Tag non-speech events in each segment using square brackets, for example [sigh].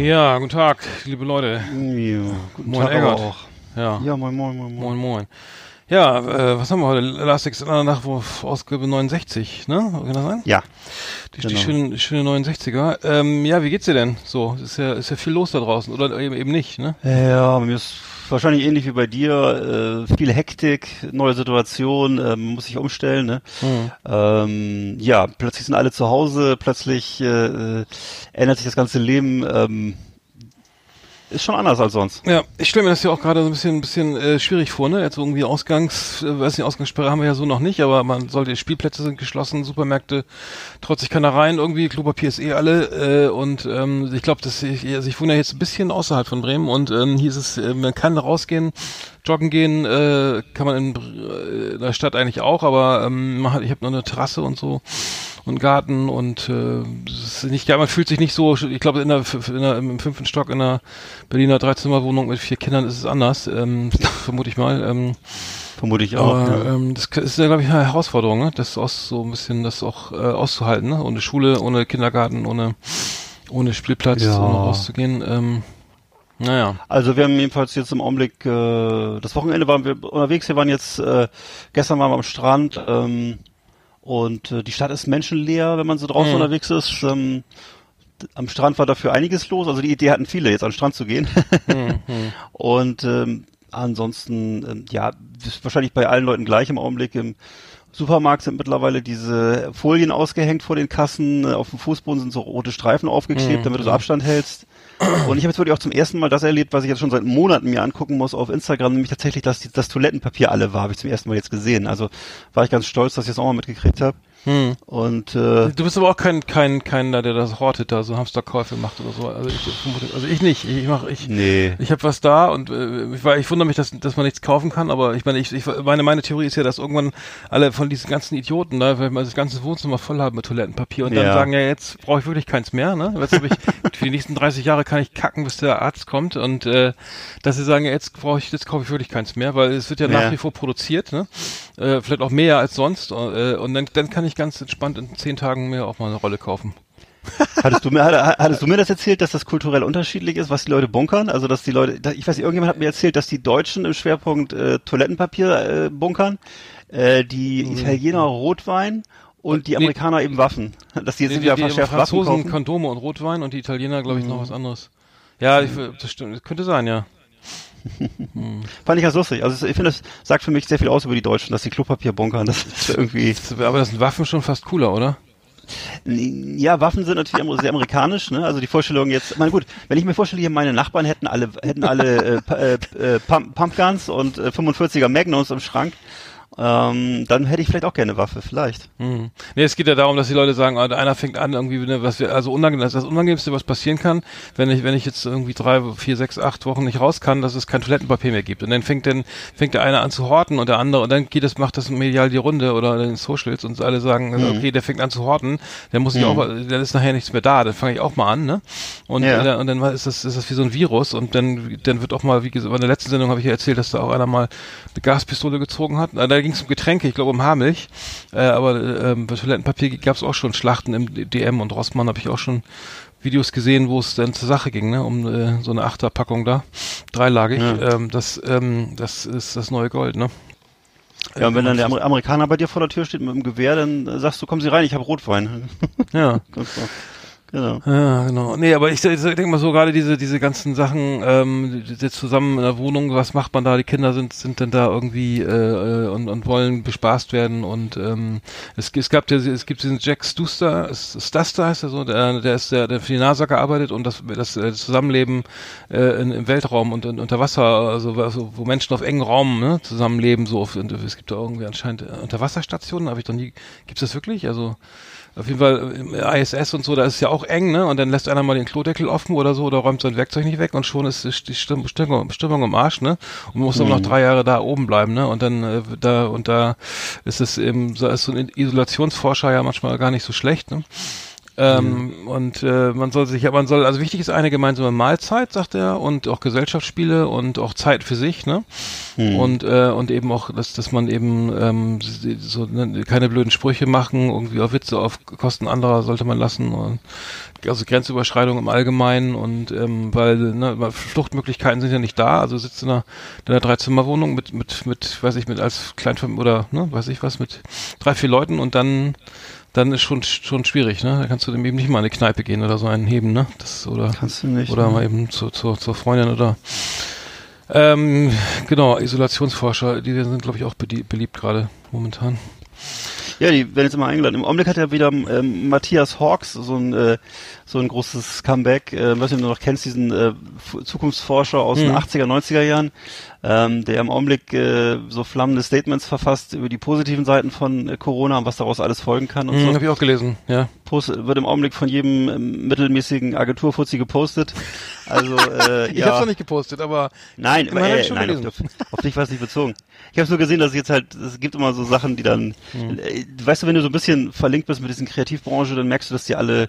Ja, guten Tag, liebe Leute. Ja, guten Moin, Tag Eggert. auch. Ja, Ja, moin, moin, moin, moin. moin, moin. Ja, äh, was haben wir heute? Last Exit nach wo Ausgabe 69, ne? Kann das sein? Ja, Die, die genau. schönen, schöne 69er. Ähm, ja, wie geht's dir denn? So, ist ja, ist ja viel los da draußen. Oder eben, eben nicht, ne? ja, mir ist wahrscheinlich ähnlich wie bei dir. Äh, viel Hektik, neue Situation, äh, man muss sich umstellen. Ne? Hm. Ähm, ja, plötzlich sind alle zu Hause, plötzlich äh, äh, ändert sich das ganze Leben. Ähm, ist schon anders als sonst. Ja, ich stelle mir das ja auch gerade so ein bisschen, ein bisschen äh, schwierig vor, ne? Jetzt irgendwie Ausgangs, äh, weiß nicht, Ausgangssperre haben wir ja so noch nicht, aber man sollte, Spielplätze sind geschlossen, Supermärkte sich keiner rein, irgendwie, Klopapier ist eh alle, äh, und ähm, ich glaube, dass ich, also ich wohne ja jetzt ein bisschen außerhalb von Bremen und ähm, hier ist es, äh, man kann rausgehen, joggen gehen, äh, kann man in, äh, in der Stadt eigentlich auch, aber ähm, man hat, ich habe noch eine Terrasse und so und Garten und äh, es ist nicht, ja, man fühlt sich nicht so, ich glaube in der, in der im fünften Stock in einer Berliner Dreizimmerwohnung mit vier Kindern ist es anders, ähm, [laughs] vermute ich mal. Ähm, Vermute ich auch. aber ja. ähm, das ist ja glaube ich eine Herausforderung, ne? Das aus so ein bisschen das auch äh, auszuhalten, ne? Ohne Schule, ohne Kindergarten, ohne ohne Spielplatz, Ja. ohne rauszugehen. Ähm, naja. Also wir haben jedenfalls jetzt im Augenblick, äh, das Wochenende waren wir unterwegs, wir waren jetzt, äh, gestern waren wir am Strand ähm, und äh, die Stadt ist menschenleer, wenn man so draußen Mhm. unterwegs ist. Ähm, am Strand war dafür einiges los, also die Idee hatten viele, jetzt an den Strand zu gehen. Hm, hm. [laughs] und ähm, ansonsten, ähm, ja, ist wahrscheinlich bei allen Leuten gleich im Augenblick. Im Supermarkt sind mittlerweile diese Folien ausgehängt vor den Kassen, auf dem Fußboden sind so rote Streifen aufgeklebt, Mhm, damit du so. Abstand hältst. Und ich habe jetzt wirklich auch zum ersten Mal das erlebt, was ich jetzt schon seit Monaten mir angucken muss auf Instagram, nämlich tatsächlich, dass die, das Toilettenpapier alle war, habe ich zum ersten Mal jetzt gesehen. Also war ich ganz stolz, dass ich das auch mal mitgekriegt habe. Hm. Und äh, Du bist aber auch kein, kein, kein, der das hortet, da so Hamsterkäufe macht oder so. Also ich, also ich nicht. Ich mach, ich, nee. Ich habe was da und äh, ich, war, ich wundere mich, dass, dass man nichts kaufen kann, aber ich meine, ich, ich meine, meine Theorie ist ja, dass irgendwann alle von diesen ganzen Idioten, da, weil man das ganze Wohnzimmer voll haben mit Toilettenpapier und dann Ja. sagen, ja, jetzt brauche ich wirklich keins mehr, ne? Jetzt habe ich [laughs] für die nächsten 30 Jahre kann ich kacken, bis der Arzt kommt und äh, dass sie sagen, ja, jetzt brauche ich, jetzt kaufe ich wirklich keins mehr, weil es wird ja, Ja. nach wie vor produziert, ne? Äh, vielleicht auch mehr als sonst äh, und dann, dann kann ich ganz entspannt in zehn Tagen mir auch mal eine Rolle kaufen. [laughs] Hattest du mir, hat- hattest du mir das erzählt, dass das kulturell unterschiedlich ist, was die Leute bunkern? Also dass die Leute, ich weiß nicht, irgendjemand hat mir erzählt, dass die Deutschen im Schwerpunkt äh, Toilettenpapier äh, bunkern, äh, die Italiener Rotwein und die Nee. Amerikaner eben Waffen. [laughs] Dass die jetzt Die, wieder die, die Waffen Franzosen kaufen. Mhm. Kondome und Rotwein und die Italiener, glaube ich, noch was anderes. Ja, ich, das stimmt. Das könnte sein, ja. Fand ich ganz lustig. Also ich finde, das sagt für mich sehr viel aus über die Deutschen, dass die Klopapier bunkern. Das ist irgendwie, Aber das sind Waffen schon fast cooler, oder? ja, Waffen sind natürlich sehr amerikanisch, ne? Also die Vorstellung jetzt, meine gut, wenn ich mir vorstelle, hier meine Nachbarn hätten alle, hätten alle äh, äh, äh, Pump, Pumpguns und äh, 45er Magnums im Schrank, ähm, dann hätte ich vielleicht auch gerne eine Waffe, vielleicht. Mhm. Nee, es geht ja darum, dass die Leute sagen, ah, einer fängt an, irgendwie, ne, was wir, also unangenehm, das, ist das Unangenehmste, was passieren kann, wenn ich, wenn ich jetzt irgendwie drei, vier, sechs, acht Wochen nicht raus kann, dass es kein Toilettenpapier mehr gibt. Und dann fängt dann, fängt der eine an zu horten und der andere, und dann geht es, macht das medial die Runde oder in den Socials und alle sagen, Mhm. okay, der fängt an zu horten, der muss ich auch, dann ist nachher nichts mehr da, dann fange ich auch mal an, ne? Und, Ja. äh, dann- und dann ist das, ist das wie so ein Virus und dann, dann wird auch mal, wie gesagt, in der letzten Sendung habe ich ja erzählt, dass da auch einer mal eine Gaspistole gezogen hat. Na, Da ging es um Getränke, ich glaube um Haarmilch. Äh, aber äh, bei Toilettenpapier gab es auch schon Schlachten im DM und Rossmann habe ich auch schon Videos gesehen, wo es dann zur Sache ging, ne, um äh, so eine Achterpackung da, dreilagig. Ja. Ähm, das, ähm, das ist das neue Gold, ne? Ja, und wenn dann der Amer Amerikaner bei dir vor der Tür steht mit dem Gewehr, dann äh, sagst du, kommen Sie rein, ich habe Rotwein. Ja. [laughs] Genau. Ja, genau. Nee, aber ich, ich denke mal so gerade diese diese ganzen Sachen, ähm, die, die zusammen in der Wohnung, was macht man da? Die Kinder sind sind dann da irgendwie äh, und, und wollen bespaßt werden und ähm, es, es gab ja, es gibt diesen Jack Stuster, Stuster heißt er so, der, der ist der, der für die NASA gearbeitet und das das äh, Zusammenleben äh, in, im Weltraum und, und unter Wasser, also, also wo Menschen auf engen Raum ne, zusammenleben, so auf, es gibt da irgendwie anscheinend äh, Unterwasserstationen, habe ich doch nie, gibt's das wirklich? Also auf jeden Fall im ISS und so, da ist es ja auch eng, ne? Und dann lässt einer mal den Klodeckel offen oder so oder räumt sein Werkzeug nicht weg und schon ist die Stimm Stimmung, Stimmung im Arsch, ne? Und man muss aber noch drei Jahre da oben bleiben, ne? Und dann äh, da und da ist es eben, so ist so ein Isolationsforscher ja manchmal gar nicht so schlecht, ne? Ähm, mhm. Und äh, man soll sich, ja, man soll, also wichtig ist eine gemeinsame Mahlzeit, sagt er, und auch Gesellschaftsspiele und auch Zeit für sich, ne? Mhm. Und äh, und eben auch, dass dass man eben ähm, so ne, keine blöden Sprüche machen, irgendwie auf Witze auf Kosten anderer sollte man lassen und also Grenzüberschreitung im Allgemeinen und ähm, weil ne, Fluchtmöglichkeiten sind ja nicht da, also sitzt in einer, in einer Dreizimmerwohnung mit mit mit weiß ich mit als Kleinfamilie oder ne weiß ich was mit drei vier Leuten und dann dann ist schon schon schwierig, ne? Da kannst du dem eben nicht mal in eine Kneipe gehen oder so einen heben, ne? Das oder kannst du nicht, oder ne? mal eben zu, zu, zur Freundin oder ähm, genau Isolationsforscher, die sind glaube ich auch beliebt gerade momentan. Ja, die werden jetzt immer eingeladen. Im Augenblick hat ja wieder ähm, Matthias Hawks so ein äh, so ein großes Comeback. Äh, weiß nicht, ob du noch kennst, diesen äh, Zukunftsforscher aus mhm. den 80er, 90er Jahren, ähm, der im Augenblick äh, so flammende Statements verfasst über die positiven Seiten von äh, Corona und was daraus alles folgen kann und mhm, so. Habe ich auch gelesen, ja. Post, wird im Augenblick von jedem ähm, mittelmäßigen Agenturfuzzi gepostet. Also äh, [laughs] ich ja. hab's noch nicht gepostet, aber nein, aber, äh, nein, auf, auf, dich war es nicht bezogen. Ich habe nur gesehen, dass es jetzt halt, es gibt immer so Sachen, die dann, mhm. äh, weißt du, wenn du so ein bisschen verlinkt bist mit diesen Kreativbranche, dann merkst du, dass die alle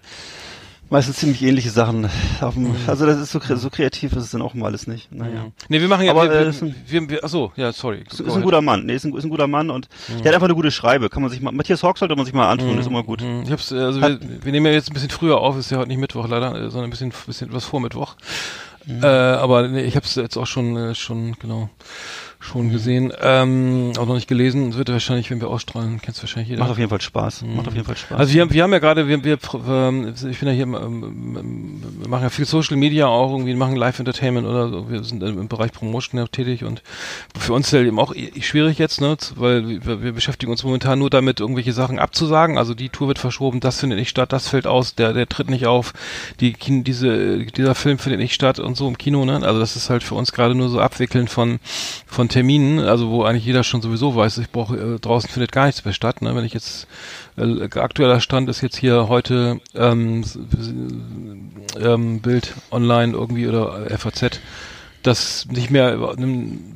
meistens ziemlich ähnliche Sachen. Auf dem, mhm. Also das ist so, so kreativ ist es dann auch mal alles nicht. Naja. Mhm. Nee, wir machen ja, Aber, wir, äh, wir, wir, wir, achso, ja, sorry. Ist, ist ein guter Mann. Nee, ist ein, ist ein guter Mann und mhm. der hat einfach eine gute Schreibe. Kann man sich mal, Matthias Hawk sollte man sich mal antun, mhm. ist immer gut. Mhm. Ich hab's, also wir, wir, nehmen ja jetzt ein bisschen früher auf, ist ja heute nicht Mittwoch leider, sondern ein bisschen, bisschen was vor Mittwoch. Mhm. Äh, aber nee, ich hab's jetzt auch schon, äh, schon, genau schon gesehen, ähm, auch noch nicht gelesen. Es wird wahrscheinlich, wenn wir ausstrahlen, kennst du wahrscheinlich jeder. Macht auf jeden Fall Spaß. Mhm. Macht auf jeden Fall Spaß. Also wir haben, wir haben ja gerade, wir, wir, ähm, ich bin ja hier, ähm, wir machen ja viel Social Media auch irgendwie, machen Live Entertainment oder so. Wir sind im Bereich Promotion ja tätig und für uns ist ja eben auch schwierig jetzt, ne, weil wir, wir beschäftigen uns momentan nur damit, irgendwelche Sachen abzusagen. Also die Tour wird verschoben, das findet nicht statt, das fällt aus, der, der tritt nicht auf, die, diese, dieser Film findet nicht statt und so im Kino, ne. Also das ist halt für uns gerade nur so Abwickeln von, von Terminen, also wo eigentlich jeder schon sowieso weiß, ich brauche äh, draußen findet gar nichts mehr statt. Ne? Wenn ich jetzt äh, aktueller Stand ist jetzt hier heute ähm, ähm, Bild online irgendwie oder FAZ, dass nicht mehr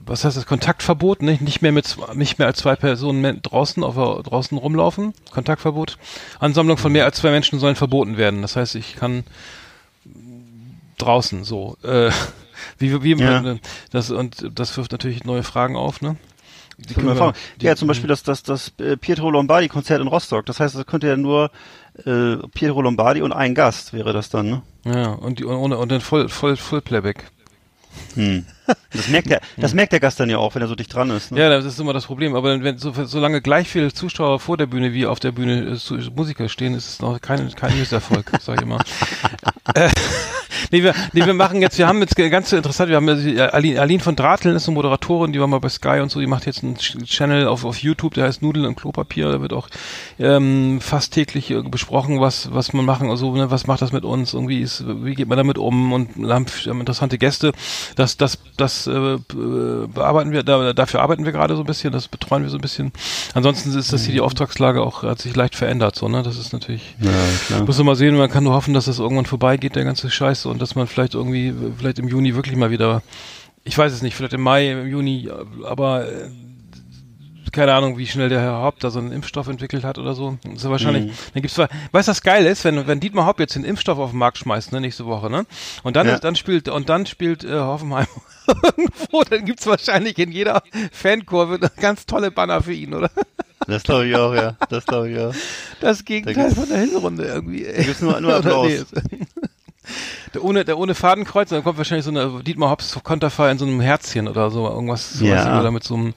was heißt das Kontaktverbot, nicht nicht mehr mit nicht mehr als zwei Personen draußen auf draußen rumlaufen, Kontaktverbot. Ansammlung von mehr als zwei Menschen sollen verboten werden. Das heißt, ich kann draußen so äh, wie, wie ja. das und das wirft natürlich neue Fragen auf, ne? Die wir, die, ja, zum Beispiel das, das, das äh, Pietro Lombardi Konzert in Rostock. Das heißt, das könnte ja nur äh, Pietro Lombardi und ein Gast wäre das dann, ne? Ja, und die, und, und dann voll, voll, voll Playback. Hm. Das merkt der, das merkt der Gast dann ja auch, wenn er so dicht dran ist. Ne? Ja, das ist immer das Problem. Aber wenn so, solange gleich viele Zuschauer vor der Bühne wie auf der Bühne äh, Musiker stehen, ist es noch kein kein Misserfolg, sag ich immer. [laughs] nee, wir, nee, wir machen jetzt, wir haben jetzt ganz interessant, wir haben Aline, Aline von Drateln ist eine Moderatorin, die war mal bei Sky und so, die macht jetzt einen Channel auf, auf YouTube, der heißt Nudeln und Klopapier, da wird auch ähm, fast täglich äh, besprochen, was was man machen, also ne, was macht das mit uns, irgendwie ist, wie geht man damit um und haben, haben interessante Gäste. Das das das äh, bearbeiten wir, da, dafür arbeiten wir gerade so ein bisschen, das betreuen wir so ein bisschen. Ansonsten ist das hier die mhm. Auftragslage auch hat sich leicht verändert, so ne, das ist natürlich. Ja, klar. Muss man mal sehen, man kann nur hoffen, dass das irgendwann vorbeigeht, der ganze Scheiß und dass man vielleicht irgendwie, vielleicht im Juni wirklich mal wieder, ich weiß es nicht, vielleicht im Mai, im Juni, aber äh, keine Ahnung, wie schnell der Herr Haupt da so einen Impfstoff entwickelt hat oder so. Das ist wahrscheinlich, mhm. dann gibt's zwar, weißt du, was geil ist, wenn, wenn Dietmar Haupt jetzt den Impfstoff auf den Markt schmeißt, ne, nächste Woche, ne? Und dann, ja. dann spielt, und dann spielt äh, Hoffenheim [laughs] irgendwo, dann gibt's wahrscheinlich in jeder Fankurve eine ganz tolle Banner für ihn, oder? Das glaube ich auch, ja. Das glaube ich auch. Das Gegenteil da von der Hinrunde irgendwie. Da gibt's nur, nur [laughs] Applaus. Der ohne, der ohne Fadenkreuz, dann kommt wahrscheinlich so eine Dietmar Hops Konterfei in so einem Herzchen oder so, irgendwas, sowas ja. oder mit so einem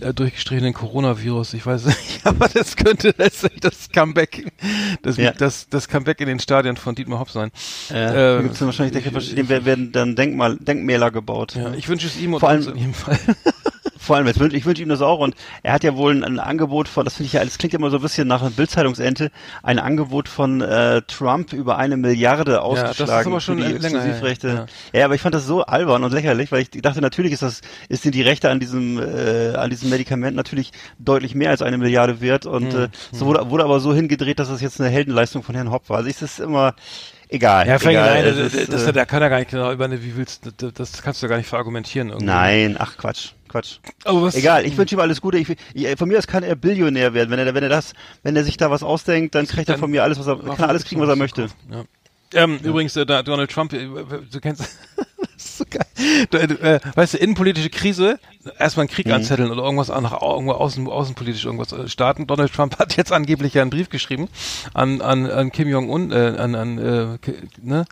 äh, durchgestrichenen Coronavirus, ich weiß nicht, [laughs] aber das könnte letztlich das Comeback, das, ja. das, das Comeback in den Stadien von Dietmar Hopp sein. Ja, äh, gibt's wahrscheinlich, ich, dem werden dann Denkmal, Denkmäler gebaut. Ja, ich wünsche es ihm und Vor allem, in jedem [laughs] Fall. Vor allem, jetzt wünsch, ich wünsche ihm das auch und er hat ja wohl ein, ein Angebot von, das finde ich ja, das klingt ja immer so ein bisschen nach einer Bildzeitungsente, ein Angebot von äh, Trump über eine Milliarde ausgeschlagen ja, das ist aber schon für die Exklusivrechte. Ja. ja, aber ich fand das so albern und lächerlich, weil ich dachte, natürlich ist das, ist sind die Rechte an diesem, äh, an diesem Medikament natürlich deutlich mehr als eine Milliarde wert und mhm. äh, so wurde, wurde aber so hingedreht, dass das jetzt eine Heldenleistung von Herrn Hopp war. Also ist das immer, egal. Ja, egal. Nein, das, das, das, äh, da kann er gar nicht genau über eine, wie willst du, das kannst du gar nicht verargumentieren. Irgendwie. Nein, ach Quatsch. Quatsch. Aber was, Egal, ich wünsche ihm alles Gute. Ich, ich, von mir aus kann er Billionär werden. Wenn er, wenn er das, wenn er sich da was ausdenkt, dann kriegt dann er von mir alles, was er, kann alles kriegen, was er möchte. Ja. Ähm, ja. Übrigens, äh, Donald Trump, äh, du kennst, [laughs] [laughs] das ist so geil. Du, äh, weißt du, innenpolitische Krise, erstmal einen Krieg mhm. anzetteln oder irgendwas nach irgendwo außen, außenpolitisch irgendwas äh, starten. Donald Trump [laughs] hat jetzt angeblich ja einen Brief geschrieben an, an, an Kim Jong-un, äh, an, an äh, ne,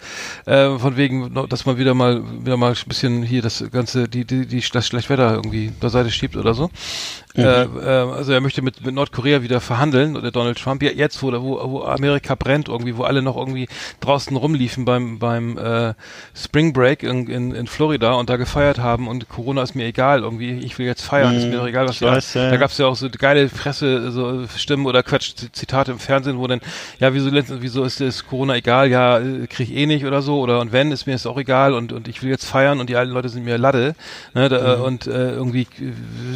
äh, von wegen, dass man wieder mal wieder mal ein bisschen hier das ganze, die, die, die das Schlechtwetter irgendwie beiseite schiebt oder so. Mhm. Äh, äh, also er möchte mit, mit Nordkorea wieder verhandeln, oder Donald Trump, ja, jetzt, wo, wo, wo Amerika brennt, irgendwie, wo alle noch irgendwie draußen rumliefen beim, beim äh, Spring Break in, in, in Florida und da gefeiert haben und Corona ist mir egal, irgendwie ich will jetzt feiern, mhm. ist mir doch egal, was da. Ja. Da gab es ja auch so geile Presse, so Stimmen oder Quatsch, Zitate im Fernsehen, wo dann, ja, wieso, wieso ist das Corona egal? Ja, krieg ich eh nicht oder so, oder und wenn, ist mir es auch egal und, und ich will jetzt feiern und die alten Leute sind mir Lade. Ne, da, mhm. Und äh, irgendwie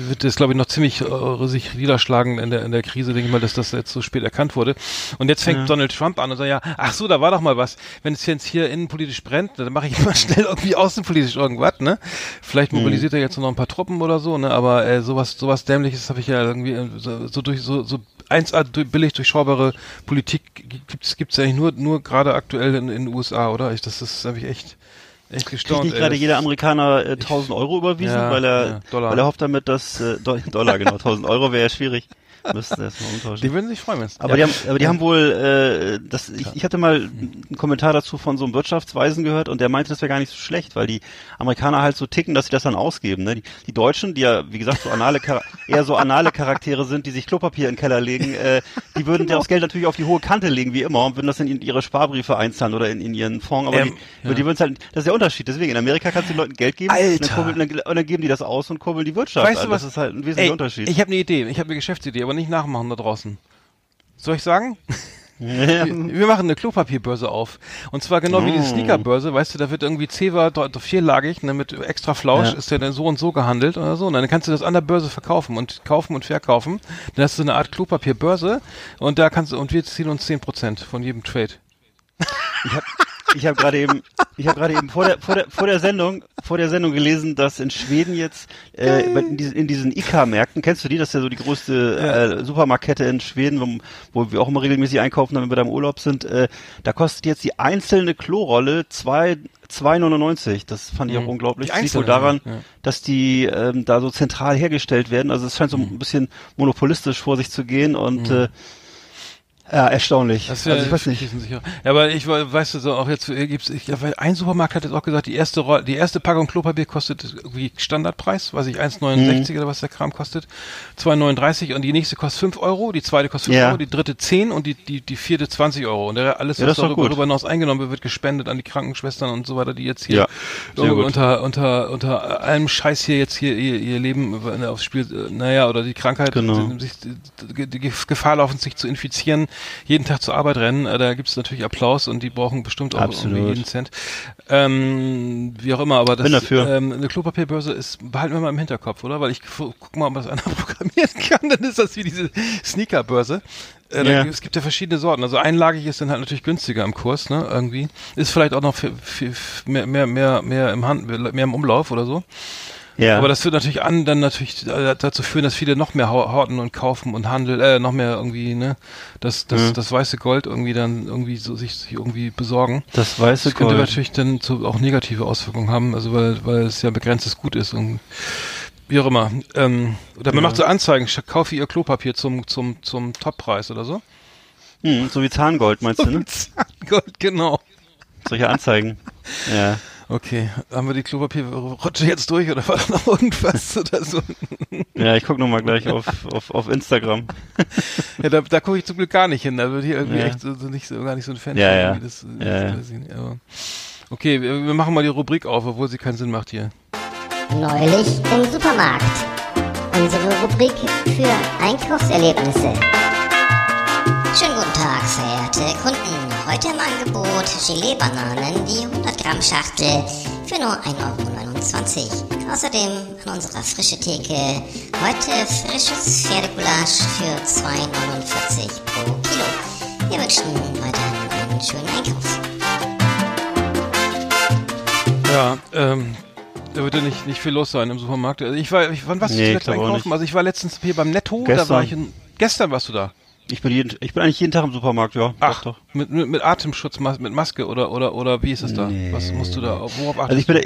wird das, glaube ich, noch ziemlich äh, sich niederschlagen in der, in der Krise, denke ich mal, dass das jetzt so spät erkannt wurde. Und jetzt fängt ja. Donald Trump an und sagt, ja, ach so, da war doch mal was. Wenn es jetzt hier innenpolitisch brennt, dann mache ich [laughs] mal schnell irgendwie außenpolitisch irgendwas, ne? Vielleicht mobilisiert mhm. er jetzt noch ein paar Truppen oder so, ne? Aber äh, sowas, sowas dämliches habe ich ja irgendwie äh, so, so durch so, so 1A billig durchschaubare Politik gibt's gibt's eigentlich nur nur gerade aktuell in, in den USA, oder? Ich, das ist habe ich echt echt gestaunt. Kriegt nicht gerade jeder Amerikaner äh, 1000 Euro überwiesen, ja, weil er ja, weil er hofft damit, dass äh, Dollar genau 1000 Euro wäre ja schwierig. Müssten erstmal umtauschen. Die würden sich freuen. Aber, ja. die haben, aber die haben wohl, äh, das, ich, ich hatte mal einen Kommentar dazu von so einem Wirtschaftsweisen gehört und der meinte, das wäre gar nicht so schlecht, weil die Amerikaner halt so ticken, dass sie das dann ausgeben. Ne? Die, die Deutschen, die ja, wie gesagt, so anale, [laughs] eher so anale Charaktere sind, die sich Klopapier in den Keller legen, äh, die würden genau. das Geld natürlich auf die hohe Kante legen, wie immer, und würden das in ihre Sparbriefe einzahlen oder in, in ihren Fonds. Aber ähm, die, ja. die würden halt, das ist der Unterschied. Deswegen, in Amerika kannst du den Leuten Geld geben. Und, dann kurbeln, und dann geben die das aus und kurbeln die Wirtschaft. Weißt du was? Das ist halt ein wesentlicher Ey, Unterschied. Ich habe eine Idee, ich habe eine Geschäftsidee, aber nicht nachmachen da draußen. Soll ich sagen? Ja. [laughs] Wir machen eine Klopapierbörse auf. Und zwar genau wie die mm. Sneakerbörse, weißt du, da wird irgendwie Zewa vierlagig, ne, mit extra Flausch, ja. ist der dann so und so gehandelt oder so. Und dann kannst du das an der Börse verkaufen und kaufen und verkaufen. Dann hast du eine Art Klopapierbörse und da kannst du, und wir ziehen uns zehn Prozent von jedem Trade. Ich hab, ich habe gerade eben, ich habe gerade eben vor der, vor der vor der Sendung vor der Sendung gelesen, dass in Schweden jetzt äh, in diesen, in diesen ICA-Märkten, kennst du die? Das ist ja so die größte äh, Supermarktkette in Schweden, wo, wo wir auch immer regelmäßig einkaufen, wenn wir da im Urlaub sind. Äh, da kostet jetzt die einzelne Klorolle zwei 2,99. Das fand ich auch mhm. unglaublich. Das liegt wohl daran, ja. dass die ähm, da so zentral hergestellt werden. Also es scheint so mhm. ein bisschen monopolistisch vor sich zu gehen und mhm. äh, ja, erstaunlich. Das also ich weiß nicht. Sicher. Ja, aber ich weißt du so auch jetzt äh, gibt's ich ein Supermarkt hat jetzt auch gesagt, die erste Roll, die erste Packung Klopapier kostet irgendwie Standardpreis, weiß ich 1,69 mhm. oder was der Kram kostet, 2,39 und die nächste kostet 5 Euro, die zweite kostet 5 ja. Euro, die dritte 10 und die die die vierte 20 Euro und der, alles was ja, darüber, darüber hinaus eingenommen wird, wird gespendet an die Krankenschwestern und so weiter, die jetzt hier ja, unter unter unter allem Scheiß hier jetzt hier ihr, ihr Leben aufs Spiel, äh, naja oder die Krankheit, genau. sich, die, die Gefahr laufen sich zu infizieren jeden Tag zur Arbeit rennen, äh, da gibt es natürlich Applaus und die brauchen bestimmt auch jeden Cent. Ähm, wie auch immer, aber das Bin dafür. Ähm, eine Klopapierbörse ist, behalten wir mal im Hinterkopf, oder? Weil ich guck mal, ob man das einer [laughs] programmieren kann, dann ist das wie diese Sneakerbörse. Äh, yeah. Es gibt ja verschiedene Sorten. Also einlagig ist dann halt natürlich günstiger im Kurs, ne? Irgendwie. Ist vielleicht auch noch für, für, mehr, mehr, mehr, mehr im Hand, mehr im Umlauf oder so. Ja. Aber das wird natürlich an, dann natürlich dazu führen, dass viele noch mehr horten und kaufen und handeln, äh, noch mehr irgendwie, ne, das, das, mhm. das weiße Gold irgendwie dann irgendwie so sich, sich irgendwie besorgen. Das weiße das könnte Gold. natürlich dann zu, auch negative Auswirkungen haben, also weil, weil es ja begrenztes Gut ist und wie auch immer. Ähm, oder man ja. macht so Anzeigen, kaufe ihr Klopapier zum, zum, zum Toppreis oder so. Mhm, so wie Zahngold, meinst so du, ne? [laughs] Zahngold, genau. Solche Anzeigen. [laughs] ja. Okay, haben wir die Klopapierrutsche jetzt durch oder war da noch irgendwas [laughs] oder so? Ja, ich gucke nochmal gleich auf, auf, auf Instagram. ja, da, da gucke ich zum Glück gar nicht hin. Da würde ich irgendwie ja. echt so, so, nicht so gar nicht so ein Fan ja, ja. Das, ja, das ja. Aber okay, wir, wir machen mal die Rubrik auf, obwohl sie keinen Sinn macht hier. Neulich im Supermarkt. Unsere Rubrik für Einkaufserlebnisse. Schönen guten Tag, verehrte Kunden. Heute im Angebot Gelee-Bananen, die 100 Gramm Schachtel für nur 1,29 Euro. Außerdem an unserer frische Theke heute frisches Pferdegulasch für 2,49 pro Kilo. Wir wünschen weiterhin einen schönen Einkauf. Ja, ähm, Da wird ja nicht, nicht viel los sein im Supermarkt. Also ich war, ich, wann warst du Nee, zuletzt ich glaub auch einkaufen? nicht. Also ich war letztens hier beim Netto, Gestern. da war ich in, gestern warst du da. Ich bin, jeden, ich bin eigentlich jeden Tag im Supermarkt, ja. Ach, Doch, doch. Mit, mit, mit Atemschutz, mit Maske oder, oder, oder wie ist es da? Nee. Was musst du da, worauf achtest Also ich bin,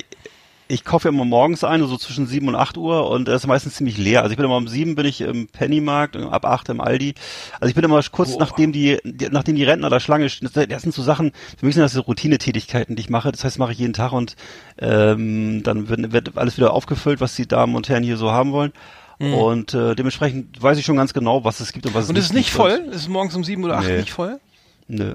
ich kaufe ja immer morgens ein, so zwischen 7 und 8 Uhr und das ist meistens ziemlich leer. Also ich bin immer um 7 bin ich im Pennymarkt, ab 8 im Aldi. Also ich bin immer kurz Boah. nachdem die, die, nachdem die Rentner da Schlange stehen. Das, das sind so Sachen, für mich sind das so Routinetätigkeiten, die ich mache. Das heißt, mache ich jeden Tag und ähm, dann wird, wird alles wieder aufgefüllt, was die Damen und Herren hier so haben wollen. Und äh, dementsprechend weiß ich schon ganz genau, was es gibt und was Mhm. Und es es ist nicht voll? Es ist morgens um sieben oder acht Nee. nicht voll? Nö.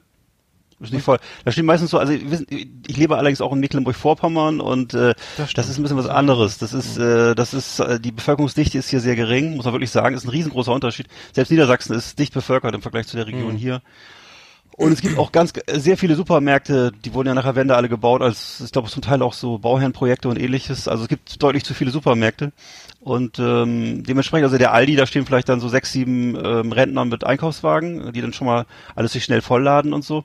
Ist nicht voll. Da steht meistens so, also ich lebe allerdings auch in Mecklenburg-Vorpommern und äh, Das das, ist ein bisschen was anderes. Das ist, äh, das ist, äh, die Bevölkerungsdichte ist hier sehr gering, muss man wirklich sagen, ist ein riesengroßer Unterschied. Selbst Niedersachsen ist dicht bevölkert im Vergleich zu der Region hier. Und es gibt auch ganz sehr viele Supermärkte, die wurden ja nach der Wende alle gebaut, als ich glaube zum Teil auch so Bauherrenprojekte und ähnliches. Also es gibt deutlich zu viele Supermärkte. Und ähm, dementsprechend, also der Aldi, da stehen vielleicht dann so sechs, sieben ähm, Rentner mit Einkaufswagen, die dann schon mal alles sich schnell vollladen und so.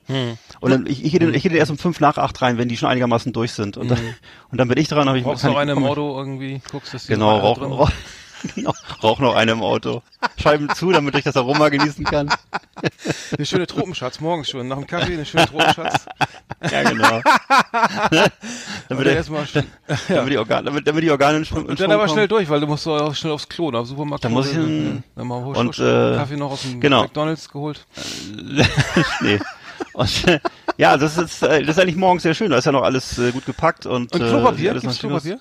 Und dann ich, ich, gehe dann, ich gehe dann erst um fünf nach acht rein, wenn die schon einigermaßen durch sind. Und dann, und dann bin ich dran, habe ich Brauchst noch eine Auto irgendwie, guckst, dass die Genau, rauch, drin- rauch, rauch noch eine im Auto. Scheiben zu, damit ich das Aroma genießen kann. Eine schöne Tropenschatz, morgens schon, nach dem Kaffee eine schöne Tropenschatz. Ja, genau. [laughs] damit, der, erstmal schnell, damit, die Organe, damit, damit die Organe in Schwung, und dann aber schnell durch, weil du musst auch schnell aufs Klo, nach Supermarkt. Da muss ich hin- Dann mal husch, und, äh, Kaffee noch aus dem genau. McDonalds geholt. [laughs] nee. Und, äh, ja, das ist, äh, das ist eigentlich morgens sehr schön. Da ist ja noch alles äh, gut gepackt und, Und äh, Klopapier? schön aus. Klopapier?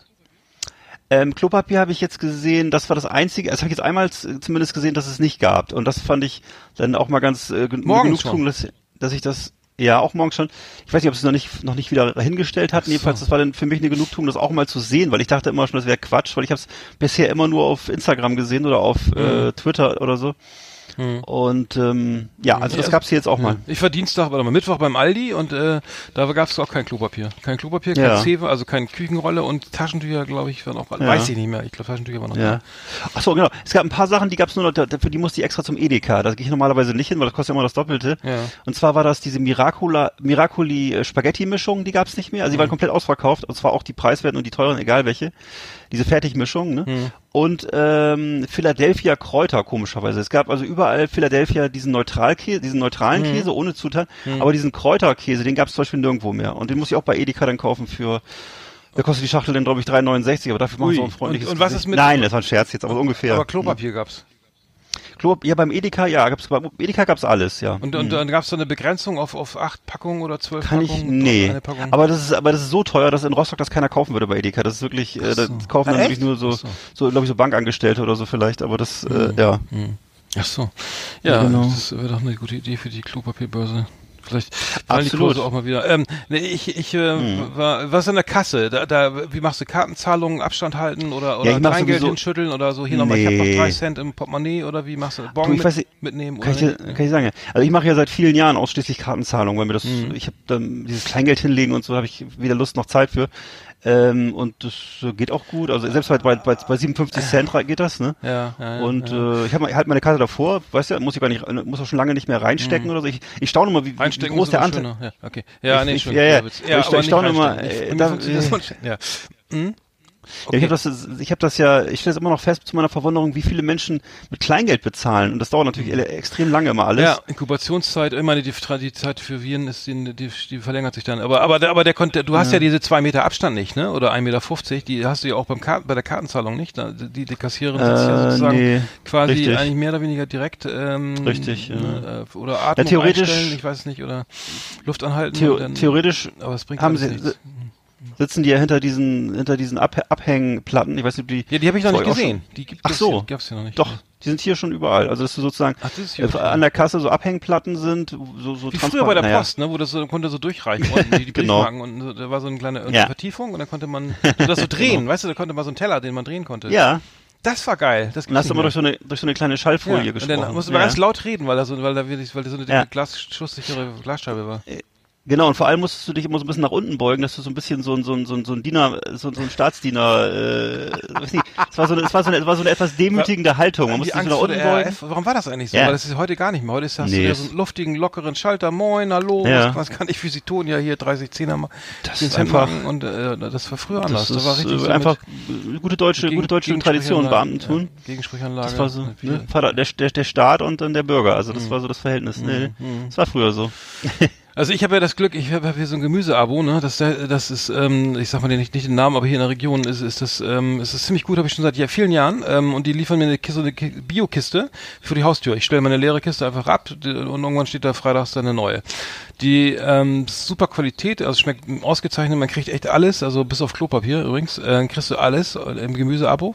Ähm, Klopapier habe ich jetzt gesehen, das war das einzige, das habe ich jetzt einmal zumindest gesehen, dass es nicht gab. Und das fand ich dann auch mal ganz äh, gen- Morgens Genugtuung, dass, dass ich das, ja, auch morgens schon. Ich weiß nicht, ob es noch nicht, noch nicht wieder hingestellt hat. So. Jedenfalls, das war dann für mich eine Genugtuung, das auch mal zu sehen, weil ich dachte immer schon, das wäre Quatsch, weil ich habe es bisher immer nur auf Instagram gesehen oder auf äh, Twitter oder so. Mhm. Und ähm, ja, also das gab's hier jetzt auch mal. Ich war Dienstag, warte mal, Mittwoch beim Aldi und äh, da gab es auch kein Klopapier. Kein Klopapier, kein Ja. Zewe, also keine Küchenrolle und Taschentücher, glaube ich, waren auch, Ja. weiß ich nicht mehr. Ich glaube, Taschentücher waren noch Ja. Ach so, genau. Es gab ein paar Sachen, die gab's nur noch, da- für die musste ich extra zum Edeka. Da gehe ich normalerweise nicht hin, weil das kostet ja immer das Doppelte. Ja. Und zwar war das diese Miracula, Miracoli äh, Spaghetti-Mischung, die gab's nicht mehr. Also die Mhm. waren komplett ausverkauft. Und zwar auch die preiswerten und die teuren, egal welche. Diese Fertigmischung, ne? Mhm. Und ähm, Philadelphia Kräuter, komischerweise. Es gab also überall Philadelphia diesen Neutralkäse, diesen neutralen Mhm. Käse ohne Zutaten. Aber diesen Kräuterkäse, den gab's zum Beispiel nirgendwo mehr. Und den muss ich auch bei Edeka dann kaufen für da kostet die Schachtel dann, glaube ich, 3,69, aber dafür machen sie auch ein freundliches Und- und was ist mit- Nein, das war ein Scherz jetzt, aber so ungefähr. Aber Klopapier gab's. Klo, ja, beim Edeka, ja, gab's, beim Edeka gab's alles, ja. Und, und dann gab's da eine Begrenzung auf, auf acht Packungen oder zwölf. Kann ich, Packungen? nee. Eine Packung. Aber das ist, aber das ist so teuer, dass in Rostock das keiner kaufen würde bei Edeka. Das ist wirklich, äh, das so. kaufen dann wirklich nur so, so. so, glaube ich, so Bankangestellte oder so vielleicht, aber das, äh, ja. Hm. Ach so. Ja, Ja, genau. das wäre doch eine gute Idee für die Klopapierbörse. Vielleicht fallen die. Kurse auch mal wieder. Ähm, nee, ich, ich äh, Hm. war, was an der Kasse? Da, da, wie machst du Kartenzahlungen, Abstand halten oder, oder ich mach Kleingeld sowieso- hinschütteln oder so? Hier nochmal, ich habe noch Nee. drei Cent im Portemonnaie oder wie machst du? Bon Du, ich mit, weiß nicht, mitnehmen Kann ich, oder dir, nicht? kann ich sagen. Also ich mache ja seit vielen Jahren ausschließlich Kartenzahlung, weil mir das, Mhm. ich habe dann dieses Kleingeld hinlegen und so habe ich weder Lust noch Zeit für. Ähm, und das äh, geht auch gut. Also selbst bei, bei, bei, bei 57 Cent [laughs] geht das, ne? Ja, ja, ja, Und ja. äh, ich habe halt meine Karte davor, weißt du, muss ich gar nicht, muss auch schon lange nicht mehr reinstecken oder so. Ich, ich staune mal, wie, wie groß der Anteil. Ja, okay. Ja, Ich- nee, ich- schön. ja, ja. Aber ich- ich staune reinstecken. äh, da- [laughs] schon. Ja. Hm? Ja, ich habe das, ich habe das ja, ich stelle es immer noch fest zu meiner Verwunderung, wie viele Menschen mit Kleingeld bezahlen. Und das dauert natürlich ele- extrem lange immer alles. Ja, Inkubationszeit, ich meine, die, die Zeit für Viren ist, die, die, die verlängert sich dann. Aber, aber, der- aber der konnte, du hast ja. diese zwei Meter Abstand nicht, ne? Oder 1,50 Meter, die hast du ja auch beim Karten, bei der Kartenzahlung nicht. Die, die Kassiererin sitzt ja Äh, sozusagen nee, quasi richtig. eigentlich mehr oder weniger direkt, ähm, Richtig, ja. ne, äh, oder Atmung theoretisch- einstellen, ich weiß nicht, oder Luft anhalten. Theo dann, theoretisch aber es bringt haben sie, nichts. Sitzen die ja hinter diesen, hinter diesen Ab Abhängplatten. Ich weiß nicht, ob die. Ja, die habe ich noch nicht gesehen. Die gibt Ach es so. hier, gab's hier noch nicht. Doch, die sind hier schon überall. Also dass du sozusagen Ach, das äh, an der Kasse so Abhängplatten sind, so, so Wie früher bei der naja. Post, ne, wo das so, konnte so durchreichen unten, die, die [laughs] Genau. Und so, da war so eine kleine Ja. Vertiefung und dann konnte man so das so drehen, weißt du, da konnte man so einen Teller, den man drehen konnte. Ja, Das war geil. Das und hast du immer durch so eine, durch so eine kleine Schallfolie ja. Und gesprochen. dann musste man ja. ganz laut reden, weil da so, weil da wirklich, weil da so eine Ja. Glas, schusssichere Glasscheibe war. Genau, und vor allem musstest du dich immer so ein bisschen nach unten beugen, dass du so ein bisschen so ein, so ein, so ein, so ein Diener, so, so ein Staatsdiener, äh, weiß nicht, es war so eine, es war so eine, es war so eine etwas demütigende Haltung. Man musste sich so nach unten beugen. RAF, warum war das eigentlich so? Ja. Weil das ist heute gar nicht mehr. Heute ist, hast Nee, so einen luftigen, lockeren Schalter. Moin, hallo, Ja. was, was kann ich für Sie tun? Ja, hier 30 Zehner mal. Das ist einfach- und äh, das war früher anders. Das Das, war richtig äh, so einfach gute deutsche, Gegen- gute deutsche Tradition, Gegensprechanlage, Beamtentum. Ja, Gegensprechanlage. Das war so, ne? Vater, der, der, der Staat und dann der Bürger. Also Mhm. das war so das Verhältnis. Nee, das war früher so. [laughs] Also ich habe ja das Glück, ich habe hab hier so ein Gemüseabo, ne? Das, das ist, ähm, ich sag mal nicht, nicht den Namen, aber hier in der Region ist, ist das, ähm, ist das ziemlich gut, habe ich schon seit ja, vielen Jahren. Ähm, und die liefern mir eine Kiste, eine Ki- Biokiste für die Haustür. Ich stelle meine leere Kiste einfach ab und irgendwann steht da freitags dann eine neue. Die ähm, super Qualität, also schmeckt ausgezeichnet, man kriegt echt alles, also bis auf Klopapier übrigens, äh, kriegst du alles im Gemüseabo.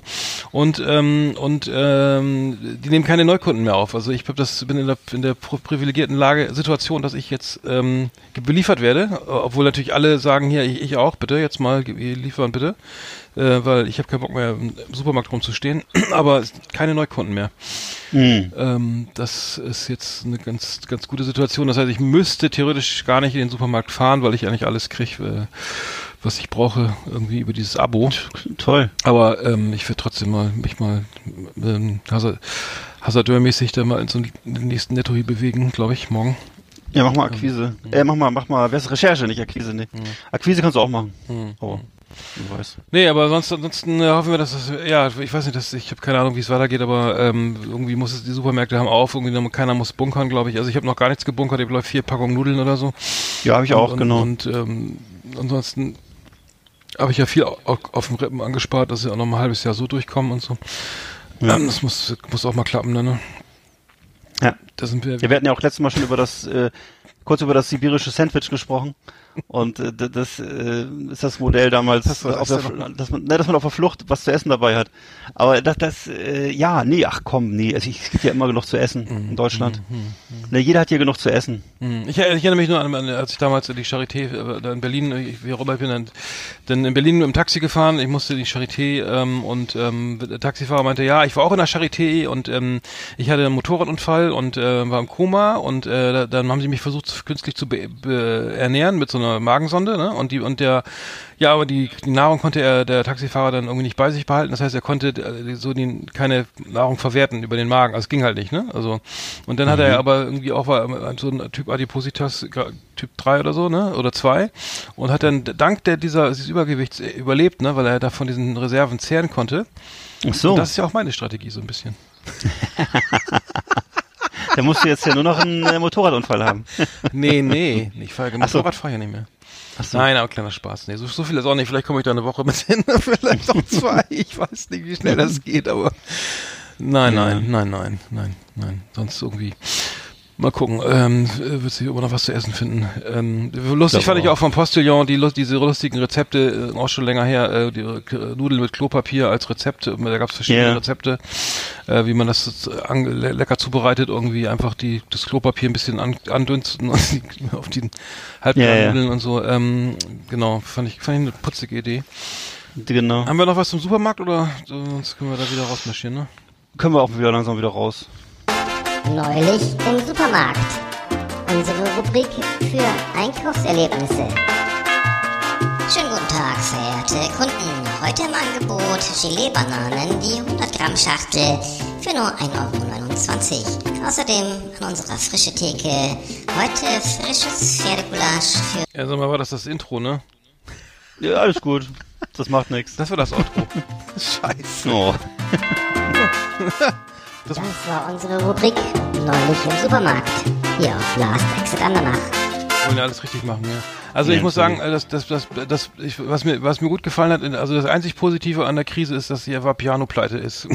Und ähm, und ähm, die nehmen keine Neukunden mehr auf. Also ich hab das bin in der in der pri- privilegierten Lage Situation, dass ich jetzt ähm, beliefert werde, obwohl natürlich alle sagen hier ich, ich auch bitte jetzt mal liefern bitte, äh, weil ich habe keinen Bock mehr im Supermarkt rumzustehen, [clears throat] aber keine Neukunden mehr. Mhm. Ähm, das ist jetzt eine ganz, ganz gute Situation. Das heißt, ich müsste theoretisch gar nicht in den Supermarkt fahren, weil ich eigentlich alles kriege, äh, was ich brauche, irgendwie über dieses Abo. Toll. Aber ähm, ich werde trotzdem mal mich mal ähm, Hazard, Hazardeur-mäßig da mal in so einen nächsten Netto hier bewegen, glaube ich, morgen. Ja, mach mal Akquise. Äh, mach mal, mach mal, wer ist Recherche, nicht Akquise, nee. Akquise kannst du auch machen. Oh, du weißt. Nee, aber sonst, ansonsten äh, hoffen wir, dass das, ja, ich weiß nicht, dass, ich habe keine Ahnung, wie es weitergeht, aber ähm, irgendwie muss es, die Supermärkte haben auf, irgendwie keiner muss bunkern, glaube ich. Also ich habe noch gar nichts gebunkert, ich glaube vier Packungen Nudeln oder so. Ja, habe ich auch, und, genau. Und ähm, ansonsten habe ich ja viel au- auf dem Rippen angespart, dass ich auch noch mal ein halbes Jahr so durchkommen und so. Ja. Ähm, das muss, muss auch mal klappen, dann, ne? ja. Da sind wir. ja, wir hatten ja auch letztes Mal schon über das, äh, kurz über das sibirische Sandwich gesprochen. Und äh, das äh, ist das Modell damals, Das auf der, dass, man, ne, dass man auf der Flucht was zu essen dabei hat. Aber das, das äh, ja, nee, ach komm, nee, also ich, es gibt ja immer genug zu essen Mhm. in Deutschland. Ne, jeder hat hier genug zu essen. Ich, ich erinnere mich nur an, als ich damals in die Charité äh, da in Berlin, ich, wie auch immer ich bin, dann, dann in Berlin mit dem Taxi gefahren. Ich musste in die Charité ähm, und ähm, der Taxifahrer meinte, ja, ich war auch in der Charité und ähm, ich hatte einen Motorradunfall und äh, war im Koma und äh, da- dann haben sie mich versucht künstlich zu ernähren mit so einer Magensonde, ne? Und die und der ja, aber die, die Nahrung konnte er der Taxifahrer dann irgendwie nicht bei sich behalten. Das heißt, er konnte äh, so die, keine Nahrung verwerten über den Magen. Also es ging halt nicht, ne? Also und dann hat er aber irgendwie auch war so ein Typ Adipositas Typ 3 oder so, ne? Oder 2 und hat dann dank der dieser dieses Übergewichts äh, überlebt, ne, weil er da von diesen Reserven zehren konnte. Ach so, Und das ist ja auch meine Strategie so ein bisschen. [laughs] der musste jetzt ja nur noch einen äh, Motorradunfall haben. [laughs] Nee, nee, ich fahre so. Motorrad fahre ich ja nicht mehr. So. Nein, aber kleiner Spaß. Nee, so, so viel ist auch nicht. Vielleicht komme ich da eine Woche mit [laughs] hin, vielleicht auch zwei. Ich weiß nicht, wie schnell das geht, aber [laughs] nein, Ja. nein, nein, nein, nein, nein. Sonst irgendwie. Mal gucken, ähm, wird sich immer noch was zu essen finden. Ähm, lustig Ich fand glaub ich auch vom Postillon, die, diese lustigen Rezepte, äh, auch schon länger her, äh, die äh, Nudeln mit Klopapier als Rezept, äh, da gab es verschiedene Ja. Rezepte, äh, wie man das äh, an, le lecker zubereitet, irgendwie einfach die das Klopapier ein bisschen an, andünsten und [laughs] die, auf die halbgaren Ja, ja. Nudeln und so. Ähm, genau, fand ich, fand ich eine putzige Idee. Genau. Haben wir noch was zum Supermarkt oder sonst können wir da wieder rausmarschieren, ne? Können wir auch wieder langsam wieder raus. Neulich im Supermarkt. Unsere Rubrik für Einkaufserlebnisse. Schönen guten Tag, verehrte Kunden. Heute im Angebot Gelee-Bananen, die 100 Gramm Schachtel für nur 1,29 Euro. Außerdem an unserer frische Theke heute frisches Pferdegulasch für Ja, sag mal, war das das Intro, ne? Ja, alles gut. Das macht nichts. Das war das Outro. [laughs] Scheiße. Oh. [laughs] Das war unsere Rubrik Neulich im Supermarkt. Hier auf Last Exit Andernach. Wollen ja alles richtig machen, ja. Also Ja, ich muss sagen, das, das, das, das, ich, was mir, was mir gut gefallen hat, also das einzig Positive an der Krise ist, dass die Piano pleite ist.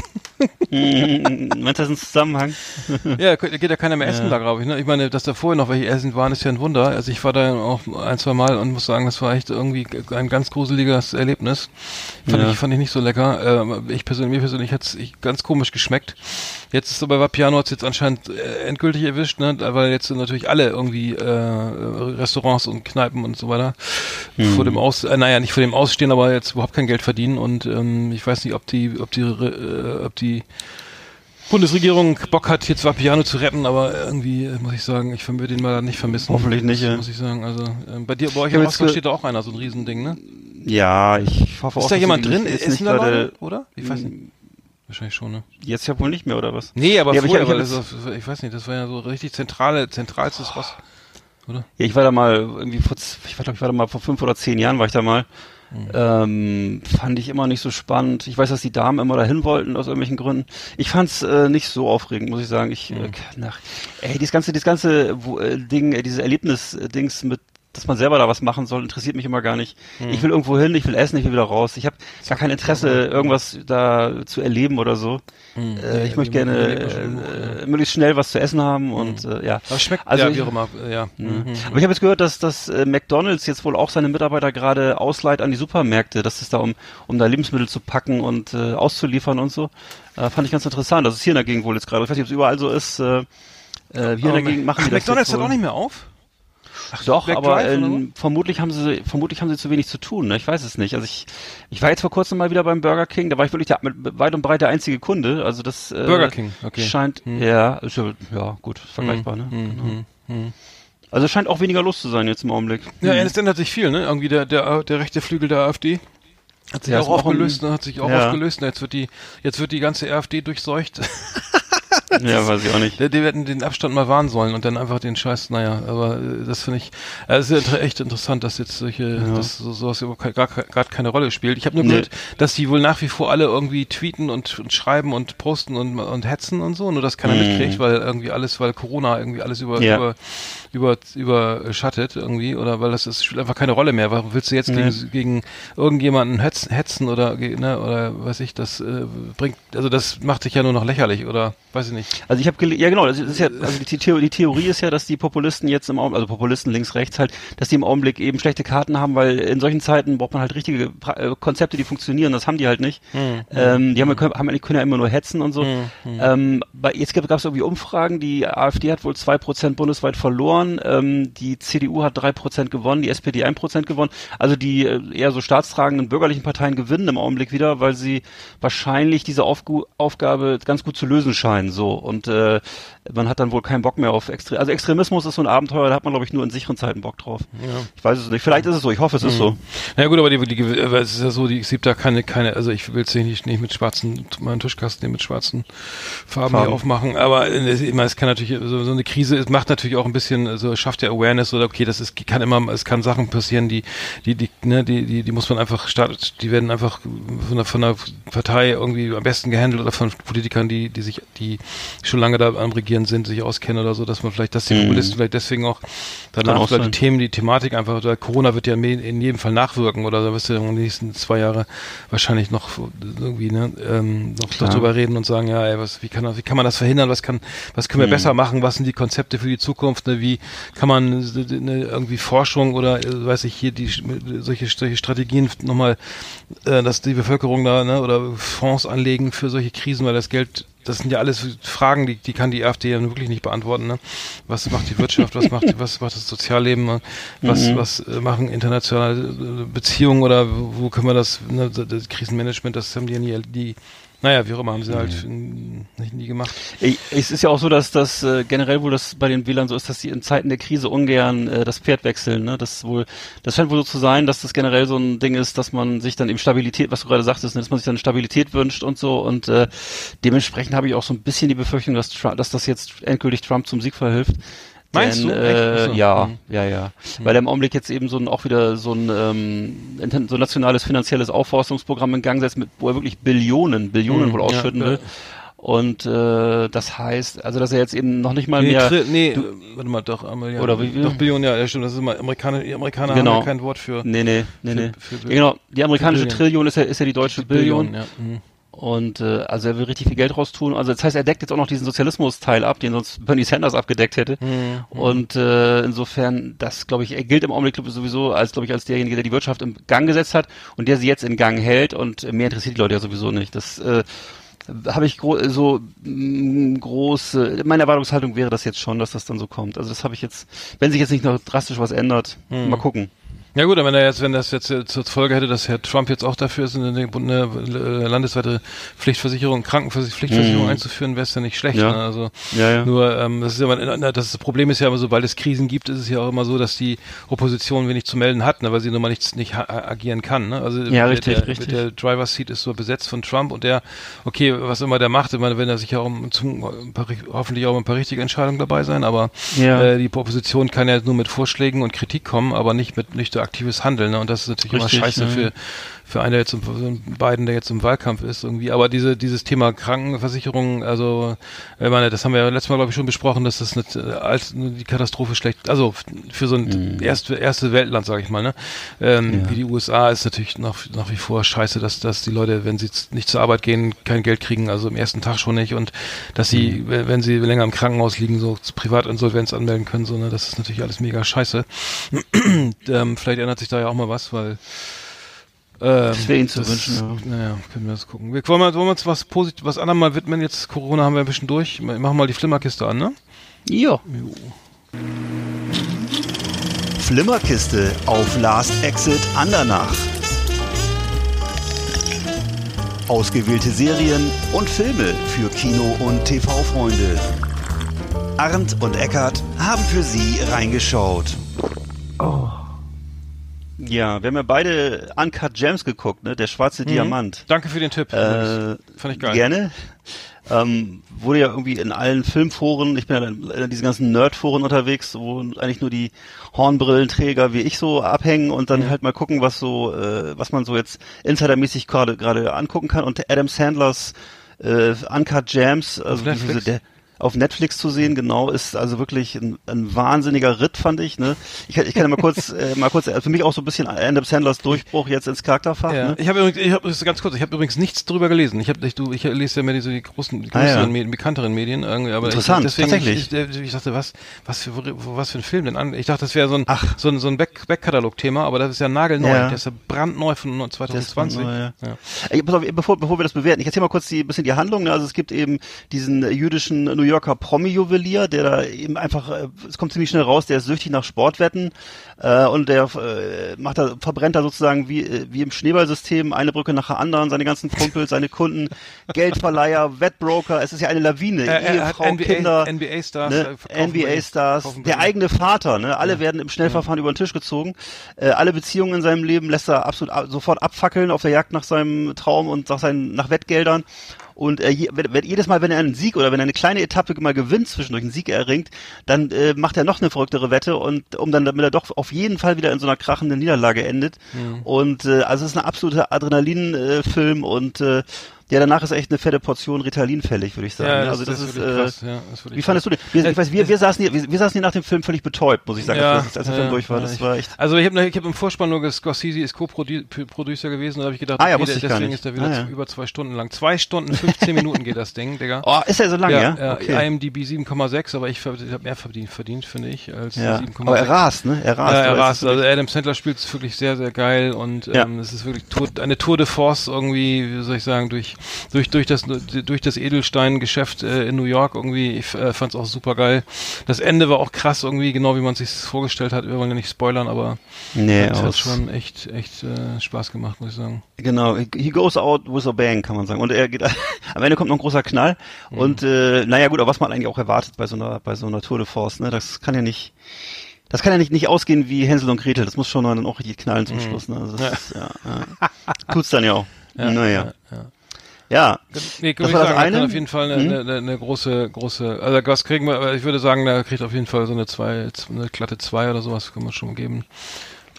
Mm, Meinst du das ist ein Zusammenhang? [laughs] ja, geht ja keiner mehr essen da, glaube ich. Ne? Ich meine, dass da vorher noch welche essen waren, ist ja ein Wunder. Also ich war da auch ein, zwei Mal und muss sagen, das war echt irgendwie ein ganz gruseliges Erlebnis. Fand, Ja. ich, fand ich nicht so lecker. Äh, ich persönlich, mir persönlich hat's ich, ganz komisch geschmeckt. Jetzt ist aber Vapiano hat's jetzt anscheinend äh, endgültig erwischt, ne? weil jetzt sind natürlich alle irgendwie äh, Restaurants und Kneipen und so weiter vor dem Aus, äh, naja, nicht vor dem Ausstehen, aber jetzt überhaupt kein Geld verdienen und ähm, ich weiß nicht, ob die, ob die, äh, ob die Bundesregierung Bock hat, hier zwar Piano zu retten, aber irgendwie äh, muss ich sagen, ich würde den mal nicht vermissen. Hoffentlich nicht, ja. Muss ich sagen. Also äh, bei dir, bei euch jetzt Rostock ge- steht da auch einer, so ein Riesending, ne? Ja, ich hoffe auch. Ist da jemand drin? nicht- Ist nicht in der gerade- Laune, oder? Ich weiß nicht. Wahrscheinlich schon, ne? Jetzt ja wohl nicht mehr, oder was? Nee, aber aber ich früher, hab- ich hab das, ich weiß nicht, das war ja so richtig zentrale, zentralstes Rost. Ja, ich war da mal irgendwie vor, ich war, glaub, ich war da mal vor fünf oder zehn Jahren war ich da mal. Mhm. Ähm, fand ich immer nicht so spannend. Ich weiß, dass die Damen immer dahin wollten aus irgendwelchen Gründen. Ich fand's äh, nicht so aufregend, muss ich sagen. Ich, Mhm. äh, nach, ey, dieses ganze, dieses ganze wo, äh, Ding, äh, dieses Erlebnis-Dings mit dass man selber da was machen soll, interessiert mich immer gar nicht. Mhm. Ich will irgendwo hin, ich will essen, ich will wieder raus. Ich habe gar kein Interesse, irgendwas da zu erleben oder so. Mhm. Äh, ich möchte gerne äh, möglichst schnell was zu essen haben und äh, ja. Aber schmeckt, Also ja, ich- wie auch immer, äh, ja. Mhm. Aber ich habe jetzt gehört, dass dass äh, McDonald's jetzt wohl auch seine Mitarbeiter gerade ausleiht an die Supermärkte, dass es da um um da Lebensmittel zu packen und äh, auszuliefern und so. Äh, fand ich ganz interessant. Das ist hier in der Gegend wohl jetzt gerade. Ich weiß nicht, ob es überall so ist. Äh, äh, hier in der Gegend machen Ach, die das McDonalds hat auch nicht mehr auf? Ach doch, Black aber ähm, vermutlich haben sie vermutlich haben sie zu wenig zu tun. Ne? Ich weiß es nicht. Also ich ich war jetzt vor kurzem mal wieder beim Burger King. Da war ich wirklich der, mit, weit und breit der einzige Kunde. Also das äh, Burger King, okay. scheint ja ist ja, ja gut vergleichbar. Ne? Mhm. Genau. Mhm. Also es scheint auch weniger los zu sein jetzt im Augenblick. Ja, Mhm. es ändert sich viel, ne? Irgendwie der, der, der rechte Flügel der AfD hat sich Ja, auch aufgelöst, ein- ne? hat sich auch ja. aufgelöst. Ne? Jetzt wird die, jetzt wird die ganze AfD durchseucht. [laughs] [laughs] ja, weiß ich auch nicht. Die, die hätten den Abstand mal wahren sollen und dann einfach den Scheiß, naja, aber äh, das finde ich, äh, es ist ja echt interessant, dass jetzt solche, dass so, sowas überhaupt gar, gar keine Rolle spielt. Ich habe nur Nee. gehört, dass die wohl nach wie vor alle irgendwie tweeten und, und schreiben und posten und, und hetzen und so, nur dass keiner Mhm. mitkriegt, weil irgendwie alles, weil Corona irgendwie alles über, Ja. über über überschattet irgendwie oder weil das ist spielt einfach keine Rolle mehr. Warum willst du jetzt Nee. gegen, gegen irgendjemanden hetzen, hetzen oder ne, oder weiß ich, das äh, bringt also das macht dich ja nur noch lächerlich oder weiß ich nicht. Also ich habe ja genau, das ist ja, also die, Theorie, die Theorie ist ja, dass die Populisten jetzt im Augenblick, also Populisten links, rechts halt, dass die im Augenblick eben schlechte Karten haben, weil in solchen Zeiten braucht man halt richtige äh, Konzepte, die funktionieren, das haben die halt nicht. Ähm, die haben, können, haben, können ja immer nur hetzen und so. Ähm, bei, jetzt gab es irgendwie Umfragen, die AfD hat wohl zwei Prozent bundesweit verloren, ähm, die CDU hat drei Prozent gewonnen, die SPD ein Prozent gewonnen. Also die äh, eher so staatstragenden bürgerlichen Parteien gewinnen im Augenblick wieder, weil sie wahrscheinlich diese Aufgu Aufgabe ganz gut zu lösen scheinen. So und äh, man hat dann wohl keinen Bock mehr auf Extre also Extremismus ist so ein Abenteuer, da hat man glaube ich nur in sicheren Zeiten Bock drauf. Ich weiß es nicht. Vielleicht ist es so. Ich hoffe, es ist so. Na ja, gut, aber die, die es ist ja so, die es gibt da keine keine also ich will es nicht nicht mit schwarzen meinen Tuschkasten hier mit schwarzen Farben, Farben. hier aufmachen, aber äh, ich meine, es kann natürlich so, so eine Krise, es macht natürlich auch ein bisschen so schafft ja Awareness oder okay, das ist kann immer es kann Sachen passieren, die die die ne, die die, die muss man einfach start, die werden einfach von der von der Partei irgendwie am besten gehandelt oder von Politikern, die die sich die schon lange da am regieren sind, sich auskennen oder so, dass man vielleicht dass die Mhm. Populisten vielleicht deswegen auch danach auch die Themen, die Thematik einfach, oder Corona wird ja in jedem Fall nachwirken oder da wirst du in den nächsten zwei Jahre wahrscheinlich noch irgendwie ne, ähm, noch, Klar. noch drüber reden und sagen, ja, ey, was, wie kann das, wie kann man das verhindern, was kann, was können wir Mhm. besser machen, was sind die Konzepte für die Zukunft, ne, wie kann man ne, irgendwie Forschung oder äh, weiß ich hier die solche, solche Strategien nochmal, äh, dass die Bevölkerung da ne, oder Fonds anlegen für solche Krisen, weil das Geld das sind ja alles Fragen, die, die kann die AfD ja wirklich nicht beantworten. Ne? Was macht die Wirtschaft, was macht, was macht das Sozialleben, was, Mhm. was äh, machen internationale äh, Beziehungen oder wo können wir das, ne, das Krisenmanagement, das haben die ja nie, die, naja, wie auch immer, haben sie halt mm, nicht nie gemacht. Ich, es ist ja auch so, dass das äh, generell wohl das bei den WLAN so ist, dass sie in Zeiten der Krise ungern äh, das Pferd wechseln. Ne? Das wohl, das scheint wohl so zu sein, dass das generell so ein Ding ist, dass man sich dann eben Stabilität, was du gerade sagtest, ne, dass man sich dann Stabilität wünscht und so. Und äh, dementsprechend habe ich auch so ein bisschen die Befürchtung, dass, Trump, dass das jetzt endgültig Trump zum Sieg verhilft. Meinst Denn, du? Äh, so. ja, Mhm. ja, ja. Weil er im Augenblick jetzt eben so ein, auch wieder so ein, ähm, so ein nationales finanzielles Aufforstungsprogramm in Gang setzt, mit, wo er wirklich Billionen, Billionen Mhm, wohl ja, ausschütten ja. will. Und äh, das heißt, also dass er jetzt eben noch nicht mal Nee, mehr. Nee äh, warte mal, doch, ja, Oder wie doch Billionen, ja, ja, stimmt, das ist immer, Amerikaner, die Amerikaner Genau. haben ja kein Wort für, Nee, nee, nee, Für- nee. für- ja, genau, die amerikanische Billion. Trillion ist ja, ist ja die deutsche Billion. ja. Mhm. Und äh, also er will richtig viel Geld raustun. Also das heißt, er deckt jetzt auch noch diesen Sozialismus-Teil ab, den sonst Bernie Sanders abgedeckt hätte. Mhm. Und äh, insofern, das glaube ich, er gilt im Augenblick sowieso als, glaube ich, als derjenige, der die Wirtschaft im Gang gesetzt hat und der sie jetzt in Gang hält. Und mehr interessiert die Leute ja sowieso nicht. Das äh, habe ich gro so mh, große, meine Erwartungshaltung wäre das jetzt schon, dass das dann so kommt. Also das habe ich jetzt, wenn sich jetzt nicht noch drastisch was ändert, Mhm. mal gucken. Ja gut, wenn er jetzt, wenn das jetzt zur Folge hätte, dass Herr Trump jetzt auch dafür ist, eine, eine äh, landesweite Pflichtversicherung, Krankenversicherung mm. einzuführen, wäre es ja nicht schlecht. Ja. Ne? Also ja, ja. nur ähm, das ist immer, das Problem ist ja immer, sobald es Krisen gibt, ist es ja auch immer so, dass die Opposition wenig zu melden hat, ne, weil sie nun mal nichts nicht agieren kann. Ne? Also ja, richtig, der, richtig. der Driver Seat ist so besetzt von Trump und der, okay, was immer der macht, immer, wenn er sich ja auch um, zum, paar, hoffentlich auch ein paar richtige Entscheidungen dabei sein, aber ja. äh, die Opposition kann ja nur mit Vorschlägen und Kritik kommen, aber nicht mit nicht so aktives Handeln. Ne? Und das ist natürlich Richtig, immer scheiße ja. für, für einen, der jetzt im, beiden, der jetzt im Wahlkampf ist irgendwie. Aber diese, dieses Thema Krankenversicherung, also, ich meine, das haben wir ja letztes Mal, glaube ich, schon besprochen, dass das nicht, als die Katastrophe schlecht, also für so ein mhm. erste, erste Weltland, sage ich mal, ne? Ähm, ja. Wie die USA ist natürlich nach, nach wie vor scheiße, dass, dass die Leute, wenn sie nicht zur Arbeit gehen, kein Geld kriegen, also im ersten Tag schon nicht und dass sie, mhm. wenn sie länger im Krankenhaus liegen, so Privatinsolvenz anmelden können, so, ne? Das ist natürlich alles mega scheiße. [clears throat] ähm, vielleicht ändert sich da ja auch mal was, weil ähm, das wäre Ihnen zu das, wünschen, ja. Naja, können wir das gucken. Wir wollen, mal, wollen wir uns was positiv, was anderem mal widmen. Jetzt Corona haben wir ein bisschen durch. Wir machen mal die Flimmerkiste an, ne? Jo. jo. Flimmerkiste auf Last Exit Andernach. Ausgewählte Serien und Filme für Kino- und TV-Freunde. Arndt und Eckart haben für Sie reingeschaut. Oh. Ja, wir haben ja beide Uncut Gems geguckt, ne? Der schwarze mhm. Diamant. Danke für den Tipp. Äh, Fand ich geil. Gerne. Ähm, wurde ja irgendwie in allen Filmforen, ich bin ja in diesen ganzen Nerdforen unterwegs, wo eigentlich nur die Hornbrillenträger wie ich so abhängen und dann mhm. halt mal gucken, was so, äh, was man so jetzt insidermäßig gerade gerade angucken kann. Und Adam Sandlers äh, Uncut Gems, also diese, der, auf Netflix zu sehen, genau, ist also wirklich ein, ein wahnsinniger Ritt, fand ich. Ne? Ich, ich kann ja mal kurz, [laughs] äh, mal kurz, für mich auch so ein bisschen Adam Sandlers Durchbruch jetzt ins Charakterfach. Ja. Ne? Ich habe übrigens, ich habe ganz kurz, ich habe übrigens nichts drüber gelesen. Ich habe, ich, du, ich lese ja mehr diese großen, die größeren, ah, ja. Medien, bekannteren Medien irgendwie, aber Interessant, ich, deswegen, tatsächlich. Ich, ich, dachte, was, was für, was für ein Film denn an? Ich dachte, das wäre so ein, Ach. so ein, so ein Back, Backkatalog-Thema, aber das ist ja nagelneu. Ja. Der ist ja brandneu von 2020. Neu, ja. Ja. Ey, pass auf, bevor, bevor wir das bewerten, ich erzähle mal kurz die, bisschen die Handlung. Ne? Also es gibt eben diesen jüdischen New Yorker Promi-Juwelier Juwelier, der da eben einfach, äh, es kommt ziemlich schnell raus, der ist süchtig nach Sportwetten äh, und der äh, macht da, verbrennt da sozusagen wie, äh, wie im Schneeballsystem eine Brücke nach der anderen, seine ganzen Kumpels, seine Kunden, [laughs] Geldverleiher, Wettbroker, es ist ja eine Lawine, äh, Ehefrau, NBA, Kinder, NBA-Stars, ne, NBA-Stars, der eigene Vater, ne, alle ja. werden im Schnellverfahren ja. über den Tisch gezogen, äh, alle Beziehungen in seinem Leben lässt er absolut ab, sofort abfackeln auf der Jagd nach seinem Traum und nach seinen nach Wettgeldern und äh, je, wenn, jedes Mal, wenn er einen Sieg oder wenn er eine kleine Etappe mal gewinnt, zwischendurch einen Sieg erringt, dann äh, macht er noch eine verrücktere Wette und um dann, damit er doch auf jeden Fall wieder in so einer krachenden Niederlage endet. Mhm. Und äh, also es ist eine absolute Adrenalin-Film und äh, ja, danach ist echt eine fette Portion Ritalin fällig, würde ich sagen. Ja, also das, das ist, äh, krass, ja, das wie fandest du den? Wir, ich weiß, wir, wir saßen hier, wir, wir saßen hier nach dem Film völlig betäubt, muss ich sagen, ja, als, als der Film durch war. Das war echt. Also ich habe ich hab im Vorspann nur Scorsese ist Co-Producer gewesen, da habe ich gedacht, ah, ja, okay, der, deswegen ist er wieder ah, ja. über zwei Stunden lang. Zwei Stunden 15 [laughs] Minuten geht das Ding, Digga. Oh, ist er so lang, ja? ja? Okay. IMDb 7,6, aber ich, habe mehr verdient, verdient, finde ich, als ja. 7,6. Aber er rast, ne? Er rast. Ja, er rast. Also Adam Sandler spielt es wirklich sehr, sehr geil und ähm, es ist wirklich eine Tour de Force irgendwie, wie soll ich sagen, durch, durch, durch das das durch das Edelstein-Geschäft äh, in New York irgendwie. Ich äh, fand es auch super geil. Das Ende war auch krass irgendwie, genau wie man sich vorgestellt hat. Wir wollen ja nicht spoilern, aber nee, es hat schon echt echt äh, Spaß gemacht, muss ich sagen. Genau, he goes out with a bang, kann man sagen. Und er geht [laughs] am Ende kommt noch ein großer Knall. Mhm. Und äh, naja gut, aber was man eigentlich auch erwartet bei so einer bei so einer Tour de Force, ne? Das kann ja nicht das kann ja nicht, nicht ausgehen wie Hänsel und Gretel. Das muss schon dann auch richtig knallen zum mhm. Schluss. Ne? Also das ja. Ist, ja, ja. Tut's dann ja auch. [laughs] Ja, naja. Ja, ja. Ja, nee, das war das eine. auf jeden Fall eine, mhm. eine, eine, große, große, also was kriegen wir, ich würde sagen, da kriegt auf jeden Fall so eine zwei, eine glatte zwei oder sowas, kann man schon geben.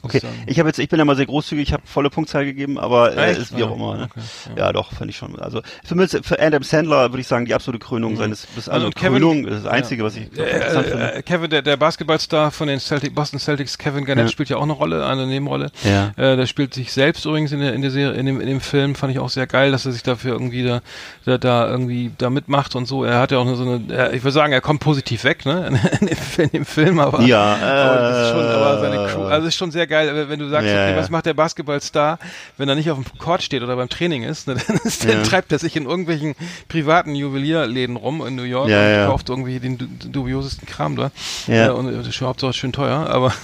Okay, ich habe jetzt, ich bin ja mal sehr großzügig, ich habe volle Punktzahl gegeben, aber äh, ist wie auch immer. Ne? Okay, ja. ja. doch, fand ich schon. Also für, mich, für Adam Sandler würde ich sagen, die absolute Krönung mhm. seines, also, also Kevin, Krönung ist das Einzige, ja. was ich äh, äh, Kevin, der, der Basketballstar von den Celtic, Boston Celtics, Kevin Garnett, ja. spielt ja auch eine Rolle, eine Nebenrolle. Ja. Äh, der spielt sich selbst übrigens in der, in der Serie, in dem, in dem Film, fand ich auch sehr geil, dass er sich dafür irgendwie da, da, da irgendwie da mitmacht und so. Er hat ja auch so eine, ich würde sagen, er kommt positiv weg, ne, [laughs] in, dem, in dem Film, aber, ja, aber, das ist schon, aber seine Crew, also ist schon sehr geil, wenn du sagst, ja, okay, was macht der Basketballstar, wenn er nicht auf dem Court steht oder beim Training ist? Ne? [laughs] Dann, ist, dann treibt er sich in irgendwelchen privaten Juwelierläden rum in New York und kauft irgendwie den dubiosesten Kram da. Ja. Äh, und das ist Hauptsache schön teuer, aber [laughs]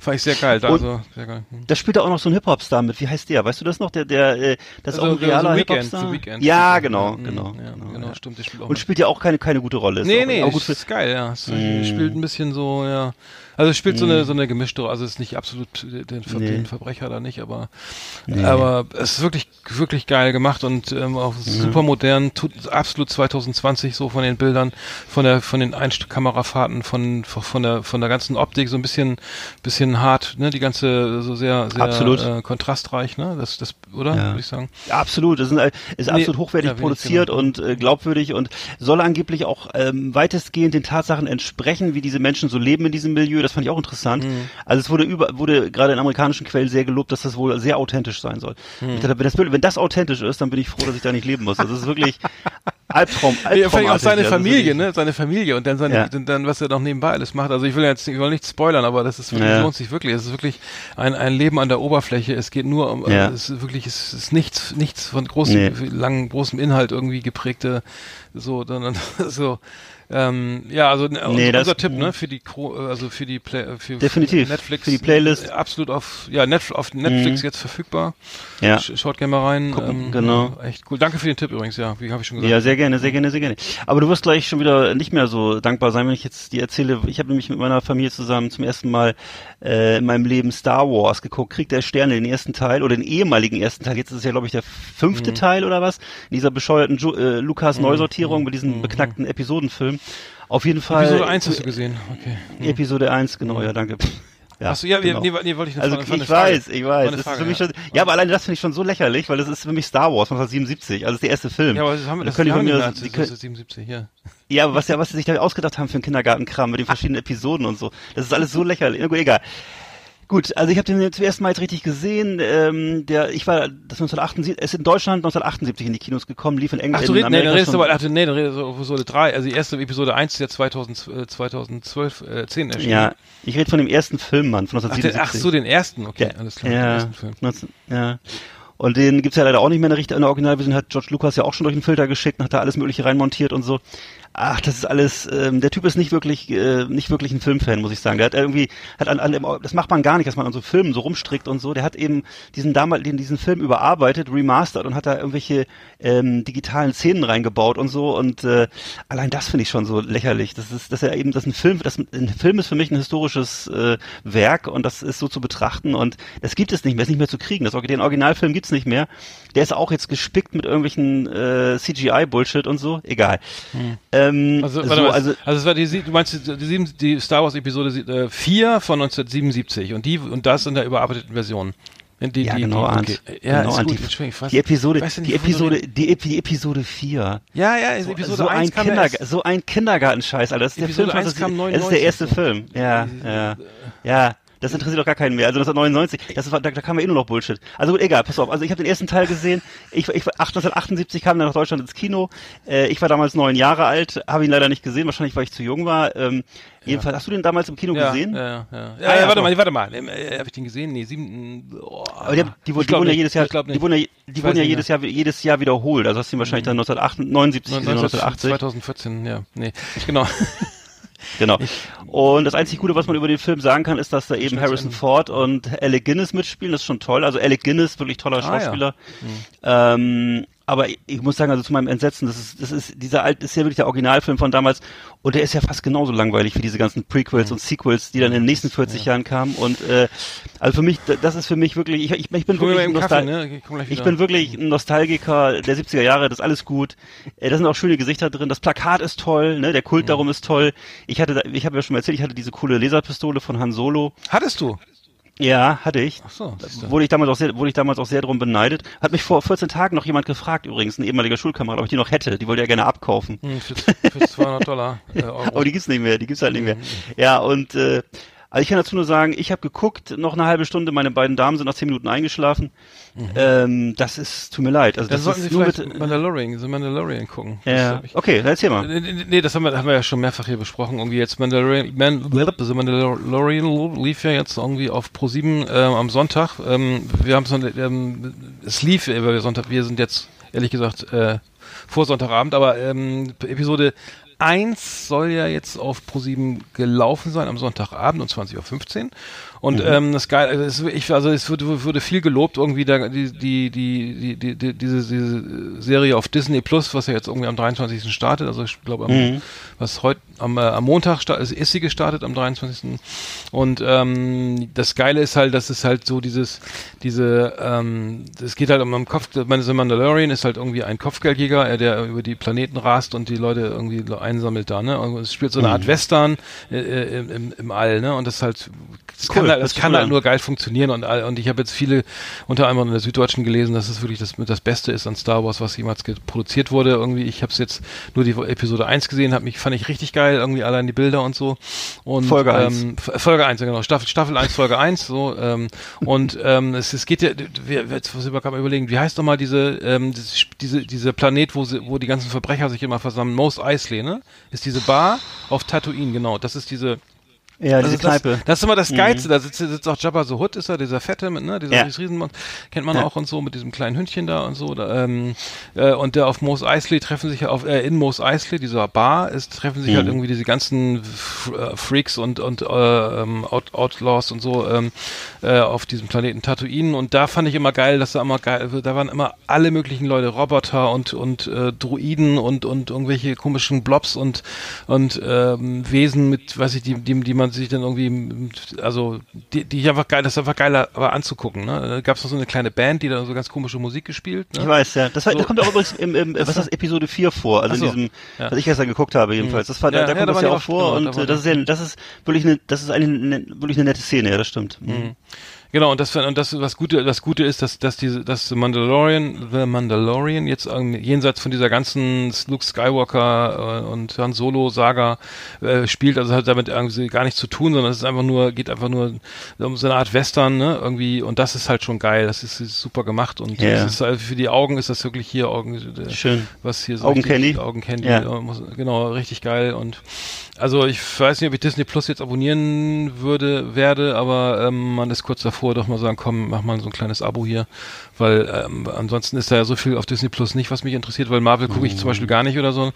Fand ich sehr geil. Also, sehr geil. Hm. Da spielt da auch noch so ein Hip-Hop-Star mit. Wie heißt der? Weißt du das noch? Der, der, äh, das ist Also, auch ein realer Weeknd, Hip-Hop-Star. Ja, genau, Weeknd. genau, Ja, genau, genau, ja. stimmt. Spielt auch Und spielt ja auch keine, keine gute Rolle. Ist Nee, auch, nee, auch gut ist, ist geil, ja. Es Mm. spielt ein bisschen so, ja. Also es spielt so eine so eine gemischte, also es ist nicht absolut den, Ver Nee. den Verbrecher da nicht, aber Nee. aber es ist wirklich wirklich geil gemacht und ähm, auch super modern, tut absolut 2020 so von den Bildern, von der von den Einst Kamerafahrten, von von der von der ganzen Optik so ein bisschen bisschen hart, ne, die ganze so sehr sehr Absolut. Äh, kontrastreich, ne? Das das oder Ja. würde ich sagen. Absolut, ist, ein- ist Nee, absolut hochwertig ja, wenig produziert genau. und äh, glaubwürdig und soll angeblich auch ähm, weitestgehend den Tatsachen entsprechen, wie diese Menschen so leben in diesem Milieu. Das fand ich auch interessant. Mhm. Also es wurde über, wurde gerade in amerikanischen Quellen sehr gelobt, dass das wohl sehr authentisch sein soll. Mhm. Ich dachte, wenn, das, wenn das authentisch ist, dann bin ich froh, dass ich da nicht leben muss. Das ist wirklich [laughs] Albtraum. Ja, vielleicht auch seine Also Familie, ne? Seine Familie und dann seine, Ja. dann, was er noch nebenbei alles macht. Also ich will jetzt, ich will nicht spoilern, aber das ist wirklich, Ja. lohnt sich wirklich. Es ist wirklich ein, ein Leben an der Oberfläche. Es geht nur um, Ja. es ist wirklich, es ist nichts, nichts von großem, Nee. langen, großem Inhalt irgendwie geprägte, so, dann, [laughs] so, ähm, ja, also ne, Nee, unser Tipp, ne, für die, Cro- also für die, Play, für, Definitiv. für Netflix, Für die Playlist. äh, absolut auf, ja, Netf auf Netflix Mhm. jetzt verfügbar. Ja. Sch- Schaut gerne mal rein. Gucken, genau. ja, Echt cool. Danke für den Tipp übrigens, ja, wie habe ich schon gesagt. Ja, sehr gerne, sehr gerne, sehr gerne. Aber du wirst gleich schon wieder nicht mehr so dankbar sein, wenn ich jetzt dir erzähle. Ich habe nämlich mit meiner Familie zusammen zum ersten Mal äh, in meinem Leben Star Wars geguckt, Krieg der Sterne, den ersten Teil oder den ehemaligen ersten Teil. Jetzt ist es ja, glaube ich, der Mhm. fünfte Teil oder was? In dieser bescheuerten Ju äh, Lukas Neusortierung mit diesem beknackten Auf jeden Fall. Episode 1 hast du gesehen, okay. Episode 1, genau, ja, danke. Ja, Achso, ja, genau. nee, nee, wollte ich das Also war- ich Frage. weiß, ich weiß. Das für mich ja. schon, ja, aber alleine das finde ich schon so lächerlich, weil das ist für mich Star Wars 1977, also das ist der erste Film. Ja, aber das haben wir, Da das können die haben mir, das- die das können, ist 77, ja. ja, aber was ja, was sie sich da ausgedacht haben für einen Kindergartenkram mit den verschiedenen Episoden und so. Das ist alles so lächerlich. Na gut, egal. Gut, also ich habe den zum ersten Mal jetzt richtig gesehen. Ähm, der, ich war das 1978, es ist in Deutschland 1978 in die Kinos gekommen, lief in England. Ach, du in redest, nee, dann redest du aber, ach, nee, dann redest du über Episode 3, also die erste Episode 1 ist ja 2000, äh, 2012, äh, 10 erschienen. Ja, ich rede von dem ersten Film, Mann, von Ach, den, 1977. ach so, den ersten, okay, Der- alles klar, den ja, ersten Film. 19, ja. Und den gibt's ja leider auch nicht mehr in der, in der Originalversion, hat George Lucas ja auch schon durch den Filter geschickt und hat da alles mögliche reinmontiert und so. Ach, das ist alles, ähm, der Typ ist nicht wirklich, äh, nicht wirklich ein Filmfan, muss ich sagen. Der hat irgendwie, hat an, an das macht man gar nicht, dass man an so Filmen so rumstrickt und so. Der hat eben diesen damals, den, diesen Film überarbeitet, remastert und hat da irgendwelche ähm, digitalen Szenen reingebaut und so. Und äh, allein das finde ich schon so lächerlich. Das ist, dass er eben, dass ein Film, das ein Film ist für mich ein historisches äh, Werk und das ist so zu betrachten und das gibt es nicht mehr, ist nicht mehr zu kriegen. Das, den Originalfilm gibt's nicht mehr. Der ist auch jetzt gespickt mit irgendwelchen äh, CGI-Bullshit und so. Egal. Ähm, Also, so, mal, also also, es war die, du meinst die, die, Star Wars Episode äh, 4 von 1977 und die, und das in der überarbeiteten Version. Die, ja, die, genau, okay. Ja, genau, gut, die, weiß- die Episode, nicht, die Episode, die, die Episode 4. Ja, ja, ist So, Episode so 1 ein erst- so ein Kindergartenscheiß, Alter. Das ist der Episode Film 1 von kam das ist der 99 erste. Film. Ja, ja. Ja, das interessiert doch gar keinen mehr. Also 1999, das war, da, da kam ja eh nur noch Bullshit. Also gut, egal, pass auf. Also ich habe den ersten Teil gesehen. Ich, ich, 1978 kam er nach Deutschland ins Kino. Äh, ich war damals neun Jahre alt, habe ihn leider nicht gesehen, wahrscheinlich weil ich zu jung war. Ähm, Jedenfalls, hast du den damals im Kino ja, gesehen? Ja, ja, ja. ja, Ah, ja, ja warte mal, warte mal. Äh, Habe ich den gesehen? Nee, sieben. Oh, Aber die, die, die, glaub wurden ja jedes Jahr, die wurden ja, die wurden ja jedes Jahr, jedes Jahr wiederholt. Also hast du ihn wahrscheinlich dann 1979 gesehen, 1980. 2014, ja. Nee, [laughs] genau. Genau. Und das einzig Gute, was man über den Film sagen kann, ist, dass da eben Harrison Ford und Alec Guinness mitspielen. Das ist schon toll. Also Alec Guinness, wirklich toller Ah, ja. Schauspieler. Ähm, aber ich, muss sagen, also zu meinem Entsetzen, das ist, das ist, dieser alt, ist ja wirklich der Originalfilm von damals und der ist ja fast genauso langweilig wie diese ganzen Prequels und Sequels, die dann in den nächsten 40 Jahren kamen und äh, also für mich, das ist für mich wirklich, ich, ich, ich bin wir wirklich ein Nostal ne? Ich ich bin wirklich ein Nostalgiker der 70er Jahre, das ist alles gut. Äh, Da sind auch schöne Gesichter drin. Das Plakat ist toll, ne? Der Kult Mhm. darum ist toll. Ich hatte, ich habe ja schon mal erzählt, ich hatte diese coole Laserpistole von Han Solo. Hattest du? Ja, hatte ich. Ach so. Wurde ich damals auch sehr, wurde ich damals auch sehr drum beneidet. Hat mich vor 14 Tagen noch jemand gefragt, übrigens, ein ehemaliger Schulkamerad, ob ich die noch hätte. Die wollte er gerne abkaufen. Hm, für, für 200 Dollar. Äh, Euro. [laughs] Aber die gibt's nicht mehr, die gibt's halt nicht mehr. Mhm. Ja, und äh, also ich kann dazu nur sagen, ich habe geguckt, noch eine halbe Stunde, meine beiden Damen sind nach 10 Minuten eingeschlafen. Ähm, das ist, tut mir leid. Also das Mhm. sollten ist Sie nur vielleicht mit, Mandalorian, The Mandalorian gucken. Das ja, ich- okay, dann erzähl mal. Nee, nee, das haben wir, haben wir ja schon mehrfach hier besprochen. Irgendwie jetzt Mandalorian, Man, The Mandalorian lief ja jetzt irgendwie auf Pro 7 ähm, am Sonntag. Ähm, wir haben es noch, ähm, es lief, äh, wir Sonntag, wir sind jetzt ehrlich gesagt äh, vor Sonntagabend, aber ähm, Episode 1 soll ja jetzt auf Pro 7 gelaufen sein am Sonntagabend um 20.15 Uhr. Und ähm, das geil, es, ich, also es wurde, wurde viel gelobt irgendwie da, die, die, die, die, die, diese, diese Serie auf Disney Plus, was ja jetzt irgendwie am 23. startet. Also ich glaube, am, was heute am, äh, am Montag sta- also ist sie gestartet am 23. Und ähm, das Geile ist halt, dass es halt so dieses, diese, ähm, es geht halt um am Kopf, meine The Mandalorian ist halt irgendwie ein Kopfgeldjäger, äh, der über die Planeten rast und die Leute irgendwie einsammelt da, ne? Und es spielt so eine Art Western äh, äh, im, im All, ne? Und das ist halt, das Cool, kann, halt, das kann halt nur geil funktionieren und all- und ich habe jetzt viele, unter anderem in der Süddeutschen gelesen, dass es wirklich das das Beste ist an Star Wars, was jemals produziert wurde. Irgendwie, ich habe es jetzt nur die Episode 1 gesehen, hab mich fand ich richtig geil, irgendwie allein die Bilder und so. Und Folge eins. Ähm, F- Folge 1, ja, genau, Staffel Staffel 1, Folge 1, so ähm, und ähm, es, es geht ja, wir, jetzt muss ich mal gerade mal überlegen, wie heißt doch mal diese ähm, diese diese Planet, wo sie, wo die ganzen Verbrecher sich immer versammeln, Mos Eisley, ne? Ist diese Bar auf Tatooine, genau. Das ist diese Ja, das diese ist das, Kneipe. das ist immer das Geilste. Da sitzt, sitzt auch Jabba so Hood, ist er, dieser Fette mit, ne, dieser Ja. Riesenmann, kennt man Ja. auch und so mit diesem kleinen Hündchen da und so. Da, ähm, äh, und der auf Mos Eisley treffen sich ja auf, äh, in Mos Eisley, dieser Bar, ist, treffen sich halt Mhm. irgendwie diese ganzen F äh, Freaks und, und äh, ähm, Out Outlaws und so ähm, äh, auf diesem Planeten Tatooine. Und da fand ich immer geil, dass da immer geil, da waren immer alle möglichen Leute, Roboter und, und äh, Druiden und, und irgendwelche komischen Blobs und, und ähm, Wesen mit, weiß ich, die, die, die man sich dann irgendwie, also die, die ich einfach geil, das ist einfach geiler aber anzugucken. Ne? Da gab es noch so eine kleine Band, die da so ganz komische Musik gespielt. Ne? Ich weiß, ja. Das, war, So. das kommt auch übrigens im, im was ist das, Episode 4 vor, also so. in diesem, Ja. was ich gestern geguckt habe jedenfalls. Das war, Ja, da, da ja, kommt da das ja auch vor genau, da und waren äh, das ist ja, das ist wirklich eine, das ist eine, eine wirklich eine nette Szene, ja, das stimmt. Mhm. Genau, und das und das was Gute, das Gute ist, dass dass diese dass The Mandalorian, The Mandalorian jetzt ähm, jenseits von dieser ganzen Luke Skywalker äh, und Han Solo Saga äh, spielt, also hat damit irgendwie gar nichts zu tun, sondern es ist einfach nur geht einfach nur um so eine Art Western, ne, irgendwie und das ist halt schon geil, das ist, ist super gemacht und das ist halt für die Augen ist das wirklich hier Augen äh, Schön. was hier so Augencandy? Augencandy, Ja. äh, genau, richtig geil und also ich weiß nicht, ob ich Disney Plus jetzt abonnieren würde, werde, aber ähm, man ist kurz davor, doch mal sagen, komm, mach mal so ein kleines Abo hier, weil ähm, ansonsten ist da ja so viel auf Disney Plus nicht, was mich interessiert, weil Marvel gucke ich zum Beispiel gar nicht oder so.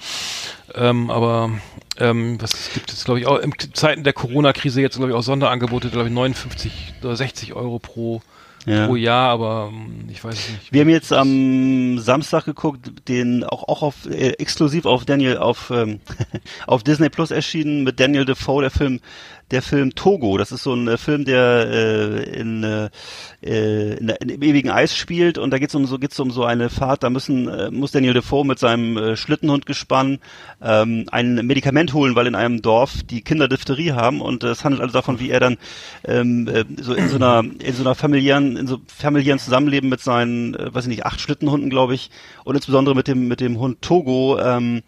Ähm, aber ähm, was gibt es, glaube ich, auch in Zeiten der Corona-Krise jetzt, glaube ich, auch Sonderangebote, glaube ich, 59 oder 60 Euro pro, Ja. pro Jahr, aber ähm, ich weiß es nicht. Wir haben jetzt am Samstag geguckt, den auch auch auf äh, exklusiv auf Daniel auf ähm, [laughs] auf Disney Plus erschienen mit Daniel Defoe der Film der Film Togo. Das ist so ein äh, Film, der äh, in, äh, äh, in, in im ewigen Eis spielt und da geht's um so geht's um so eine Fahrt. Da müssen äh, muss Daniel Defoe mit seinem äh, Schlittenhundgespann ähm, ein Medikament holen, weil in einem Dorf die Kinder Diphtherie haben und es handelt also davon, wie er dann ähm, äh, so in so einer in so einer familiären in so familiären Zusammenleben mit seinen, äh, weiß ich nicht, acht Schlittenhunden, glaube ich, und insbesondere mit dem mit dem Hund Togo ähm,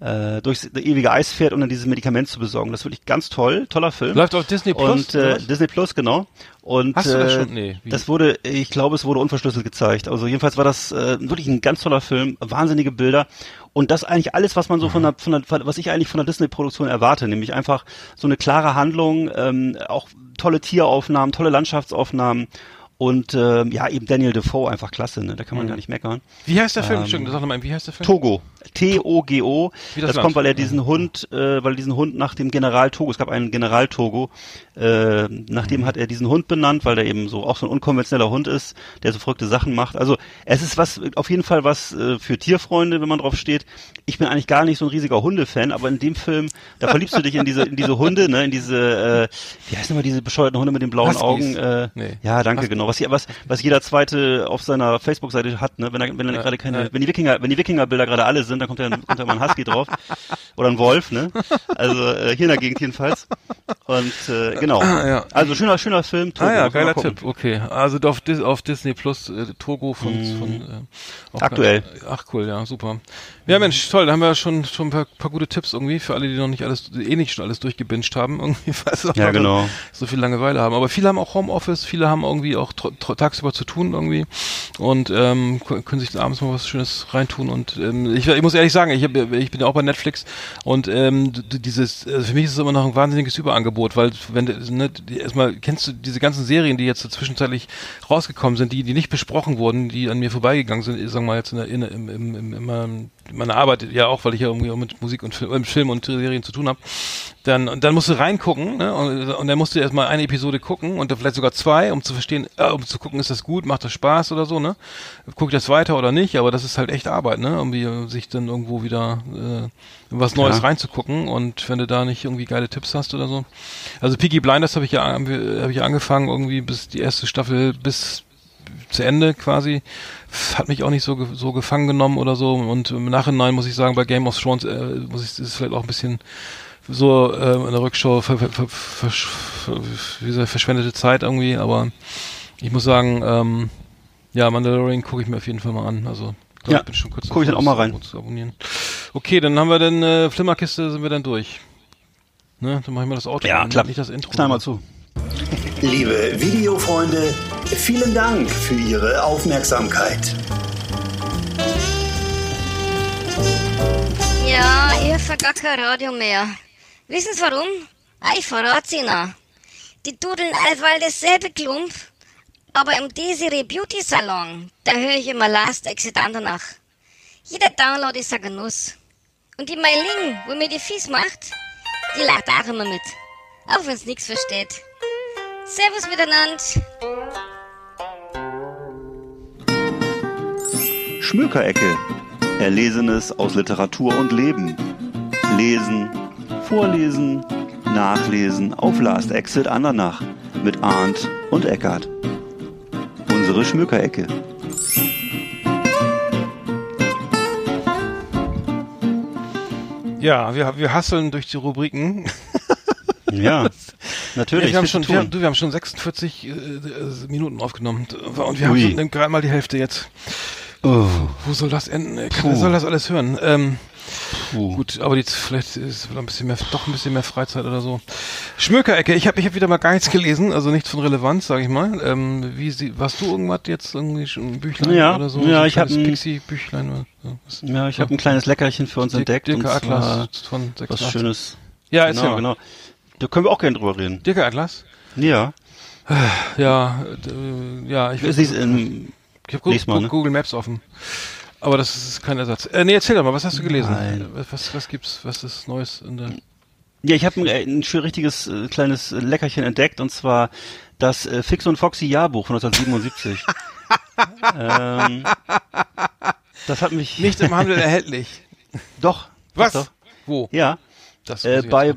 äh, durchs ewige Eis fährt, um dann dieses Medikament zu besorgen. Das ist wirklich ganz toll, toller Film. Läuft auf Disney Plus? Und äh? Disney Plus, genau. Und Hast du das äh, schon? Nee, wie? das wurde, ich glaube, es wurde unverschlüsselt gezeigt. Also jedenfalls war das äh, wirklich ein ganz toller Film, wahnsinnige Bilder und das eigentlich alles, was man so von der, von der was ich eigentlich von der Disney-Produktion erwarte, nämlich einfach so eine klare Handlung, ähm, auch tolle Tieraufnahmen, tolle Landschaftsaufnahmen und ähm, ja eben Daniel Defoe einfach klasse, ne? Da kann man Mhm. gar nicht meckern. Wie heißt der Film? ähm, Entschuldigung, sag nochmal, wie heißt der Film? Togo. T-O-G-O. Wie das Das, kommt, weil er diesen Hund, äh, weil er diesen Hund nach dem General Togo, es gab einen General Togo, äh, nach Mhm. hat er diesen Hund benannt, weil der eben so auch so ein unkonventioneller Hund ist, der so verrückte Sachen macht. Also es ist was, auf jeden Fall was äh, für Tierfreunde, wenn man drauf steht. Ich bin eigentlich gar nicht so ein riesiger Hundefan, aber in dem Film, da verliebst du dich in diese, in diese Hunde, ne, in diese, äh, wie heißen immer diese bescheuerten Hunde mit den blauen Huskies. Augen? Äh, Nee. Ja, danke, Huskies. genau. Was, was, was jeder zweite auf seiner Facebook-Seite hat, ne, wenn er, wenn er Ja, gerade keine, ja. wenn die Wikinger, wenn die Wikinger-Bilder gerade alle sind, dann kommt ja, kommt ja mal ein Husky drauf. Oder ein Wolf, ne? Also äh, hier in der Gegend jedenfalls. Und äh, genau. Ja. Also schöner, schöner Film. Togo, Ah ja, geiler. Tipp. Okay, also auf, Dis auf Disney Plus äh, Togo von, von äh. Aktuell. ganz- Ach cool, ja, super. Ja Mensch, toll, da haben wir schon schon ein paar, paar gute Tipps irgendwie für alle, die noch nicht alles eh nicht schon alles durchgebinged haben [laughs] irgendwie, sie auch Ja, genau. so viel Langeweile haben. Aber viele haben auch Homeoffice, viele haben irgendwie auch tagsüber zu tun irgendwie und ähm, können sich abends mal was Schönes reintun und ähm, ich, ich muss ehrlich sagen, ich, hab, ich bin ja auch bei Netflix und ähm, dieses, also für mich ist es immer noch ein wahnsinniges Überangebot, weil wenn ne, erstmal kennst du diese ganzen Serien, die jetzt zwischenzeitlich rausgekommen sind, die die nicht besprochen wurden, die an mir vorbeigegangen sind, ich sag mal jetzt in, der, in, im, im, im, in meiner Arbeit ja auch, weil ich ja irgendwie auch mit Musik und Film, Film und Serien zu tun habe, dann und dann musst du reingucken ne? und, und dann musst du erstmal eine Episode gucken und dann vielleicht sogar zwei, um zu verstehen, äh, um zu gucken, ist das gut, macht das Spaß oder so, ne? Guck ich das weiter oder nicht, aber das ist halt echt Arbeit, ne? Irgendwie sich dann irgendwo wieder äh, was Neues Ja. reinzugucken und wenn du da nicht irgendwie geile Tipps hast oder so. Also Peaky Blinders habe ich ja habe ich ja angefangen irgendwie bis die erste Staffel bis zu Ende quasi. Hat mich auch nicht so, so gefangen genommen oder so. Und im Nachhinein muss ich sagen, bei Game of Thrones äh, muss ich, ist es vielleicht auch ein bisschen so äh, in der Rückschau ver, ver, ver, ver, verschwendete Zeit irgendwie. Aber ich muss sagen, ähm, ja, Mandalorian gucke ich mir auf jeden Fall mal an. Also ich glaub, Ja, ich bin schon kurz guck ich dann auch mal rein. abonnieren. Okay, dann haben wir dann äh, Flimmerkiste, sind wir dann durch. Ne, dann mache ich mal das Auto. Ja, an, klar. Nicht das Intro. Knall mal zu. Liebe Videofreunde, vielen Dank für Ihre Aufmerksamkeit. Ja, höre gar kein Radio mehr. Wissen Sie warum? Ich verrat's Ihnen. Die dudeln allweil dasselbe Klump, aber im Desiree Beauty Salon, da höre ich immer Last Exit Andernach. Jeder Download ist ein Genuss. Und die Meiling, wo mir die Fies macht, die lacht auch immer mit. Auch wenn's nix versteht. Servus miteinander. Schmökerecke. Erlesenes aus Literatur und Leben. Lesen, vorlesen, nachlesen auf Last Exit Andernach mit Arndt und Eckart. Unsere Schmökerecke. Ja, wir, wir hasseln durch die Rubriken. [laughs] Ja, natürlich. wir, haben schon, wir, haben, du, wir haben schon 46 äh, äh, Minuten aufgenommen und wir Ui. haben schon gerade mal die Hälfte jetzt. Oh, Wo soll das enden? Wer Puh. soll das alles hören? Ähm, puh. gut, aber jetzt vielleicht ist ein bisschen mehr, doch ein bisschen mehr Freizeit oder so. Schmökerecke, ich habe ich hab wieder mal gar nichts gelesen, also nichts von Relevanz, sage ich mal. Ähm, wie sie, warst du irgendwas jetzt irgendwie schon ein Büchlein Ja, oder so? ja, so ich hab kleines ein- Pixie-Büchlein oder so. Was- Ja, ich habe ein kleines Leckerchen für uns Dirk- entdeckt. Und Atlas zwar von was 86. Schönes. Ja, genau, genau. Da können wir auch gerne drüber reden. Dirk Atlas? Ja. [sighs] Ja, äh, ja, ich ist in, Ich habe Google, ne? Google Maps offen. Aber das ist kein Ersatz. Äh, nee, erzähl doch mal, was hast du gelesen? Nein. Äh, Was, was gibt's, was ist Neues in der... Ja, ich habe ein, äh, ein schön richtiges äh, kleines Leckerchen entdeckt und zwar das äh, Fix und Foxy Jahrbuch von 1977. [laughs] ähm, das hat mich Nicht im Handel [laughs] erhältlich. doch Was? Doch, doch. Wo? Ja, Das äh, ich bei.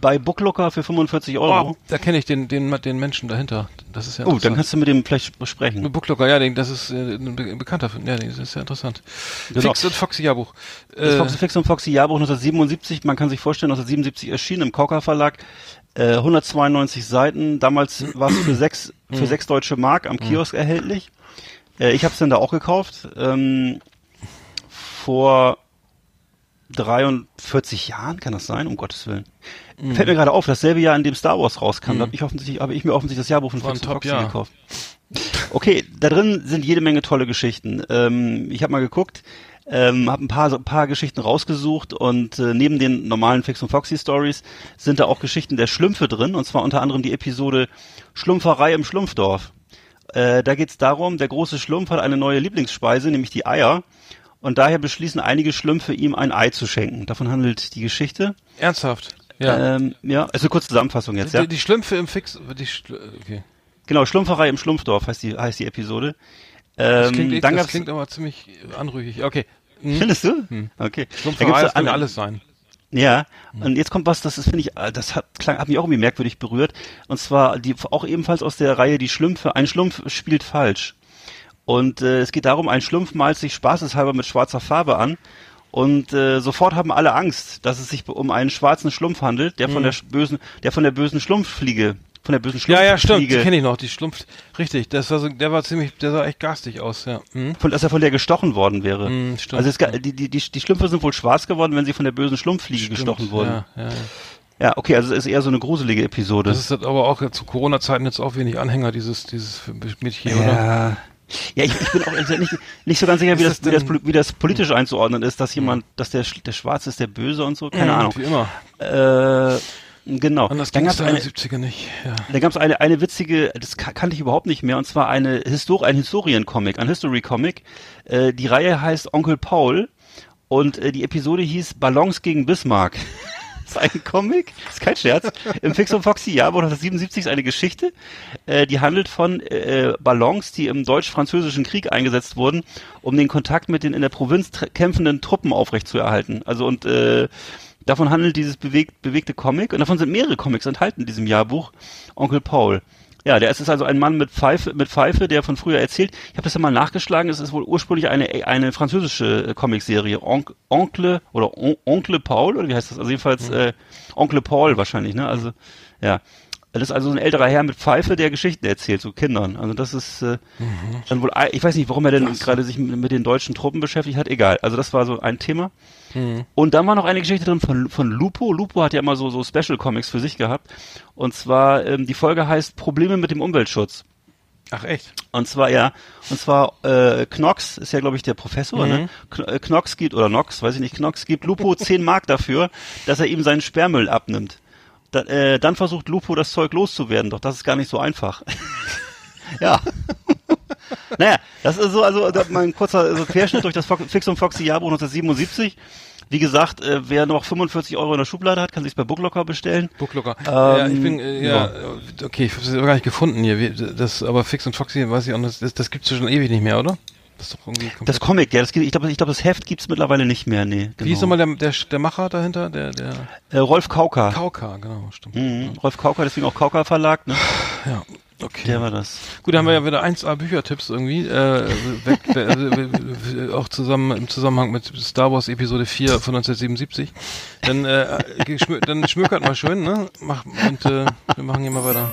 Bei Booklooker für 45 Euro. Oh, da kenne ich den, den, den Menschen dahinter. Das ist ja Oh, dann kannst du mit dem vielleicht besprechen. Booklooker, ja, den, das ist äh, ein Be bekannter. Ja, das ist ja interessant. Genau. Fix und Foxy Jahrbuch. Das Äh, Foxy Fix und Foxy Jahrbuch 1977, man kann sich vorstellen, 1977 erschienen im Kauker Verlag. Äh, 192 Seiten, damals [clears throat] war es für sechs, für sechs deutsche Mark am Kiosk erhältlich. Äh, ich habe es dann da auch gekauft. Ähm, vor 43 Jahren, kann das sein? Um Gottes Willen. Fällt mir gerade auf, dasselbe Jahr, in dem Star Wars rauskam, da habe ich offensichtlich, habe ich mir offensichtlich das Jahrbuch von Fix und Foxy gekauft. Okay, da drin sind jede Menge tolle Geschichten. Ähm, ich habe mal geguckt, ähm, habe ein paar, ein paar Geschichten rausgesucht und äh, neben den normalen Fix und Foxy Stories sind da auch Geschichten der Schlümpfe drin und zwar unter anderem die Episode Schlumpferei im Schlumpfdorf. Äh, da geht es darum, der große Schlumpf hat eine neue Lieblingsspeise, nämlich die Eier. Und daher beschließen einige Schlümpfe, ihm ein Ei zu schenken. Davon handelt die Geschichte. ernsthaft. Ja. Ähm, ja, eine kurze Zusammenfassung jetzt, ja. die, Schlümpfe im Fix, die Schl okay. Genau, Schlumpferei im Schlumpfdorf heißt die, heißt die Episode. Das Ähm, klingt, dann das klingt aber ziemlich anrüchig. Okay. Hm. findest du? Okay. Da Schlumpferei, das kann alles sein. Ja, und jetzt kommt was, das ist, finde ich, äh, das hat, klang, hat mich auch irgendwie merkwürdig berührt. Und zwar die, auch ebenfalls aus der Reihe Die Schlümpfe. Ein Schlumpf spielt falsch. Und äh, es geht darum, ein Schlumpf malt sich spaßeshalber mit schwarzer Farbe an. Und äh, sofort haben alle Angst, dass es sich um einen schwarzen Schlumpf handelt, der von der bösen, der von der bösen Schlumpffliege, von der bösen Mhm. Ja, ja, stimmt. Die Schlumpffliege, kenne ich noch. Die Schlumpf. Richtig. Das war so, der war ziemlich, der sah echt garstig aus. Ja. Hm? von, dass er von der gestochen worden wäre. Stimmt. also es, die, die, die, die Schlümpfe sind wohl schwarz geworden, wenn sie von der bösen Schlumpffliege Stimmt. gestochen wurden. Ja, ja, ja. Ja, okay, also es ist eher so eine gruselige Episode. Das ist halt aber auch zu Corona-Zeiten jetzt auch wenig Anhänger, dieses, dieses Mädchen, oder? Ja. Ich, ich bin auch nicht, nicht so ganz sicher, wie das, das wie, das, wie das politisch einzuordnen ist, dass jemand, dass der, der Schwarze ist der Böse und so, keine Ahnung. Wie immer. Äh, genau. Anders Dann ging gab es es eine, 70er nicht. Ja. da gab's eine, eine witzige, das ka- kannte ich überhaupt nicht mehr, und zwar eine Histor ein Historiencomic, ein History-Comic. Äh, die Reihe heißt Onkel Paul und äh, die Episode hieß Ballons gegen Bismarck. Ist ein Comic, das ist kein Scherz. Im Fix und Foxy Jahr 1977 ist eine Geschichte, äh, die handelt von äh, Ballons, die im deutsch-französischen Krieg eingesetzt wurden, um den Kontakt mit den in der Provinz kämpfenden Truppen aufrechtzuerhalten. Also und äh, davon handelt dieses bewegt, bewegte Comic und davon sind mehrere Comics enthalten in diesem Jahrbuch. Onkel Paul. Ja, der ist also ein Mann mit Pfeife, mit Pfeife, der von früher erzählt. Ich habe das ja mal nachgeschlagen. Es ist wohl ursprünglich eine eine französische äh, Comicserie, Onk, Oncle oder On, Oncle Paul oder wie heißt das? Also jedenfalls äh, Oncle Paul wahrscheinlich. Ne? Also ja, das ist also ein älterer Herr mit Pfeife, der Geschichten erzählt zu Kindern. Also das ist äh, dann wohl. Ich weiß nicht, warum er denn gerade sich mit, mit den deutschen Truppen beschäftigt hat. Egal. Also das war so ein Thema. Und dann war noch eine Geschichte drin von, von Lupo. Lupo hat ja immer so, so Special Comics für sich gehabt. Und zwar, ähm, die Folge heißt Probleme mit dem Umweltschutz. Ach echt? Und zwar, ja, und zwar, äh, Knox ist ja, glaube ich, der Professor, ne? Kn äh, Knox gibt, oder Knox, weiß ich nicht, Knox gibt Lupo 10 Mark dafür, dass er ihm seinen Sperrmüll abnimmt. Da, äh, dann versucht Lupo das Zeug loszuwerden, doch das ist gar nicht so einfach. [laughs] ja. [laughs] naja, das ist so, also da- mal ein kurzer also Querschnitt durch das Fix und Foxy Jahrbuch 1977. Wie gesagt, äh, wer noch 45 Euro in der Schublade hat, kann sich bei Booklocker bestellen. Booklocker. Ähm, ja, ich bin, äh, ja, äh, okay, ich hab's gar nicht gefunden hier. Wie, das, aber Fix und Foxy, weiß ich auch, das, das, gibt's ja schon ewig nicht mehr, oder? Das ist doch irgendwie. Das Comic, ja, das gibt, ich glaube, ich glaube, das Heft gibt's mittlerweile nicht mehr, nee. Wie hieß genau. nochmal der, der, der Macher dahinter? Der, der Äh, Rolf Kauka. Kauka, genau, stimmt. Mhm. Rolf Kauka, deswegen auch Kauka Verlag, ne? Ja, okay. Der war das. Gut, da haben wir ja wieder 1A Büchertipps irgendwie, äh, weg, [laughs] äh, auch zusammen im Zusammenhang mit Star Wars Episode 4 von 1977. Dann, äh, geschmö dann schmökert mal schön, ne? Mach, und äh, wir machen hier mal weiter.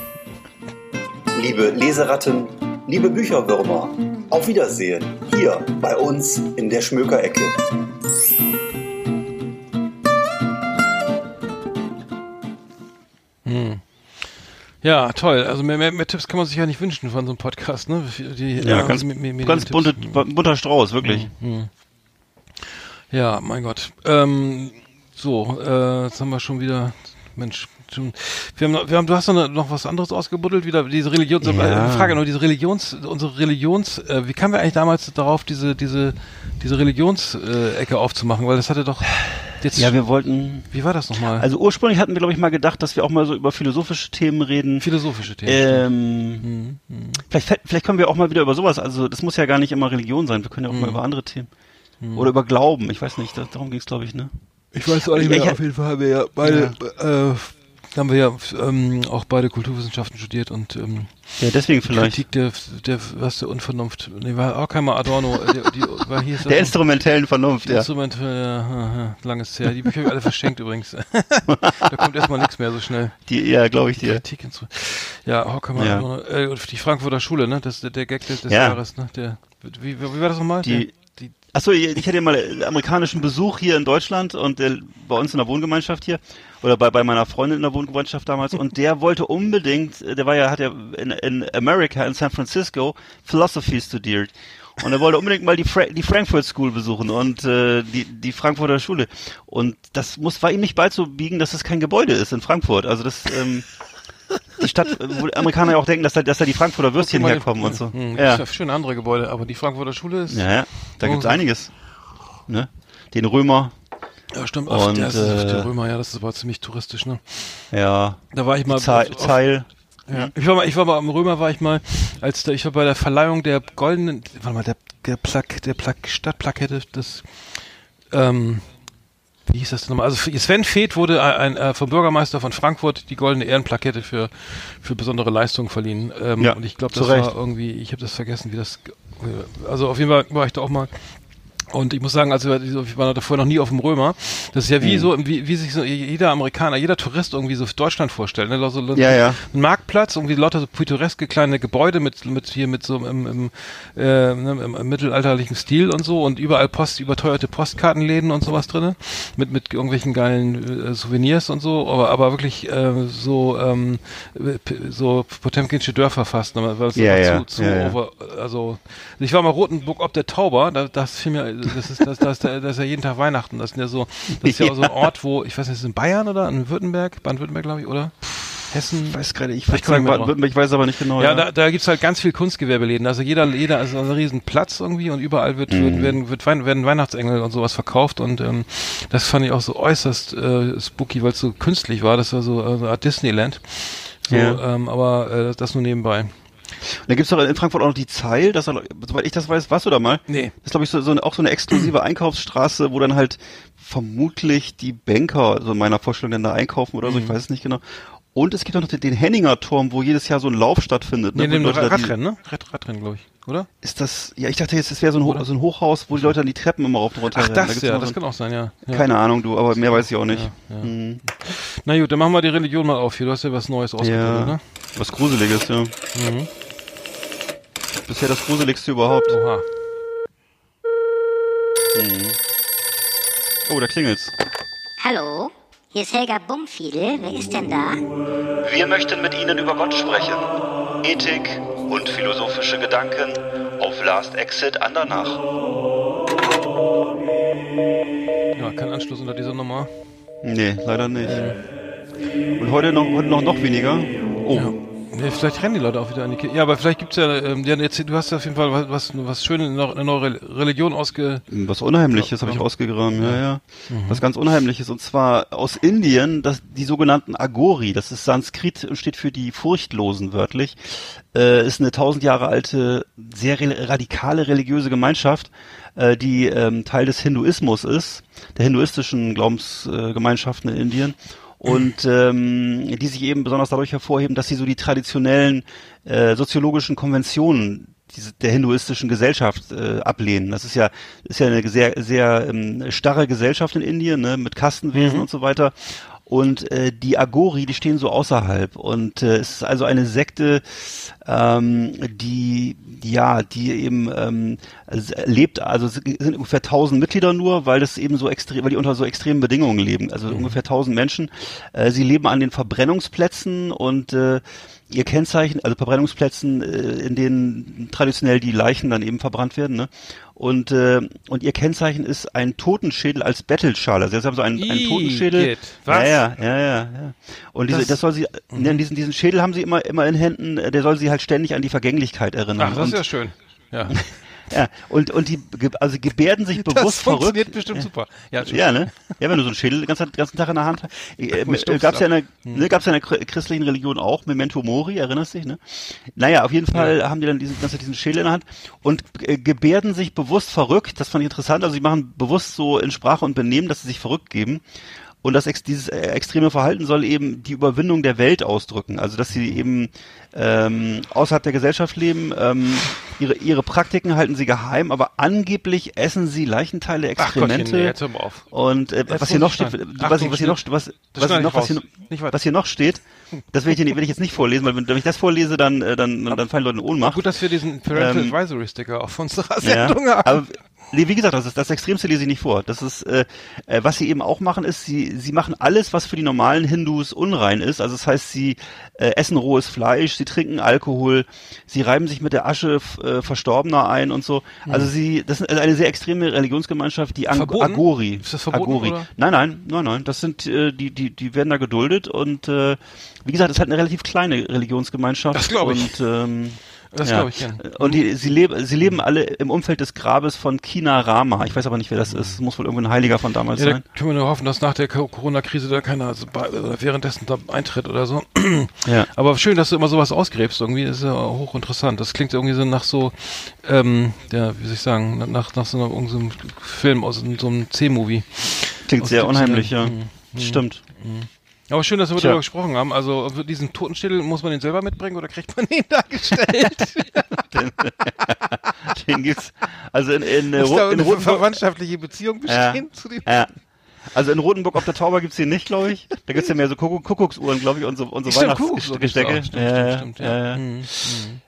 Liebe Leseratten, liebe Bücherwürmer, auf Wiedersehen hier bei uns in der Schmökerecke. Ja, toll. Also mehr, mehr, mehr Tipps kann man sich ja nicht wünschen von so einem Podcast, ne? Die, Ja, äh, ganz, mir- mir- mir ganz bunte, bunter Strauß, wirklich. Ja, mein Gott. Ähm, so, äh, jetzt haben wir schon wieder, Mensch, wir haben, noch, wir haben, du hast noch, noch was anderes ausgebuddelt, wieder diese Religion, so, Ja. äh, Frage nur, diese Religions, unsere Religions, äh, wie kamen wir eigentlich damals darauf, diese, diese, diese Religionsecke äh, Ecke aufzumachen, weil das hatte doch jetzt, Ja, wir wollten, wie war das nochmal? also ursprünglich hatten wir, glaube ich, mal gedacht, dass wir auch mal so über philosophische Themen reden. philosophische Themen. Ähm, Mhm, vielleicht, fällt- vielleicht können wir auch mal wieder über sowas, also das muss ja gar nicht immer Religion sein, wir können ja auch Mhm. mal über andere Themen. Oder über Glauben, ich weiß nicht, da, darum ging es, glaube ich, ne? Ich weiß auch nicht Ja, mehr, ich- auf jeden Fall haben wir ja beide, äh, haben wir ja ähm, auch beide Kulturwissenschaften studiert und ähm, Ja, deswegen vielleicht. Kritik der, der, was der Unvernunft, nee, war auch keiner Adorno, äh, der, die, war hier Der instrumentellen Vernunft, ja. Instrument, äh, ja, langes her. Die Bücher habe ich alle verschenkt übrigens. [laughs] da kommt erstmal nichts mehr so schnell. Die, ja, glaube ich dir. Kritik Instru- Ja, Horkheimer, Ja. Adorno, äh, und die Frankfurter Schule, ne? Das der, der Gag des, des Ja. Jahres, ne? Der, wie, wie, war das nochmal? Die- der, die, Achso, ich hatte ja mal äh, amerikanischen Besuch hier in Deutschland und der, bei uns in der Wohngemeinschaft hier oder bei, bei meiner Freundin in der Wohngemeinschaft damals und der wollte unbedingt, äh, der war ja, hat ja in, in Amerika, in San Francisco, Philosophy studiert. Und er wollte unbedingt mal die, Fra die Frankfurt School besuchen und äh, die, die Frankfurter Schule. Und das muss war ihm nicht beizubiegen, dass es kein Gebäude ist in Frankfurt. Also das ähm, die Stadt, wo Amerikaner ja auch denken, dass da, dass da die Frankfurter Würstchen mal, herkommen und so. Hm, Ja. ja. Schöne andere Gebäude, aber die Frankfurter Schule ist. Ja, ja, da gibt's Oh. einiges. Ne? Den Römer, Ja, stimmt. Ach, Und, der ist äh, der Römer, ja, das ist aber ziemlich touristisch, ne? ja, Da war ich mal. Auf- auf- Zeil. Ja. Ich war mal, ich war mal am Römer, war ich mal, als der, ich war bei der Verleihung der goldenen, warte mal, der, der Plak, der Plak, Stadtplakette des, ähm, wie hieß das denn nochmal? Also Sven Feth wurde ein, ein, äh, vom Bürgermeister von Frankfurt die goldene Ehrenplakette für, für besondere Leistungen verliehen. Ähm, Ja, und ich glaube, das war irgendwie, ich habe das vergessen, wie das, ge- also auf jeden Fall war ich da auch mal. Und ich muss sagen, also ich war davor noch nie auf dem Römer. Das ist ja wie Mhm. so, wie, wie sich so jeder Amerikaner, jeder Tourist irgendwie so Deutschland vorstellt. Ne? So, Ja, ja. Ein Marktplatz, irgendwie lauter so pittoreske kleine Gebäude mit, mit hier mit so im, im, äh, ne, im, im mittelalterlichen Stil und so und überall Post, überteuerte Postkartenläden und sowas drinne mit mit irgendwelchen geilen äh, Souvenirs und so, aber aber wirklich äh, so ähm, so Potemkinsche Dörfer fast, ne? weil es Ja, ja, zu, zu ja, ja. over, also ich war mal Rotenburg ob der Tauber, da, das fiel mir, das ist das, das, das ist ja jeden Tag Weihnachten, das ist ja so, das ist ja, [laughs] Ja. so ein Ort, wo ich weiß nicht, ist es in Bayern oder in Württemberg, Baden-Württemberg glaube ich, oder Hessen, Ich weiß gerade, ich, weiß sagen. Baden-Württemberg, ich weiß aber nicht genau. ja, da, da gibt's halt ganz viel Kunstgewerbeläden. Also jeder, jeder ist ein riesen Platz irgendwie und überall wird, Mhm. werden, wird Wein, werden Weihnachtsengel und sowas verkauft und ähm, das fand ich auch so äußerst äh, spooky, weil es so künstlich war. Das war so äh, Art Disneyland. So, Ja. ähm, aber äh, das nur nebenbei. Und da gibt's doch in Frankfurt auch noch die Zeil, das, soweit ich das weiß, warst du da mal? Nee. Das ist, glaube ich, so, so eine, auch so eine exklusive Einkaufsstraße, wo dann halt vermutlich die Banker, so in meiner Vorstellung, dann da einkaufen oder so, Mhm. ich weiß es nicht genau. Und es gibt auch noch den, den Henninger Turm, wo jedes Jahr so ein Lauf stattfindet. Nee, Leute da die- Radrennen, ne? Rad, Radrennen, glaube ich, oder? Ist das, ja, ich dachte jetzt, es wäre so, ein so ein Hochhaus, wo die Leute dann die Treppen immer rauf und runter Ach. Da das gibt's ja, das so kann auch sein, ja. ja. ein, Keine Ahnung, du, aber mehr weiß ich auch nicht. Ja, ja. Hm. Na gut, dann machen wir die Religion mal auf hier. Du hast ja was Neues ausgebildet, Ja. ne? Was Gruseliges, ja. Mhm. Bisher das Gruseligste überhaupt. Oha. Oh, da klingelt's. Hallo, hier ist Helga Bumfiedel. Wer ist denn da? Wir möchten mit Ihnen über Gott sprechen. Ethik und philosophische Gedanken auf Last Exit Andernach. Ja, kein Anschluss unter dieser Nummer. Nee, leider nicht. Und heute noch, heute noch, noch weniger. Oh, Ja. Nee, vielleicht rennen die Leute auch wieder an die Kirche. Ja, aber vielleicht gibt's ja, ähm, ja jetzt, du hast ja auf jeden Fall was, was, was Schönes, eine neue- Religion ausge... was Unheimliches habe ich ausgegraben, ja, ja. Was ganz Unheimliches. Und zwar aus Indien, das, die sogenannten Agori. Das ist Sanskrit und steht für die Furchtlosen wörtlich. Äh, ist eine tausend Jahre alte, sehr re radikale religiöse Gemeinschaft, äh, die ähm, Teil des Hinduismus ist, der hinduistischen Glaubensgemeinschaften in Indien. Und ähm, die sich eben besonders dadurch hervorheben, dass sie so die traditionellen äh, soziologischen Konventionen diese, der hinduistischen Gesellschaft äh, ablehnen. Das ist ja ist ja eine sehr sehr ähm, starre Gesellschaft in Indien ne, mit Kastenwesen und so weiter. Und äh, die Agori, die stehen so außerhalb. Und äh, es ist also eine Sekte, ähm, die ja, die eben ähm, lebt, also es sind ungefähr 1000 Mitglieder nur, weil das eben so extrem, weil die unter so extremen Bedingungen leben. Also ungefähr 1000 Menschen. Äh, sie leben an den Verbrennungsplätzen und äh, ihr Kennzeichen, also Verbrennungsplätzen, äh, in denen traditionell die Leichen dann eben verbrannt werden, ne? Und äh, und ihr Kennzeichen ist ein Totenschädel als Bettelschale. Also sie haben so einen, einen Ih, Totenschädel. geht. Was? Ja, ja, ja, ja, ja. Und diese, Das- das, soll sie, ne, diesen diesen Schädel haben sie immer immer in Händen. Der soll sie halt ständig an die Vergänglichkeit erinnern. Ach, das ist und, ja schön. Ja. [laughs] ja, und und die also gebärden sich bewusst Das funktioniert verrückt. bestimmt super. Ja, Ja, ne? Ja, wenn du so einen Schädel den ganzen, ganzen Tag in der Hand hast. Äh, äh, gab's ja in der, Hm. ne, gab's ja in der chr- christlichen Religion auch, Memento Mori, erinnerst dich, ne? Naja, auf jeden Fall haben die dann diesen, ganze Zeit diesen Schädel in der Hand und äh, gebärden sich bewusst verrückt. Das fand ich interessant. Also sie machen bewusst so in Sprache und Benehmen, dass sie sich verrückt geben. Und das dieses äh, extreme Verhalten soll eben die Überwindung der Welt ausdrücken. Also dass sie eben ähm, außerhalb der Gesellschaft leben. Ähm, ihre, ihre Praktiken halten sie geheim, aber angeblich essen sie Leichenteile, Ach Gottchen, Exkremente. nee. Und äh, was hier noch steht, was, was hier noch, steht- was, das was, noch, was, hier, was hier noch steht, das will ich, will ich jetzt nicht vorlesen, weil wenn, wenn ich das vorlese, dann, äh, dann, dann fallen Leute in Ohnmacht. Gut, dass wir diesen Parental Ähm, Advisory Sticker auf unserer Ja, Sendung haben. aber wie gesagt, das ist das Extremste lese ich nicht vor. Das ist, äh, äh, was sie eben auch machen, ist, sie, sie machen alles, was für die normalen Hindus unrein ist. Also das heißt, sie äh, essen rohes Fleisch, sie trinken Alkohol, sie reiben sich mit der Asche äh, Verstorbener ein und so. Also sie, das ist eine sehr extreme Religionsgemeinschaft, die Ang Verboten? Agori. Ist das verboten, Agori. oder? Nein, nein, nein, nein. Das sind äh, die, die, die werden da geduldet und äh, wie gesagt, es ist halt eine relativ kleine Religionsgemeinschaft. Das glaub ich. Und, ähm, Das ja. glaube ich gern. Und die, sie, leben, sie leben alle im Umfeld des Grabes von Kina Rama. Ich weiß aber nicht, wer das ist. Muss wohl irgendwo ein Heiliger von damals Ja, da sein. können wir nur hoffen, dass nach der Co- Corona-Krise da keiner so bei, oder währenddessen da eintritt oder so. [clears throat] Ja. Aber schön, dass du immer sowas ausgräbst. Irgendwie Das ist ja hochinteressant. Das klingt irgendwie so nach so, ähm, ja, wie soll ich sagen, nach, nach so einem, irgendeinem Film aus so einem C-Movie. Klingt Aus sehr unheimlich, ja. Mhm. Aber schön, dass wir Tja. darüber gesprochen haben. Also diesen Totenschädel muss man den selber mitbringen oder kriegt man [laughs] [laughs] den dargestellt? [laughs] Den gibt's, also in, in, äh, Muss Ro- da in eine Rotenburg, verwandtschaftliche Beziehung Ja. bestehen zu dem? ja. Also in Rotenburg auf der Tauber gibt's den nicht, glaube ich. Da gibt's ja mehr so Kuckuck, Kuckucksuhren, glaube ich, und so, und so Weihnachtsgestecke. Stimmt, stimmt, stimmt, ja. ja, ja. Mhm.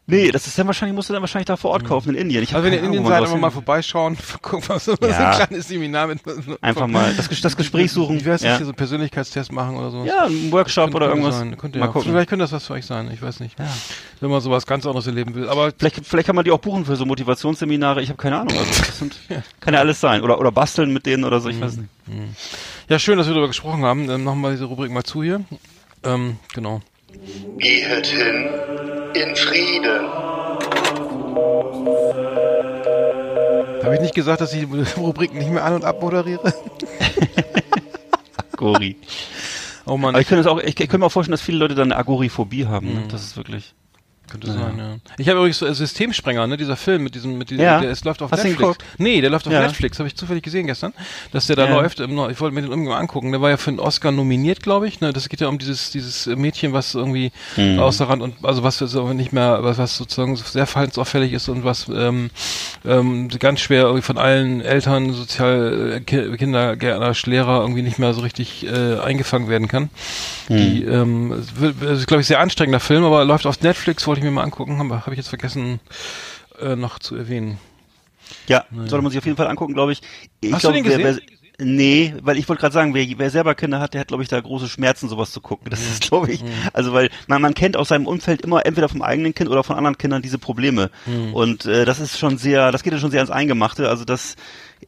Nee, das ist dann wahrscheinlich, musst du dann wahrscheinlich da vor Ort kaufen, in Indien. Ich Also wenn ihr in Indien seid, einfach mal vorbeischauen, [laughs] gucken, was so Ja. ein kleines Seminar mit Einfach mal das, das Gespräch suchen. Weiß nicht, ja. hier so einen Persönlichkeitstest machen oder so. ja, ein Workshop oder irgendwas. Sein. Könnte mal ja. gucken. Vielleicht könnte das was für euch sein, ich weiß nicht. Wenn man sowas ganz anderes erleben will. Aber Vielleicht, vielleicht kann man die auch buchen für so Motivationsseminare. Ich habe keine Ahnung. Also das sind, [laughs] kann ja alles sein. Oder, oder basteln mit denen oder so. Ich weiß nicht. ja, schön, dass wir darüber gesprochen haben. Ähm, machen wir diese Rubrik mal zu hier. Ähm, genau. Gehet hin in Frieden. Habe ich nicht gesagt, dass ich die [laughs] Rubrik nicht mehr an- und abmoderiere? [laughs] Agori. Oh Mann, Aber ich könnte es auch, ich, ich könnte mir auch vorstellen, dass viele Leute dann eine Agoriphobie haben. Ne? Das ist wirklich. Könnte sein, ja. Ich habe übrigens so, äh, Systemsprenger, ne, dieser Film mit diesem, mit diesem, Ja. der, es läuft auf Hast Netflix. Nee, der läuft auf Ja. Netflix, habe ich zufällig gesehen gestern, dass der da Ja. läuft. Ich wollte mir den irgendwie mal angucken. Der war ja für einen Oscar nominiert, glaube ich. Ne, das geht ja um dieses, dieses Mädchen, was irgendwie Mhm. außer Rand und also was so nicht mehr, was, was sozusagen sehr verhaltensauffällig ist und was ähm, ähm, ganz schwer irgendwie von allen Eltern, Sozial, äh, Ki- Kindergärtner, Lehrer irgendwie nicht mehr so richtig äh, eingefangen werden kann. Die, ähm, ist, glaube ich, sehr anstrengender Film, aber läuft auf Netflix, wollte ich mir mal angucken, habe hab ich jetzt vergessen äh, noch zu erwähnen. Ja, sollte man sich auf jeden Fall angucken, glaube ich. ich Hast du glaub, den wer, gesehen? Wer, nee, weil ich wollte gerade sagen, wer, wer selber Kinder hat, der hat, glaube ich, da große Schmerzen, sowas zu gucken. Das ist, glaube ich, also weil man, man kennt aus seinem Umfeld immer entweder vom eigenen Kind oder von anderen Kindern diese Probleme. Und äh, das ist schon sehr, das geht ja schon sehr ans Eingemachte. Also das,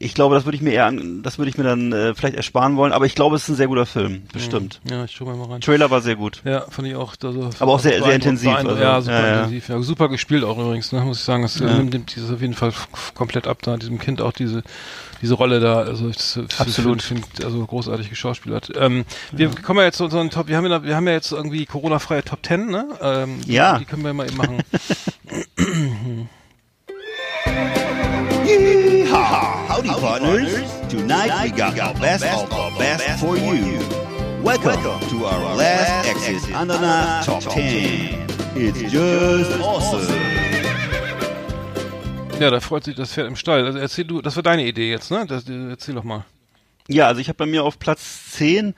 ich glaube, das würde ich mir eher, an, das würde ich mir dann äh, vielleicht ersparen wollen. Aber ich glaube, es ist ein sehr guter Film, bestimmt. Ja, ich schau mal mal rein. Trailer war sehr gut. Ja, fand ich auch. Also, Aber auch sehr- sehr intensiv, also, ja, super ja, ja. intensiv. Ja, super gespielt auch übrigens, ne, muss ich sagen. Das Ja. nimmt, dieses auf jeden Fall komplett ab, da diesem Kind auch diese diese Rolle da. Also ich, das, Absolut. Find, also großartig geschauspielert. Ähm, wir kommen ja jetzt zu unseren Top. Wir haben ja, wir haben ja jetzt irgendwie Corona-freie Top 10, ne? Ähm, Ja. Die, die können wir mal eben machen. [laughs] partners. Tonight we got our best of our best for you. Welcome to our last Exit Ananas Top 10. It's just awesome. ja, da freut sich das Pferd im Stall. Also erzähl du, das war deine Idee jetzt, ne? Das, erzähl doch mal. Ja, also ich habe bei mir auf Platz 10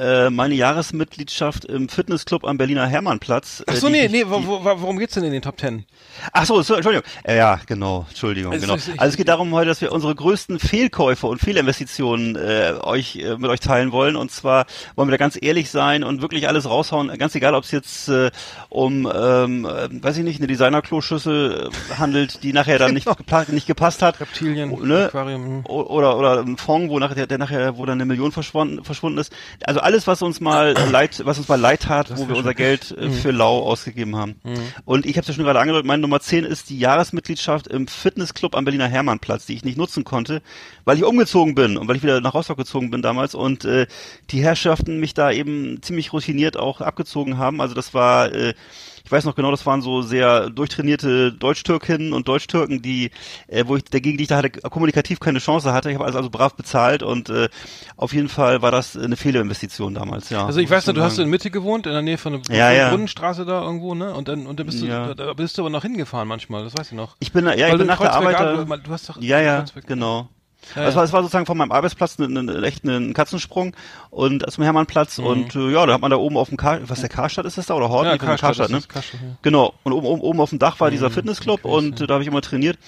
äh, meine Jahresmitgliedschaft im Fitnessclub am Berliner Hermannplatz. Ach äh, so, die nee, ich- nee, wo, wo, warum geht's denn in den Top 10? Ach so, so, Entschuldigung. Äh, ja, genau, Entschuldigung, Es genau. ist- ich- Also es geht darum heute, dass wir unsere größten Fehlkäufe und Fehlinvestitionen äh, euch äh, mit euch teilen wollen. Und zwar wollen wir da ganz ehrlich sein und wirklich alles raushauen, ganz egal, ob es jetzt äh, um, ähm, äh, weiß ich nicht, eine Designer-Kloschüssel äh, handelt, die nachher dann nicht, [laughs] gepa nicht gepasst hat. Reptilien, ne? Aquarium. hm. Oder oder ein Fonds, wo nachher der nachher wo dann eine Million verschwunden verschwunden ist. Also alles was uns mal leid was uns mal leid tat, wo wir unser Geld äh, für lau ausgegeben haben. Und ich habe es ja schon gerade angedeutet, meine Nummer 10 ist die Jahresmitgliedschaft im Fitnessclub am Berliner Hermannplatz, die ich nicht nutzen konnte, weil ich umgezogen bin und weil ich wieder nach Rostock gezogen bin damals und äh, die Herrschaften mich da eben ziemlich routiniert auch abgezogen haben. Also das war äh, ich weiß noch genau, das waren so sehr durchtrainierte Deutsch-Türkinnen und Deutsch-Türken, die, äh, wo ich dagegen, die ich da hatte, kommunikativ keine Chance hatte. Ich habe alles also brav bezahlt und äh, auf jeden Fall war das eine Fehlinvestition damals, ja. Also ich weiß nicht, du hast in Mitte gewohnt, in der Nähe von der Ja, ja. Brunnenstraße da irgendwo, ne? Und dann, und dann bist du, Ja. da, bist du aber noch hingefahren manchmal, das weiß ich noch. Ich bin, ja, ich bin nach der Arbeit. du hast doch Ja, ja, genau. Ja, war, es war sozusagen von meinem Arbeitsplatz ein, ein, ein, echt ein Katzensprung und zum Hermannplatz Mhm. und äh, ja, da hat man da oben auf dem Kar was der Karstadt ist das da oder Horten? Ja, glaube, Karstadt, ne? das Karstadt, ja. Genau. Und oben, oben, oben auf dem Dach war dieser Mhm, Fitnessclub okay, und äh, da habe ich immer trainiert.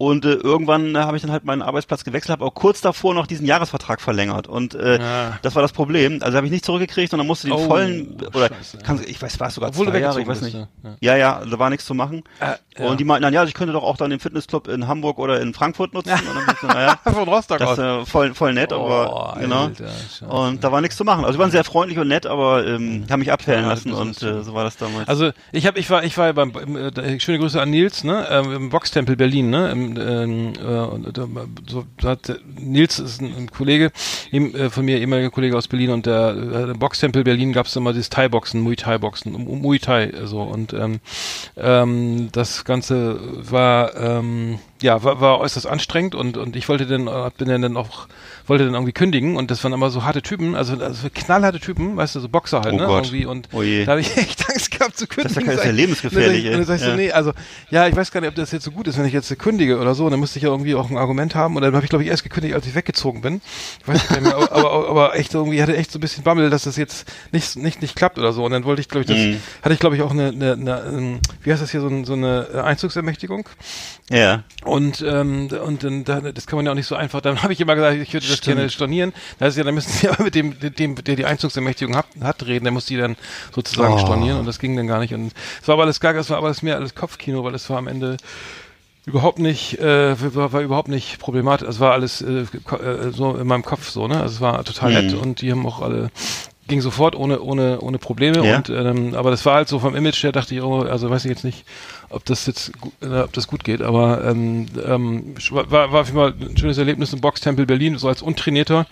Und äh, irgendwann äh, habe ich dann halt meinen Arbeitsplatz gewechselt, habe auch kurz davor noch diesen Jahresvertrag verlängert. Und äh, Ah. das war das Problem. Also habe ich nicht zurückgekriegt und dann musste den Oh, vollen oder scheiße, ja. kann, ich weiß, war es sogar Obwohl zwei Jahre, ich weiß nicht. ja. Ja, ja, da war nichts zu machen. Ja. Und die meinten dann, ja, ich könnte doch auch dann den Fitnessclub in Hamburg oder in Frankfurt nutzen. Und dann ich [laughs] naja, Von Rostock das äh, voll, voll nett, aber Oh, genau. Alter, Scheiße. Und da war nichts zu machen. Also die waren sehr freundlich und nett, aber ähm, haben mich abfällen Ja, lassen und äh, so war das damals. Also ich habe, ich war, ich war ja beim, im, äh, schöne Grüße an Nils, ne, ähm, im Boxtempel Berlin, ne, im, ähm, äh, äh, so hat Nils ist ein, ein Kollege ihm, äh, von mir, ehemaliger Kollege aus Berlin und der äh, Boxtempel Berlin gab es immer dieses Thai-Boxen, Muay Thai-Boxen, Muay Thai, so. Und ähm, ähm, das Ganze war ähm, ja, war, war äußerst anstrengend und, und ich wollte dann, äh, bin dann auch, wollte dann irgendwie kündigen und das waren immer so harte Typen, also, also knallharte Typen, weißt du, so Boxer halt, Oh ne? Gott. Irgendwie und Oh da habe ich [laughs] echt Angst gehabt zu kündigen. Das ist ja- das ist ja lebensgefährlich, Und dann, sag ich- ey. so, nee, also, ja, ich weiß gar nicht, ob das jetzt so gut ist, wenn ich jetzt kündige oder so, und dann müsste ich ja irgendwie auch ein Argument haben und dann habe ich, glaube ich, erst gekündigt, als ich weggezogen bin. Ich weiß nicht mehr, aber, aber, aber echt irgendwie, ich hatte echt so ein bisschen Bammel, dass das jetzt nicht, nicht, nicht klappt oder so und dann wollte ich, glaube ich, das, Mhm. hatte ich, glaube ich, auch eine, eine, eine, ähm, wie heißt das hier, so, ein- so eine Einzugsermächtigung. Ja. Und, ähm, und dann, da, das kann man ja auch nicht so einfach. Dann habe ich immer gesagt, ich würde das Stimmt. stornieren. Da ist ja, dann müssen [laughs] sie aber mit dem, dem, der die Einzugsermächtigung hat, hat reden, der muss die dann sozusagen Oh. stornieren und das ging dann gar nicht. Und es war aber alles gar, es war aber alles mehr alles Kopfkino, weil es war am Ende überhaupt nicht, äh, war, war überhaupt nicht problematisch. Es war alles äh, äh, so in meinem Kopf so, ne? Also es war total nett Mhm. und die haben auch alle ging sofort ohne ohne ohne Probleme Ja. und ähm, aber das war halt so vom Image her dachte ich oh also weiß ich jetzt nicht ob das jetzt äh, ob das gut geht aber ähm, ähm, war war auf jeden Fall ein schönes Erlebnis im Boxtempel Berlin so als untrainierter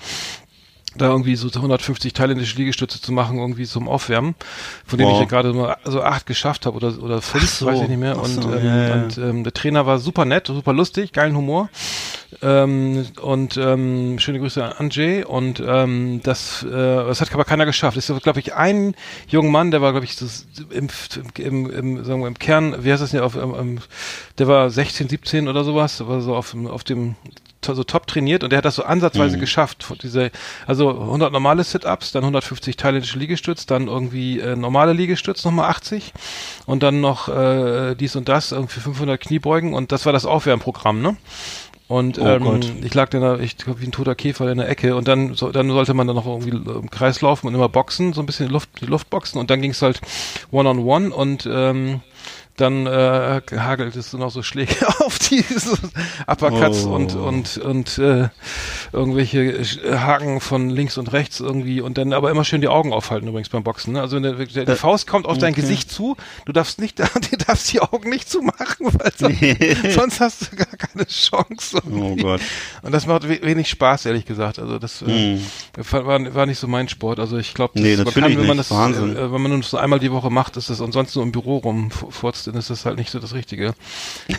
da irgendwie so 150 thailändische Liegestütze zu machen, irgendwie zum Aufwärmen, von denen Wow. ich ja gerade mal so acht geschafft habe oder oder fünf, so. weiß ich nicht mehr. Ach Und, so, ähm, ja, ja. und ähm, der Trainer war super nett, super lustig, geilen Humor. Ähm, und ähm, schöne Grüße an Anjay und ähm, das, äh, das hat aber keiner geschafft. Es ist, glaube ich, ein junger Mann, der war, glaube ich, das, im, im, im, sagen wir, im Kern, wie heißt das denn, auf, ähm, der war 16, 17 oder sowas, der war so auf, dem- auf dem so top trainiert und der hat das so ansatzweise Mhm. geschafft. Diese, also 100 normale Sit-Ups, dann 150 thailändische Liegestütz, dann irgendwie äh, normale Liegestütz, nochmal 80 und dann noch äh, dies und das, irgendwie 500 Kniebeugen und das war das Aufwärmprogramm, ne? Und Oh ähm, ich lag dann da, ich glaub, wie ein toter Käfer in der Ecke. Und dann, so, dann sollte man dann noch irgendwie im Kreis laufen und immer boxen, so ein bisschen die Luft, die Luft boxen. Und dann ging's halt One-on-One. Und ähm, dann äh, hagelt es noch so Schläge [laughs] auf die so Uppercuts Oh. und und und äh, irgendwelche Haken von links und rechts irgendwie und dann aber immer schön die Augen aufhalten übrigens beim Boxen. Ne? Also wenn der, der, die Äh, Faust kommt auf dein okay. Gesicht zu, du darfst nicht, [laughs] du darfst die Augen nicht zumachen, [laughs] weil sonst, sonst hast du gar keine Chance. Oh irgendwie. Gott. Und das macht we wenig Spaß, ehrlich gesagt. Also das äh, Mhm. war, war nicht so mein Sport. Also ich glaube, Nee, man kann, wenn man das, äh, wenn man nur so einmal die Woche macht, ist das und sonst nur im Büro rumfurzt, dann ist das halt nicht so das Richtige.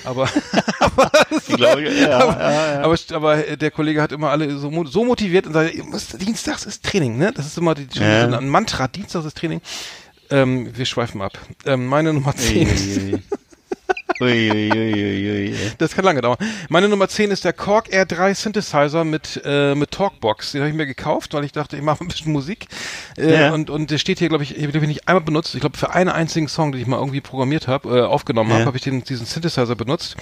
Aber [laughs] aber, glaube, ja, ja, ja. aber, aber äh, der Kollege hat immer alle so, so motiviert und sagt, Dienstags ist Training, ne? Das ist immer die, Ja. ein Mantra, Dienstags ist Training. Ähm, wir schweifen ab. Ähm, meine Nummer 10 ist, Uiuiuiui. das kann lange dauern. Meine Nummer 10 ist der Korg R3 Synthesizer mit, äh, mit Talkbox. Den habe ich mir gekauft, weil ich dachte, ich mache ein bisschen Musik. Äh, Ja. und, und der steht hier, glaube ich, den habe ich nicht einmal benutzt. Ich glaube, für einen einzigen Song, den ich mal irgendwie programmiert habe, äh, aufgenommen habe, Ja. habe ich den, diesen Synthesizer benutzt.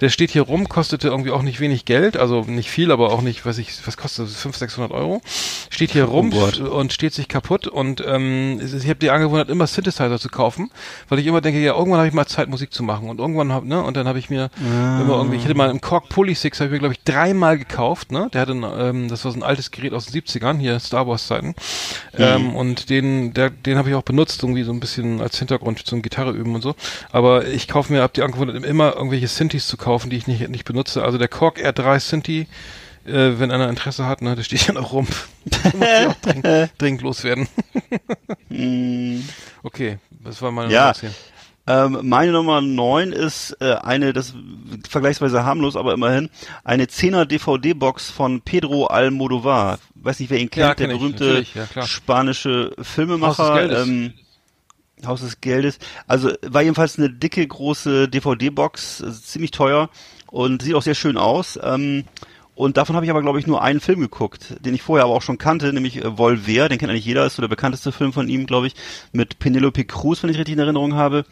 Der steht hier rum, kostete irgendwie auch nicht wenig Geld, also nicht viel, aber auch nicht, weiß ich, was kostet das? 500, 600 Euro. Steht hier rum Oh und steht sich kaputt und ähm, ich habe die angewöhnt, immer Synthesizer zu kaufen, weil ich immer denke, ja, irgendwann habe ich mal Zeit, Musik zu machen und irgendwann hab, ne, und dann habe ich mir immer irgendwie, ich hätte mal im Korg Polysix, habe ich mir, glaube ich, dreimal gekauft, ne, der hatte, ein, ähm, das war so ein altes Gerät aus den 70ern, hier Star Wars Zeiten, ähm, und den, der, den habe ich auch benutzt, irgendwie so ein bisschen als Hintergrund zum Gitarre üben und so, aber ich kaufe mir, hab die angewöhnt, immer irgendwelche Synthes zu kaufen, die ich nicht, nicht benutze, also der Korg R3 Synthi, äh, wenn einer Interesse hat, ne, der steht ja noch rum. [laughs] Da muss ich auch dringend, [laughs] dringend loswerden. Mm. Okay, das war meine Ja. Nummer 10. Ähm, meine Nummer 9 ist äh, eine, das vergleichsweise harmlos, aber immerhin, eine 10er DVD-Box von Pedro Almodovar. Weiß nicht, wer ihn kennt, Ja, der kenn ich, berühmte ja, spanische Haus des Filmemacher. Geldes. Ähm, Haus des Geldes. Also war jedenfalls eine dicke, große DVD-Box, äh, ziemlich teuer und sieht auch sehr schön aus. Ähm, und davon habe ich aber, glaube ich, nur einen Film geguckt, den ich vorher aber auch schon kannte, nämlich äh, Volver, den kennt eigentlich jeder, ist so der bekannteste Film von ihm, glaube ich, mit Penelope Cruz, wenn ich richtig in Erinnerung habe.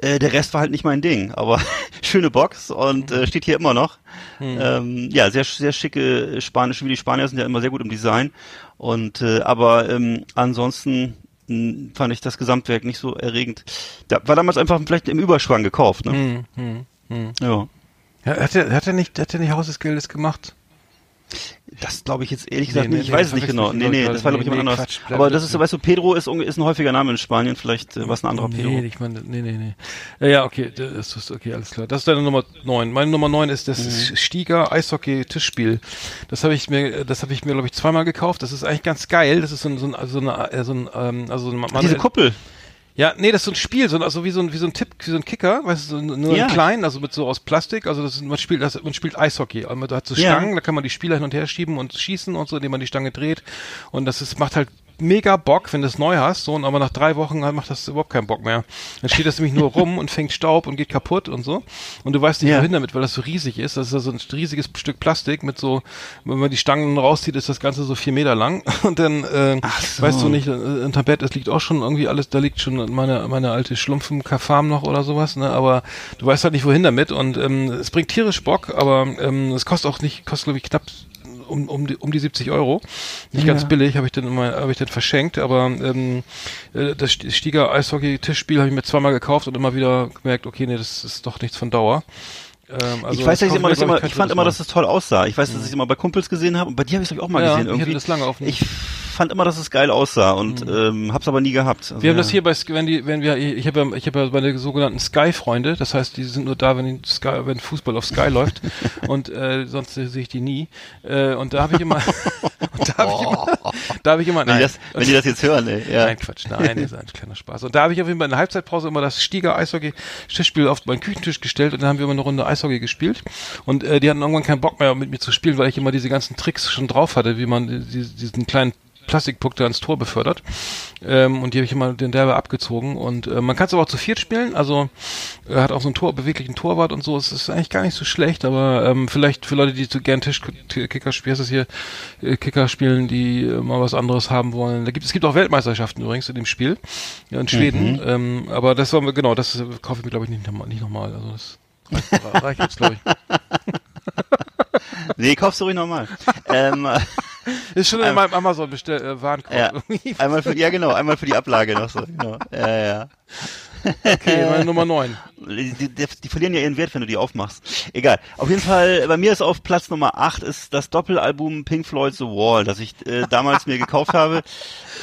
Äh, der Rest war halt nicht mein Ding, aber [laughs] schöne Box und äh, steht hier immer noch. Ähm, ja, sehr sehr schicke spanische, wie die Spanier sind ja immer sehr gut im Design. Und äh, aber ähm, ansonsten mh, fand ich das Gesamtwerk nicht so erregend. Da war damals einfach vielleicht im Überschwang gekauft, ne? Hm, hm, hm. Ja. Ja, hat er, hat er nicht, hat er nicht Haus des Geldes gemacht? Das glaube ich jetzt ehrlich gesagt Nee, nicht. nee, Ich weiß es nicht genau. Nee, nee, das war glaube ich jemand anderes. Aber das ist, weißt du, Pedro ist, ist ein häufiger Name in Spanien. Vielleicht äh, was ein anderer Pedro. Nee, ich meine, nee, nee, nee. Ja, ja, okay, das ist okay, alles klar. Das ist deine Nummer 9. Meine Nummer 9 ist das Mhm. Stieger Eishockey Tischspiel. Das habe ich mir das habe ich mir glaube ich zweimal gekauft. Das ist eigentlich ganz geil. Das ist so ein so ein so eine äh, so ein ähm, also so ein Diese Kuppel. Ja, nee, das ist so ein Spiel, so, also wie so ein, wie so ein Tipp, wie so ein Kicker, weißt du, so, nur Ja. in klein, also mit so aus Plastik, also das ist, man spielt, das, man spielt Eishockey, also man hat so Ja. Stangen, da kann man die Spieler hin und her schieben und schießen und so, indem man die Stange dreht und das ist, macht halt mega Bock, wenn du es neu hast, so, und aber nach drei Wochen macht das überhaupt keinen Bock mehr. Dann steht das nämlich nur rum und fängt Staub und geht kaputt und so. Und du weißt nicht, Ja. wohin damit, weil das so riesig ist. Das ist ja so ein riesiges Stück Plastik mit so, wenn man die Stangen rauszieht, ist das Ganze so vier Meter lang. [laughs] Und dann äh, so. weißt du nicht, äh, unterm Bett, es liegt auch schon irgendwie alles, da liegt schon meine, meine alte Schlumpfen-Farm noch oder sowas, ne? Aber du weißt halt nicht, wohin damit. Und ähm, es bringt tierisch Bock, aber ähm, es kostet auch nicht, kostet glaube ich knapp um, um, die, um die 70 Euro. Nicht ganz billig, habe ich dann immer, habe ich dann verschenkt, aber ähm, äh, das St- Stieger Eishockey-Tischspiel habe ich mir zweimal gekauft und immer wieder gemerkt, okay, nee, das ist doch nichts von Dauer. Ähm, also ich weiß, dass ich immer, das immer, ich fand immer, dass es toll aussah. Ich weiß, dass ich es immer bei Kumpels gesehen habe und bei dir habe ich es auch mal Ja, gesehen ich irgendwie. das lange auf dem- ich fand immer, dass es geil aussah und ähm, hab's aber nie gehabt. Also, Wir haben ja. das hier bei, wenn die, wenn wir, ich habe ja, ich habe ja meine sogenannten Sky-Freunde, das heißt, die sind nur da, wenn Sky, wenn Fußball auf Sky läuft [laughs] und äh, sonst äh, sehe ich die nie. Äh, und da habe [laughs] [laughs] ich immer, da habe ich immer, da habe ich immer, wenn, nein, das, wenn die das jetzt hören, ey. Ja. Nein, Quatsch, nein, das ist ein kleiner Spaß. Und da habe ich auf jeden Fall in der Halbzeitpause immer das Stieger Eishockey Tischspiel auf meinen Küchentisch gestellt und dann haben wir immer eine Runde Eishockey gespielt. Und äh, die hatten irgendwann keinen Bock mehr mit mir zu spielen, weil ich immer diese ganzen Tricks schon drauf hatte, wie man die, diesen kleinen Plastikpuck da ans Tor befördert. Ähm, und die habe ich immer den derbe abgezogen. Und äh, man kann es aber auch zu viert spielen. Also er hat auch so einen Tor, beweglichen Torwart und so. Es ist eigentlich gar nicht so schlecht, aber ähm, vielleicht für Leute, die zu gern Tischkicker spielen, ist hier äh, Kicker spielen, die äh, mal was anderes haben wollen. Da gibt es gibt auch Weltmeisterschaften übrigens in dem Spiel ja, in Schweden. Ähm, aber das war genau, das kaufe ich mir glaube ich nicht nochmal. Nicht noch mal. also das reicht jetzt glaube ich. Nee, kaufst du ruhig nochmal. ähm, [laughs] Ist schon in meinem Amazon bestell äh, ja, einmal für, ja genau, einmal für die Ablage noch so. Genau. Ja, ja. Okay, meine [laughs] Nummer 9. Die, die, die verlieren ja ihren Wert, wenn du die aufmachst. Egal. Auf jeden Fall, bei mir ist auf Platz Nummer 8 ist das Doppelalbum Pink Floyd The Wall, das ich äh, damals mir gekauft habe.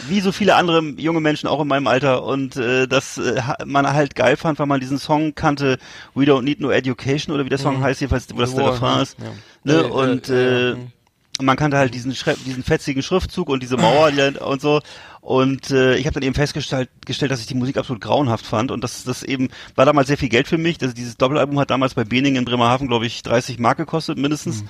Wie so viele andere junge Menschen auch in meinem Alter. Und äh, das äh, man halt geil fand, weil man diesen Song kannte, We Don't Need No Education oder wie der Song heißt, jedenfalls, wo das der Refrain ja. ist. Ja. Ne? Äh, äh, und äh, äh, man kannte halt diesen, Schre diesen fetzigen Schriftzug und diese [laughs] Mauer und so. Und äh, ich habe dann eben festgestellt, gestellt, dass ich die Musik absolut grauenhaft fand und das, das eben war damals sehr viel Geld für mich. Also dieses Doppelalbum hat damals bei Bening in Bremerhaven, glaube ich, 30 Mark gekostet mindestens.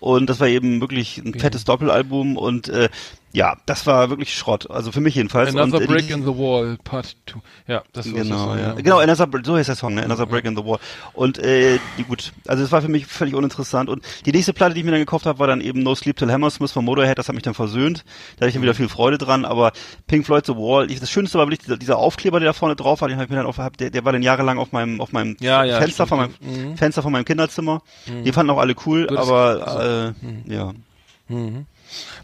Und das war eben wirklich ein fettes Doppelalbum und äh, ja, das war wirklich Schrott. Also für mich jedenfalls. Another und, äh, Brick die- in the Wall, Part 2. Ja, das war Genau, das ja. Genau, Another, so heißt der Song, ne? Another Break in the Wall. Und äh, gut, also es war für mich völlig uninteressant. Und die nächste Platte, die ich mir dann gekauft habe, war dann eben No Sleep Till Hammersmith von Motorhead. Das hat mich dann versöhnt. Da hatte ich dann Mhm. wieder viel Freude dran. Aber Pink Floyd The Wall, ich, das Schönste war wirklich dieser, dieser Aufkleber, der da vorne drauf war. Den habe ich mir dann auf, hab, der, der war dann jahrelang auf meinem auf meinem Ja, ja, Fenster von meinem. Mhm. Fenster von meinem Kinderzimmer. Die fanden auch alle cool, hattest- aber äh, ja.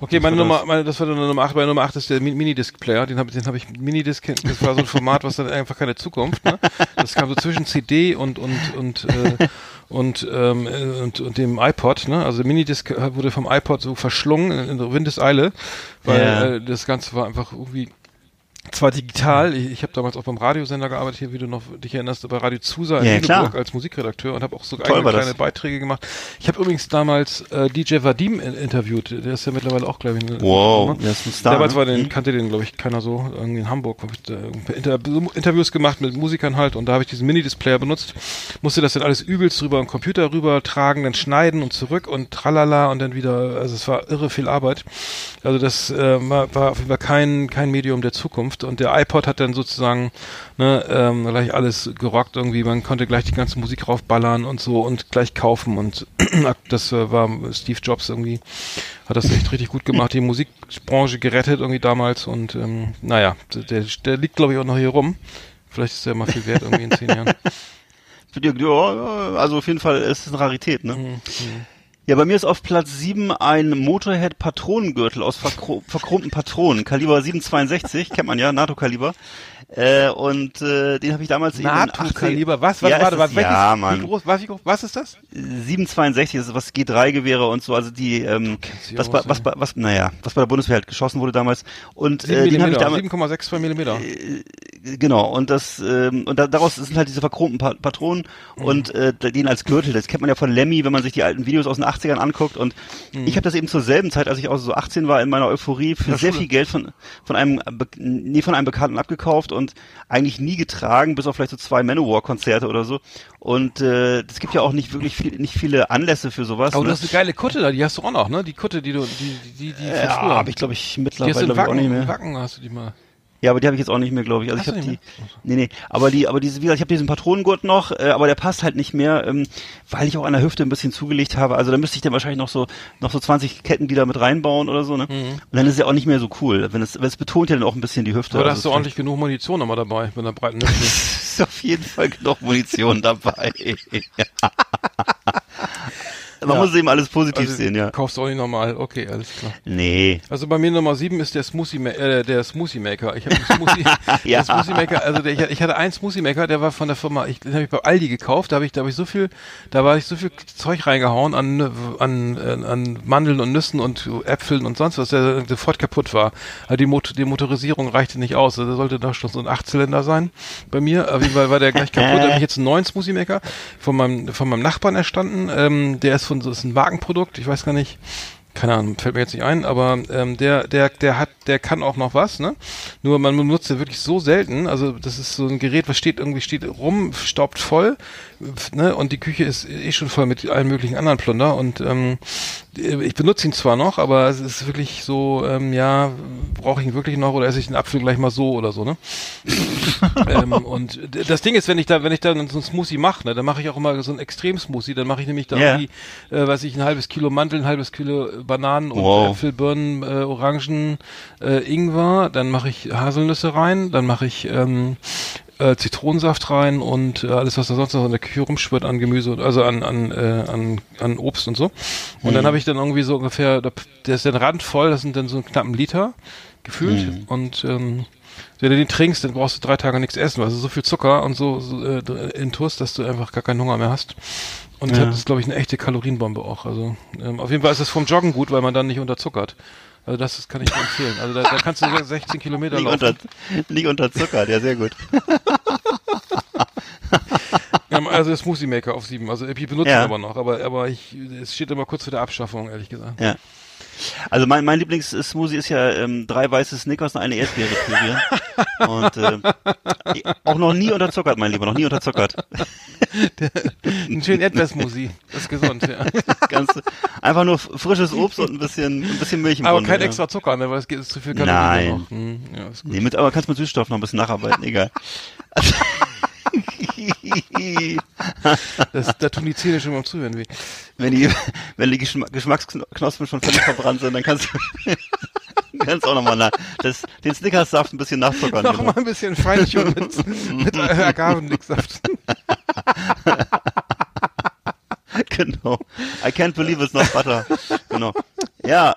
Okay, meine Nummer, meine, das war dann Nummer 8. Meine Nummer 8 ist der Mi- Minidisc-Player. Den habe den hab ich, Minidisc, das war so ein Format, was dann einfach keine Zukunft, ne? Das kam so zwischen CD und, und, und, äh, und, ähm, äh, und, und dem iPod, ne? Also Minidisc wurde vom iPod so verschlungen in, in Windeseile, weil Ja. äh, das Ganze war einfach irgendwie zwar digital, ich, ich habe damals auch beim Radiosender gearbeitet, hier, wie du noch dich erinnerst, bei Radio Zusa in Ja, Lüneburg als Musikredakteur und habe auch so eigene war das. kleine Beiträge gemacht. Ich habe übrigens damals äh, DJ Vadim in, interviewt, der ist ja mittlerweile auch, glaube ich, eine, Wow, ne? der ist ein Star. Damals ne? war den, kannte den, glaube ich, keiner so. Irgendwie in Hamburg hab ich da Inter Interviews gemacht mit Musikern halt und da habe ich diesen Mini-Displayer benutzt. Musste das dann alles übelst rüber am Computer rüber tragen, dann schneiden und zurück und tralala und dann wieder, also es war irre viel Arbeit. Also das äh, war, war auf jeden Fall kein, kein Medium der Zukunft und der iPod hat dann sozusagen ne, ähm, gleich alles gerockt irgendwie. Man konnte gleich die ganze Musik raufballern und so und gleich kaufen und [clears throat] das äh, war Steve Jobs irgendwie hat das echt richtig gut gemacht, die Musikbranche gerettet irgendwie damals und ähm, naja, der, der liegt glaube ich auch noch hier rum. Vielleicht ist der mal viel wert irgendwie in zehn Jahren. [laughs] Ja, also auf jeden Fall ist es eine Rarität, ne? Mhm, Ja, bei mir ist auf Platz 7 ein Motorhead-Patronengürtel aus verkro verchromten Patronen, Kaliber 762, kennt man ja, NATO-Kaliber. Äh, und äh, den habe ich damals eben in 80 NATO-Kaliber, was? Was, Ja, warte, ist was, es- welches, ja, wie Mann. groß, was, wie groß, was ist das? 762, das ist was G3-Gewehre und so, also die, ähm, was, bei, was, bei, was, naja, was bei der Bundeswehr halt geschossen wurde damals. Und äh, den habe ich damals, 7,62 Millimeter. genau, und das, ähm, und da, daraus sind halt diese verchromten pa Patronen Mhm. und äh, den als Gürtel, das kennt man ja von Lemmy, wenn man sich die alten Videos aus den 80ern anguckt und ich habe das eben zur selben Zeit, als ich auch so 18 war, in meiner Euphorie für sehr Schule. viel Geld von von einem nee, von einem Bekannten abgekauft und eigentlich nie getragen, bis auf vielleicht so zwei Manowar-Konzerte oder so. Und äh, es gibt ja auch nicht wirklich viel, nicht viele Anlässe für sowas. Aber du ne? hast eine geile Kutte da, die hast du auch noch, ne? Die Kutte, die du, die, die, die, die ja, habe ich glaube ich die hast mittlerweile du in glaub ich, auch Wacken, nicht in mehr. Wacken hast du die mal. Ja, aber die habe ich jetzt auch nicht mehr, glaube ich. Also Hast ich habe die, nee, nee, aber die, aber diese, wie gesagt, ich habe diesen Patronengurt noch, äh, aber der passt halt nicht mehr, ähm, weil ich auch an der Hüfte ein bisschen zugelegt habe. Also da müsste ich dann wahrscheinlich noch so, noch so 20 Ketten, die da mit reinbauen oder so, ne? Mhm. Und dann ist es ja auch nicht mehr so cool. Wenn es, wenn es betont ja dann auch ein bisschen die Hüfte. Aber da Also hast du ordentlich genug Munition nochmal dabei, mit einer breiten [laughs] Hüfte. ist auf jeden Fall genug Munition dabei. [laughs] [laughs] Man Ja. muss eben alles positiv Also, sehen, ja. Kaufst du auch nicht normal, okay, alles klar. Nee. Also bei mir Nummer sieben ist der Smoothie, äh, der Smoothie Maker. Ich habe Smoothie, [laughs] Ja. der Smoothie Maker, also der, ich, ich hatte einen Smoothie Maker, der war von der Firma, ich, den habe ich bei Aldi gekauft, da habe ich, da habe ich so viel, da war ich so viel Zeug reingehauen an, an, äh, an Mandeln und Nüssen und Äpfeln und sonst was, der sofort kaputt war. Also die, Mot die Motorisierung reichte nicht aus, also da sollte doch schon so ein Achtzylinder sein bei mir. Auf jeden Fall war der gleich kaputt. Da habe ich jetzt einen neuen Smoothie Maker von meinem, von meinem Nachbarn erstanden. Ähm, der ist von so ist ein Wagenprodukt, ich weiß gar nicht keine Ahnung, fällt mir jetzt nicht ein, aber ähm, der, der, der hat, der kann auch noch was, ne? Nur man benutzt den wirklich so selten. Also das ist so ein Gerät, was steht irgendwie steht rum, staubt voll, ne? Und die Küche ist eh schon voll mit allen möglichen anderen Plunder. Und ähm, ich benutze ihn zwar noch, aber es ist wirklich so, ähm, ja, brauche ich ihn wirklich noch oder esse ich den Apfel gleich mal so oder so, ne? [laughs] ähm, und das Ding ist, wenn ich da, wenn ich da so einen Smoothie mache, ne, dann mache ich auch immer so einen Extrem-Smoothie. Dann mache ich nämlich da Ja. irgendwie, äh, weiß ich, ein halbes Kilo Mandeln, ein halbes Kilo äh, Bananen und Wow. Äpfel, Birnen, äh, Orangen, äh, Ingwer. Dann mache ich Haselnüsse rein. Dann mache ich ähm, äh, Zitronensaft rein und äh, alles, was da sonst noch in der Küche rumschwirrt an Gemüse, und- also an an äh, an, an Obst und so. Und dann habe ich dann irgendwie so ungefähr, da- der ist dann randvoll. Das sind dann so einen knappen Liter gefühlt und ähm, wenn du den trinkst, dann brauchst du drei Tage nichts essen, weil es so viel Zucker und so, so äh, intus, dass du einfach gar keinen Hunger mehr hast. Und Ja. das ist, glaube ich, eine echte Kalorienbombe auch. Also ähm, auf jeden Fall ist es vom Joggen gut, weil man dann nicht unterzuckert. Also das ist, kann ich dir empfehlen. Also da, da kannst du 16 Kilometer Nicht, laufen. unter, nicht unterzuckert, ja, sehr gut. [laughs] Ja, also der Smoothie Maker auf sieben. Also ich benutze Ja. ihn aber noch, aber aber ich es steht immer kurz vor der Abschaffung, ehrlich gesagt. Ja. Also mein, mein Lieblings-Smoothie ist ja ähm, drei weiße Snickers und eine Erdbeere pürieren. [laughs] und äh, auch noch nie unterzuckert, mein Lieber, noch nie unterzuckert. [laughs] Ein schönen Erdbeersmoothie. Das ist gesund, ja. Ganz, einfach nur frisches Obst und ein bisschen, ein bisschen Milch im Aber Grunde, kein ja. extra Zucker, ne, weil es geht zu viel Kalorien. Nein. noch. Hm, ja, ist gut. Nee, mit, aber kannst mit Süßstoff noch ein bisschen nacharbeiten, egal. [laughs] Das, da tun die Zähne schon beim Zuhören weh. wenn die, wenn die Geschma Geschmacksknospen schon völlig verbrannt sind, dann kannst du, [laughs] kannst auch nochmal nach, das, den Snickersaft ein bisschen nachzuckern. Noch genau. mal ein bisschen Feinchen mit, mit Agavendicksaft. [laughs] genau. I can't believe it's not butter. Genau. Ja.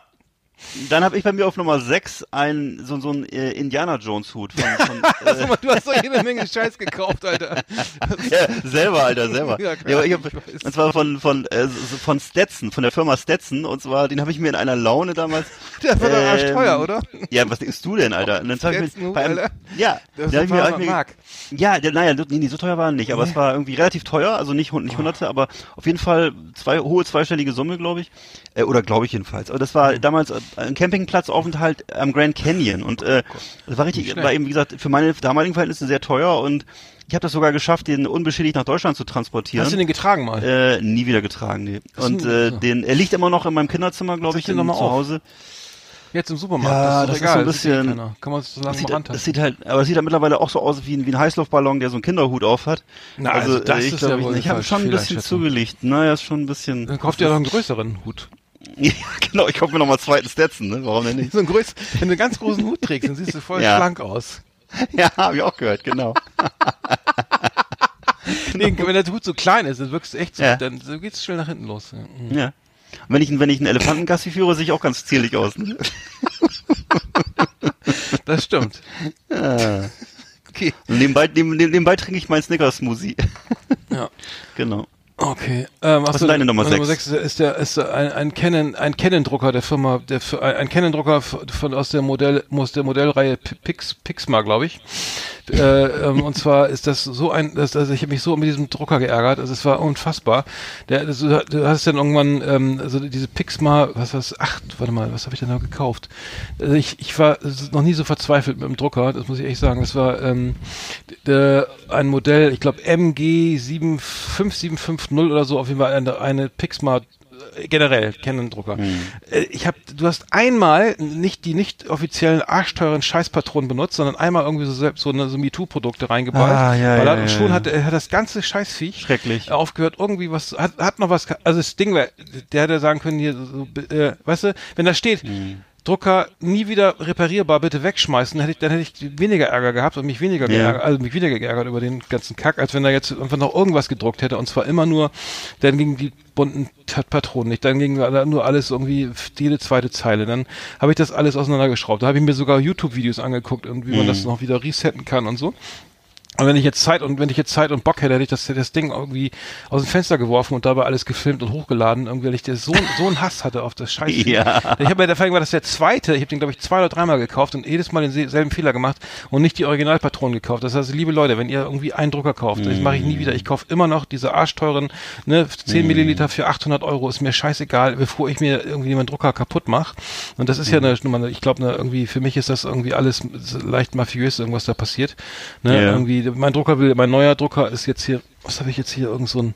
Dann habe ich bei mir auf Nummer 6 ein, so, so ein äh, Indiana Jones Hut von, von [laughs] äh, Also, du hast doch jede Menge Scheiß gekauft, Alter. [laughs] ja, selber, Alter, selber. Ja, Ja, klar, ich hab, und zwar von von äh, von Stetson, von der Firma Stetson und zwar den habe ich mir in einer Laune damals. [laughs] Der war doch ähm, arschteuer, oder? Ja, was denkst du denn, Alter? Und dann hab ich mir, bei einem, Alter. ja, Das ist da hab ich mir, Mark. ja, der, naja, nee, nee, so teuer war er nicht, aber es war irgendwie relativ teuer, also nicht, nicht hunderte, aber auf jeden Fall zwei, hohe zweistellige Summe, glaube ich. Äh, oder glaube ich jedenfalls. Aber das war Mhm. damals äh, ein Campingplatzaufenthalt am Grand Canyon und äh, das war richtig, Oh war eben, wie gesagt, für meine damaligen Verhältnisse sehr teuer und ich habe das sogar geschafft, den unbeschädigt nach Deutschland zu transportieren. Hast du den getragen mal? Äh, nie wieder getragen, nee. Und äh, den, er liegt immer noch in meinem Kinderzimmer, glaube ich, in, zu auf. Hause. Jetzt im Supermarkt, Ja, das ist das ist so ein bisschen- keiner. Kann man es so Das lange sieht, mal das rantasten. sieht halt, aber es sieht halt mittlerweile auch so aus wie ein, wie ein Heißluftballon, der so einen Kinderhut auf hat. Na, also das äh, ich ist glaub, ja ich, ich habe schon ein bisschen zugelegt. Naja, ist schon ein bisschen. Dann kauft ihr doch einen [laughs] größeren Hut. Ja, [laughs] genau, ich kaufe mir nochmal zweiten Stetson, ne? Warum denn nicht? So einen größ wenn du einen ganz großen Hut trägst, dann siehst du voll [laughs] Ja. schlank aus. Ja, habe ich auch gehört, genau. [laughs] Nee, wenn der Hut so klein ist, dann wirkst du echt so, Ja. dann so geht's schnell nach hinten los. Mhm. Ja. Und wenn ich, einen- wenn ich einen Elefantengassi führe, sehe ich auch ganz zierlich aus. Ne? Das stimmt. Ja. Okay. Und nebenbei, neben, neben- nebenbei trinke ich meinen Snickers-Smoothie. Ja. genau. Okay. Ähm, Was ist deine Nummer Nummer sechs? 6 ist der ist ein, ein Canon ein Canon Drucker der Firma der ein ein Canon Drucker von aus der Modell aus der Modellreihe Pix Pixma glaube ich. Äh, ähm, und zwar ist das so ein das, also ich habe mich so mit diesem Drucker geärgert also es war unfassbar der das, du hast dann irgendwann ähm, also diese Pixma was was acht warte mal was habe ich denn da gekauft also ich ich war noch nie so verzweifelt mit dem Drucker das muss ich echt sagen das war ähm, d- ein Modell ich glaube MG 5750 oder so auf jeden Fall eine, eine Pixma äh, generell Canon-Drucker. Äh, Ich habe, du hast einmal nicht die nicht offiziellen arschteuren Scheißpatronen benutzt, sondern einmal irgendwie so selbst so, eine, so MeToo-Produkte reingeballt. Ah, ja, ja, und ja, schon ja. hat, er hat das ganze Scheißviech Schrecklich. aufgehört, irgendwie was, hat, hat noch was, also das Ding wäre, der hätte sagen können, hier, so, äh, weißt du, wenn da steht, Hm. Drucker nie wieder reparierbar, bitte wegschmeißen, dann hätte ich, dann hätte ich weniger Ärger gehabt und mich weniger Ja. geärgert, also mich weniger geärgert über den ganzen Kack, als wenn er jetzt einfach noch irgendwas gedruckt hätte und zwar immer nur, dann gingen die bunten Patronen nicht, dann ging nur alles irgendwie jede zweite Zeile, dann habe ich das alles auseinandergeschraubt, da habe ich mir sogar YouTube-Videos angeguckt und wie man Mhm. das noch wieder resetten kann und so. Und wenn ich jetzt Zeit und wenn ich jetzt Zeit und Bock hätte, hätte ich das, das Ding irgendwie aus dem Fenster geworfen und dabei alles gefilmt und hochgeladen, irgendwie, weil ich das so, so einen Hass hatte auf das Scheiß. Ja. Ich habe mir der Fall war das der zweite, ich habe den glaube ich zwei oder dreimal gekauft und jedes Mal denselben Fehler gemacht und nicht die Originalpatronen gekauft. Das heißt, liebe Leute, wenn ihr irgendwie einen Drucker kauft, das mache ich nie wieder. Ich kaufe immer noch diese arschteuren, ne, 10 Milliliter für 800 Euro, ist mir scheißegal, bevor ich mir irgendwie meinen Drucker kaputt mache. Und das ist ja eine, Nummer, ich glaube, irgendwie, für mich ist das irgendwie alles leicht mafiös, irgendwas da passiert. Ne, Ja. irgendwie, mein Drucker will, mein neuer Drucker ist jetzt hier, was habe ich jetzt hier, irgend so ein,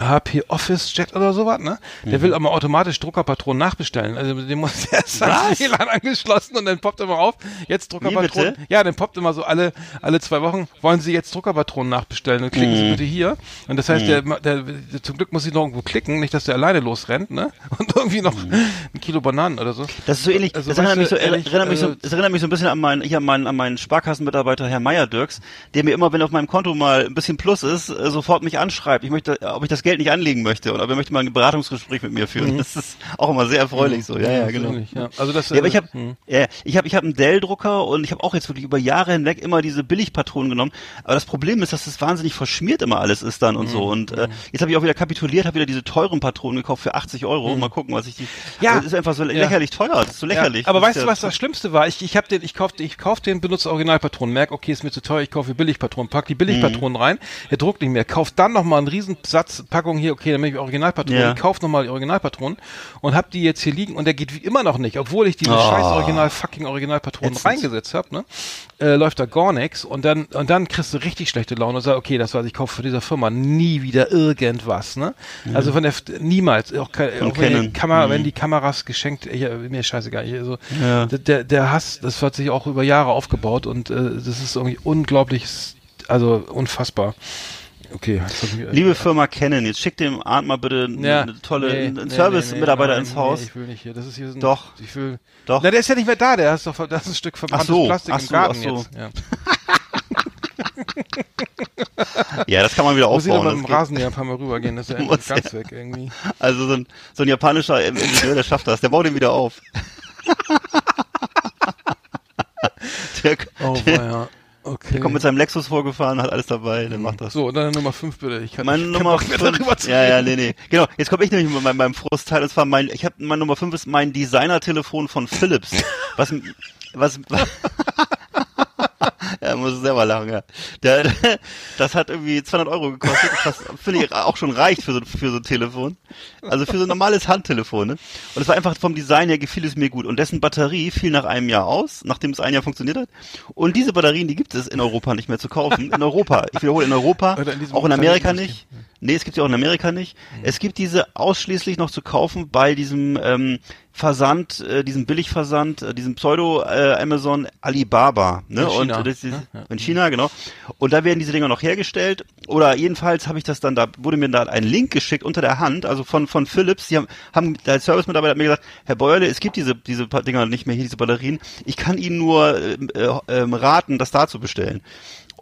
HP Office Jet oder sowas, ne? Der will aber automatisch Druckerpatronen nachbestellen. Also dem muss [laughs] erst Was? sein WLAN angeschlossen und dann poppt immer auf, jetzt Druckerpatronen. Ja, dann poppt immer so alle alle zwei Wochen, wollen Sie jetzt Druckerpatronen nachbestellen? Dann klicken Mhm. Sie bitte hier. Und das heißt, der, der, der zum Glück muss ich noch irgendwo klicken, nicht, dass der alleine losrennt, ne? [laughs] Und irgendwie noch ein Kilo Bananen oder so. Das ist so ähnlich. Also, das erinnert mich so, ehrlich, erinnert mich so, also- das erinnert mich so ein bisschen an meinen, ich an meinen, an meinen Sparkassenmitarbeiter Herr Meier Dirks, der mir immer, wenn auf meinem Konto mal ein bisschen Plus ist, äh, sofort mich anschreibt. Ich möchte, ob ich das Geld nicht anlegen möchte und ob er möchte mal ein Beratungsgespräch mit mir führen. Das ist auch immer sehr erfreulich so. Ja, ja, genau. Ja. Also das, Ja, aber ich äh, habe hm. ja, ich habe ich habe einen Dell-Drucker und ich habe auch jetzt wirklich über Jahre hinweg immer diese Billigpatronen genommen. Aber das Problem ist, dass das wahnsinnig verschmiert immer alles ist dann und Mhm. so. Und äh, jetzt habe ich auch wieder kapituliert, habe wieder diese teuren Patronen gekauft für 80 Euro. Mal gucken, was ich die. Mhm. Ja. Also, das ist einfach so lächerlich teuer. Das ist so lächerlich. Aber weißt du, was das Schlimmste war? Ich, ich habe den, ich kauf, ich kauf den, benutze Originalpatronen, merk, okay, ist mir zu teuer, ich kaufe Billigpatronen, pack die Billigpatronen rein, er druckt nicht mehr, kauft dann nochmal einen riesen Satz Packung hier, okay, dann nehme ich Originalpatronen, Ja. ich kauf nochmal die Originalpatronen und hab die jetzt hier liegen und der geht wie immer noch nicht, obwohl ich diese Oh. scheiß Original fucking Originalpatronen Ätzend. reingesetzt habe, ne? Äh, läuft da gar nichts und dann und dann kriegst du richtig schlechte Laune und sagst, okay, das war's, ich kaufe von dieser Firma nie wieder irgendwas, ne? Also von der niemals, auch, kein, auch wenn, die. Kamera, Mhm. wenn die Kameras geschenkt, ich, mir scheißegal, ich, also Ja. der- der, der Hass, das hat sich auch über Jahre aufgebaut und äh, das ist irgendwie unglaublich, also unfassbar. Okay. Liebe Firma Canon, jetzt schickt dem Arndt mal bitte eine, Ja. eine tolle Nee, einen nee, Service-Mitarbeiter nee, ins Haus. Nee, ich will nicht hier. Das ist hier so ein, Doch. Ich will. Doch. Na, der ist ja nicht mehr da. Der ist doch, das ist ein Stück verbranntes so, Plastik ach im so, Garten ach so. jetzt. Ja. [laughs] Ja, das kann man wieder Muss ich aber aufbauen. mit dem geht. Rasenmäher ein paar Mal rübergehen. Das ist ja [laughs] ganz weg irgendwie. Also so ein, so ein japanischer Ingenieur, der schafft das. Der baut ihn wieder auf. [laughs] der, Oh, der, ja. Okay. kommt mit seinem Lexus vorgefahren, hat alles dabei, der macht das. so, und dann Nummer 5 bitte. Ich kann Meine ich Nummer keinen Bock mehr fünf, darüber zu ja, ja, nee, nee. Genau, jetzt komme ich nämlich mit meinem, meinem Frustteil. Und zwar mein, ich habe meine Nummer 5 ist mein Designer-Telefon von Philips. Was, was, ja, muss selber lachen, ja. Der, [laughs] das hat irgendwie 200 Euro gekostet, was finde ich auch schon reicht für so, für so ein Telefon. Also für so ein normales Handtelefon, ne? Und es war einfach vom Design her gefiel es mir gut. Und dessen Batterie fiel nach einem Jahr aus, nachdem es ein Jahr funktioniert hat. Und diese Batterien, die gibt es in Europa nicht mehr zu kaufen. In Europa. Ich wiederhole, in Europa, in auch in Amerika Planeten- nicht. Nee, es gibt sie auch in Amerika nicht. Es gibt diese ausschließlich noch zu kaufen bei diesem ähm, Versand, äh, diesem Billigversand, äh, diesem Pseudo äh, Alibaba, ne? In China, Und das ist? Ja. in China, genau. Und da werden diese Dinger noch hergestellt. Oder jedenfalls habe ich das dann, da wurde mir da ein Link geschickt unter der Hand, also von von Philips. Die haben, haben der Service-Mitarbeiter hat mir gesagt, Herr Beuerle, es gibt diese diese Dinger nicht mehr hier, diese Batterien. Ich kann Ihnen nur ähm, äh, ähm, raten, das da zu bestellen.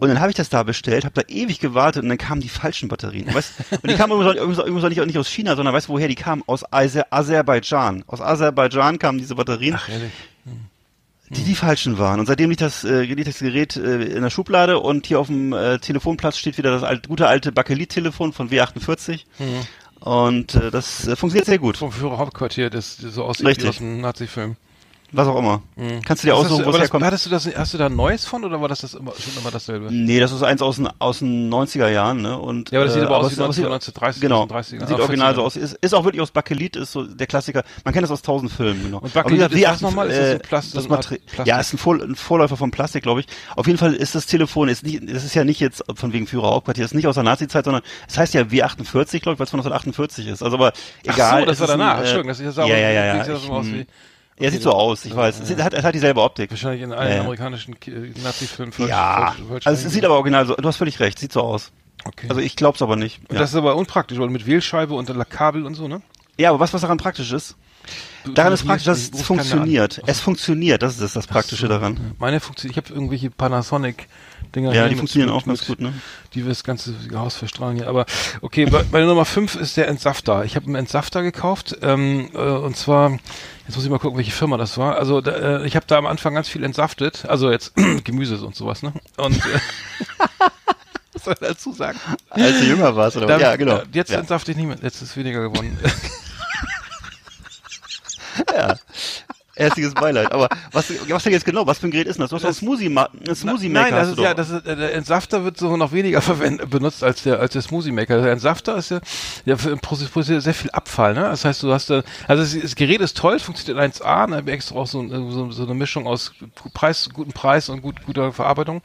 Und dann habe ich das da bestellt, habe da ewig gewartet und dann kamen die falschen Batterien. Weißt? Und die kamen übrigens, übrigens, übrigens nicht, nicht aus China, sondern weißt du, woher die kamen? Aus Aser Aserbaidschan. Aus Aserbaidschan kamen diese Batterien. Ach, ehrlich. die die falschen waren. Und seitdem liegt das, äh, liegt das Gerät äh, in der Schublade und hier auf dem äh, Telefonplatz steht wieder das alt, gute alte Bakelit-Telefon von W48. Und äh, das äh, funktioniert sehr gut. Vom Führerhauptquartier, das das so aussieht Richtig. wie aus einem Nazi-Film. Was auch immer. Kannst du dir Das aussuchen, hast wo du- es das, herkommt. hattest du das, hast du da ein neues von oder war das, das immer, schon immer dasselbe? Nee, das ist eins aus den, aus den 90er Jahren, ne? Und, Ja, aber das sieht aber aus wie es sieht- 1930, Genau. 1930er, Sieht ah, original so 40er. aus. Ist, ist auch wirklich aus Bakelit, ist so der Klassiker. Man kennt das aus tausend Filmen, genau. Und Bakelit ist was nochmal? Ist das äh, ein Plast- das so eine Art Mater- Plastik? Ja, ist ein, Vor ein Vorläufer von Plastik, glaube ich. Auf jeden Fall ist das Telefon, ist nicht, das ist ja nicht jetzt von wegen Führerhauptquartier, ist nicht aus der Nazi-Zeit, sondern es heißt ja W48, glaube ich, weil es von 1948 ist. Also aber Ach egal. so, das es war ein, danach. äh, Entschuldigung, das ist ja ja, ja, ja, ja. Ja Er sieht so aus, ich weiß. Es, sieht, hat, es hat dieselbe Optik. wahrscheinlich in allen Ja, ja. amerikanischen Nazi-Filmen. Ja, also es sieht aber original so, du hast völlig recht, sieht so aus. Okay. Also ich glaub's aber nicht. und Ja. das ist aber unpraktisch, weil mit Wählscheibe und Kabel und so, ne? ja, aber was, was daran praktisch ist? Du- Daran ist praktisch, dass es funktioniert. Es funktioniert, das ist das, das Praktische daran. Meine funktioniert, ich habe irgendwelche Panasonic-Dinger Ja, die funktionieren mit- auch ganz mit- gut, ne? Die wir das ganze Haus verstrahlen hier. Aber okay, bei, bei der Nummer 5 ist der Entsafter. Ich habe einen Entsafter gekauft ähm, äh, und zwar, jetzt muss ich mal gucken, welche Firma das war. Also da, äh, ich habe da am Anfang ganz viel entsaftet, also jetzt [clears throat] Gemüse und sowas, ne? Und äh, [laughs] was soll ich dazu sagen? Als du jünger warst, oder? Da- ja, genau. Jetzt ja. entsafte ich nicht mehr, jetzt ist weniger geworden. [laughs] [laughs] Herzliches Beileid. Aber was, was denn jetzt genau? Was für ein Gerät ist denn das? Du hast einen Smoothie, Ma einen Smoothie Maker. Nein, das ist ja, das ist, der Entsafter wird so noch weniger [laughs] verwendet, benutzt als der, als der Smoothie Maker. Der Entsafter ist ja, ja für, produziert sehr viel Abfall, ne? Das heißt, du hast da, also das, das Gerät ist toll, funktioniert in 1A, ne? Extra auch so, so, so eine Mischung aus Preis, gutem Preis und gut, guter Verarbeitung.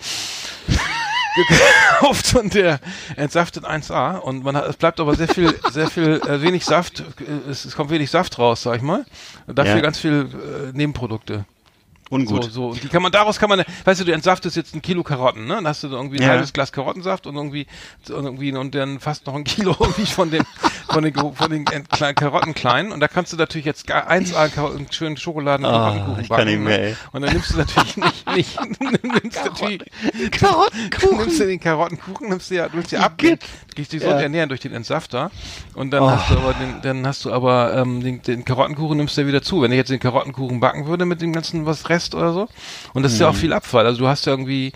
[laughs] gekauft und der entsaftet 1A und man hat, es bleibt aber sehr viel, [laughs] sehr viel, äh, wenig Saft, äh, es, es kommt wenig Saft raus, sag ich mal. Und dafür Ja. ganz viel äh, Nebenprodukte. Ungut. So, so. Und die kann man, daraus kann man, weißt du, du entsaftest jetzt ein Kilo Karotten, ne? Dann hast du irgendwie ein Ja. halbes Glas Karottensaft und irgendwie, und irgendwie, und dann fast noch ein Kilo [laughs] irgendwie von dem, von den, von den kleinen Karotten kleinen. Und da kannst du natürlich jetzt gar 1A Karo- einen schönen Schokoladen Ah, Karottenkuchen ich kann backen. nicht mehr, ne? ey. Und dann nimmst du natürlich nicht, nicht, [laughs] nimmst natürlich, Karottenkuchen. [laughs] nimmst du den Karottenkuchen, nimmst du ja, du willst ja abgehen, gehst dich so Ja. ernähren durch den Entsafter. Und dann Oh. hast du aber den, dann hast du aber, ähm, den, den Karottenkuchen nimmst du ja wieder zu. Wenn ich jetzt den Karottenkuchen backen würde mit dem ganzen was Rest oder so. Und das ist ja auch viel Abfall. Also du hast ja irgendwie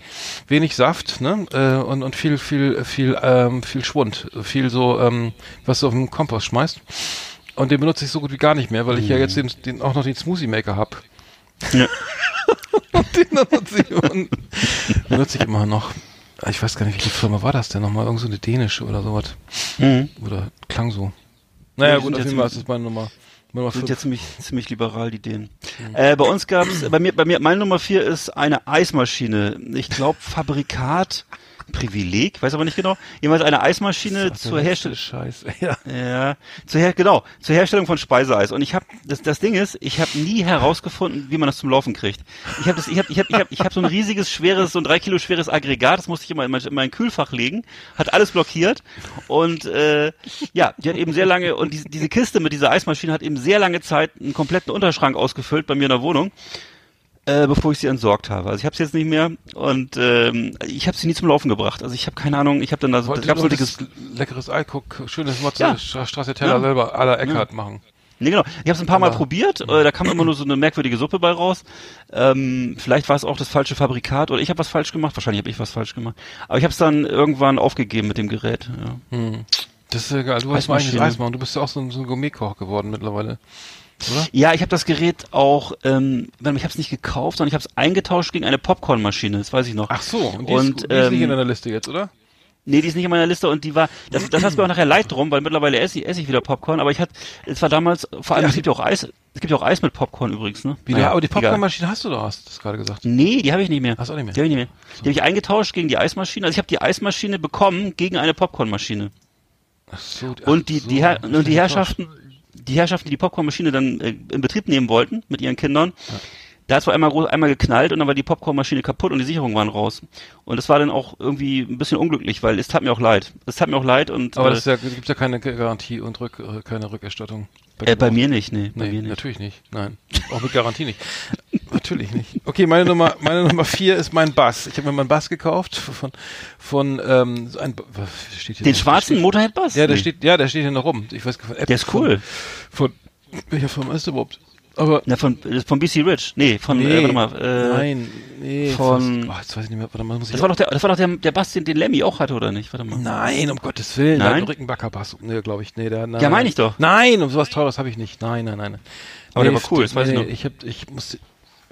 wenig Saft, ne? Äh, und, und viel, viel, viel, ähm, viel Schwund. Viel so, ähm, was du auf den Kompost schmeißt. Und den benutze ich so gut wie gar nicht mehr, weil ich ja jetzt den, den, auch noch den Smoothie Maker hab. Ja. [laughs] Und den benutze ich, und, benutze ich immer noch. Ich weiß gar nicht, welche Firma war das denn nochmal? Irgend so eine dänische oder sowas. Mhm. Oder klang so. Naja, Ja, gut, auf jeden Fall ist das meine Nummer. Nummer sind fünf. ja ziemlich, [laughs] ziemlich liberal, die Dänen. Äh, bei uns gab's, bei mir, bei mir, meine Nummer vier ist eine Eismaschine. Ich glaube, Fabrikat, Privileg, weiß aber nicht genau. Jedenfalls eine Eismaschine zur Herstellung. letzte Scheiß. [laughs] Ja. Ja, zur Her genau, zur Herstellung von Speiseeis. Und ich habe das, das Ding ist, ich habe nie herausgefunden, wie man das zum Laufen kriegt. Ich habe das, ich habe, ich habe, ich habe, ich habe so ein riesiges, schweres, so ein drei Kilo schweres Aggregat. Das musste ich immer in mein, in mein Kühlfach legen, hat alles blockiert. Und äh, ja, die hat eben sehr lange und diese, diese Kiste mit dieser Eismaschine hat eben sehr lange Zeit einen kompletten Unterschrank ausgefüllt bei mir in der Wohnung. Äh, bevor ich sie entsorgt habe. Also ich habe sie jetzt nicht mehr und ähm, ich habe sie nie zum Laufen gebracht. Also ich habe keine Ahnung, ich habe dann da so, gab's so dickes das leckeres Ei, guck, schönes Matze, Ja. Teller Ja. selber à la Eckhardt machen. Nee, genau. Ich habe es ein paar Mal probiert. Äh, da kam immer nur so eine merkwürdige Suppe bei raus. Ähm, vielleicht war es auch das falsche Fabrikat oder ich habe was falsch gemacht. Wahrscheinlich habe ich was falsch gemacht. Aber ich habe es dann irgendwann aufgegeben mit dem Gerät. Ja. Hm. Das ist ja geil. Du hast mal Eismaschine. Eis machen. Du bist ja auch so ein, so ein Gourmetkoch geworden mittlerweile. Oder? Ja, ich habe das Gerät auch, ähm, ich habe es nicht gekauft, sondern ich habe es eingetauscht gegen eine Popcornmaschine. Das weiß ich noch. Ach so, und die, Und, ist, die ist nicht ähm, in deiner Liste jetzt, oder? Nee, die ist nicht in meiner Liste und die war, das, das hat mir auch nachher leid drum, weil mittlerweile esse ich, esse ich wieder Popcorn, aber ich hatte, es war damals, vor allem, Ja. es gibt ja auch Eis, es gibt ja auch Eis mit Popcorn übrigens, ne? Wieder, Naja, aber die. Popcornmaschine hast du doch, hast du das gerade gesagt. Nee, die habe ich nicht mehr. Hast du auch nicht mehr? Die habe ich nicht mehr. Die habe ich eingetauscht gegen die Eismaschine. Also ich habe die Eismaschine bekommen gegen eine Popcornmaschine. Ach so, Und die, so, die, ich und die Herrschaften, die Herrschaften, die die Popcornmaschine dann äh, in Betrieb nehmen wollten mit ihren Kindern, da hat es einmal, groß- einmal geknallt und dann war die Popcornmaschine kaputt und die Sicherungen waren raus. Und das war dann auch irgendwie ein bisschen unglücklich, weil es tat mir auch leid. Es tat mir auch leid und Aber äh, das ist ja, gibt ja keine Garantie und Rück, äh, keine Rückerstattung. äh, bei mir nicht, nee, bei Nee, mir nicht. natürlich nicht. Nein. Auch mit Garantie nicht. [laughs] natürlich nicht. Okay, meine Nummer, meine Nummer vier ist mein Bass. Ich habe mir meinen Bass gekauft von, von ähm, so ein, was steht hier Den noch? schwarzen Motorhead-Bass? Ja, der Nee. steht, ja, der steht hier noch rum. Ich weiß gar nicht. Der ist cool. Von, von welcher Firma ist der überhaupt? Aber Na, von, äh, von BC Rich. Nee, von, nee, äh, warte mal. Äh, nein, nee, von- fast, oh, jetzt weiß ich nicht mehr, warte mal, muss ich Das war doch der, das war doch der, der Bass, den, den Lemmy auch hatte, oder nicht? Warte mal. Nein, um Gottes Willen. Nein? Der Rickenbacker Bass. Nee, glaube ich. Nee, der, nein, Ja, meine ich doch. Nein, um sowas Teures habe ich nicht. Nein, nein, nein. Aber der nee, war cool, das weiß ich nee, noch. Ich hab, ich musste,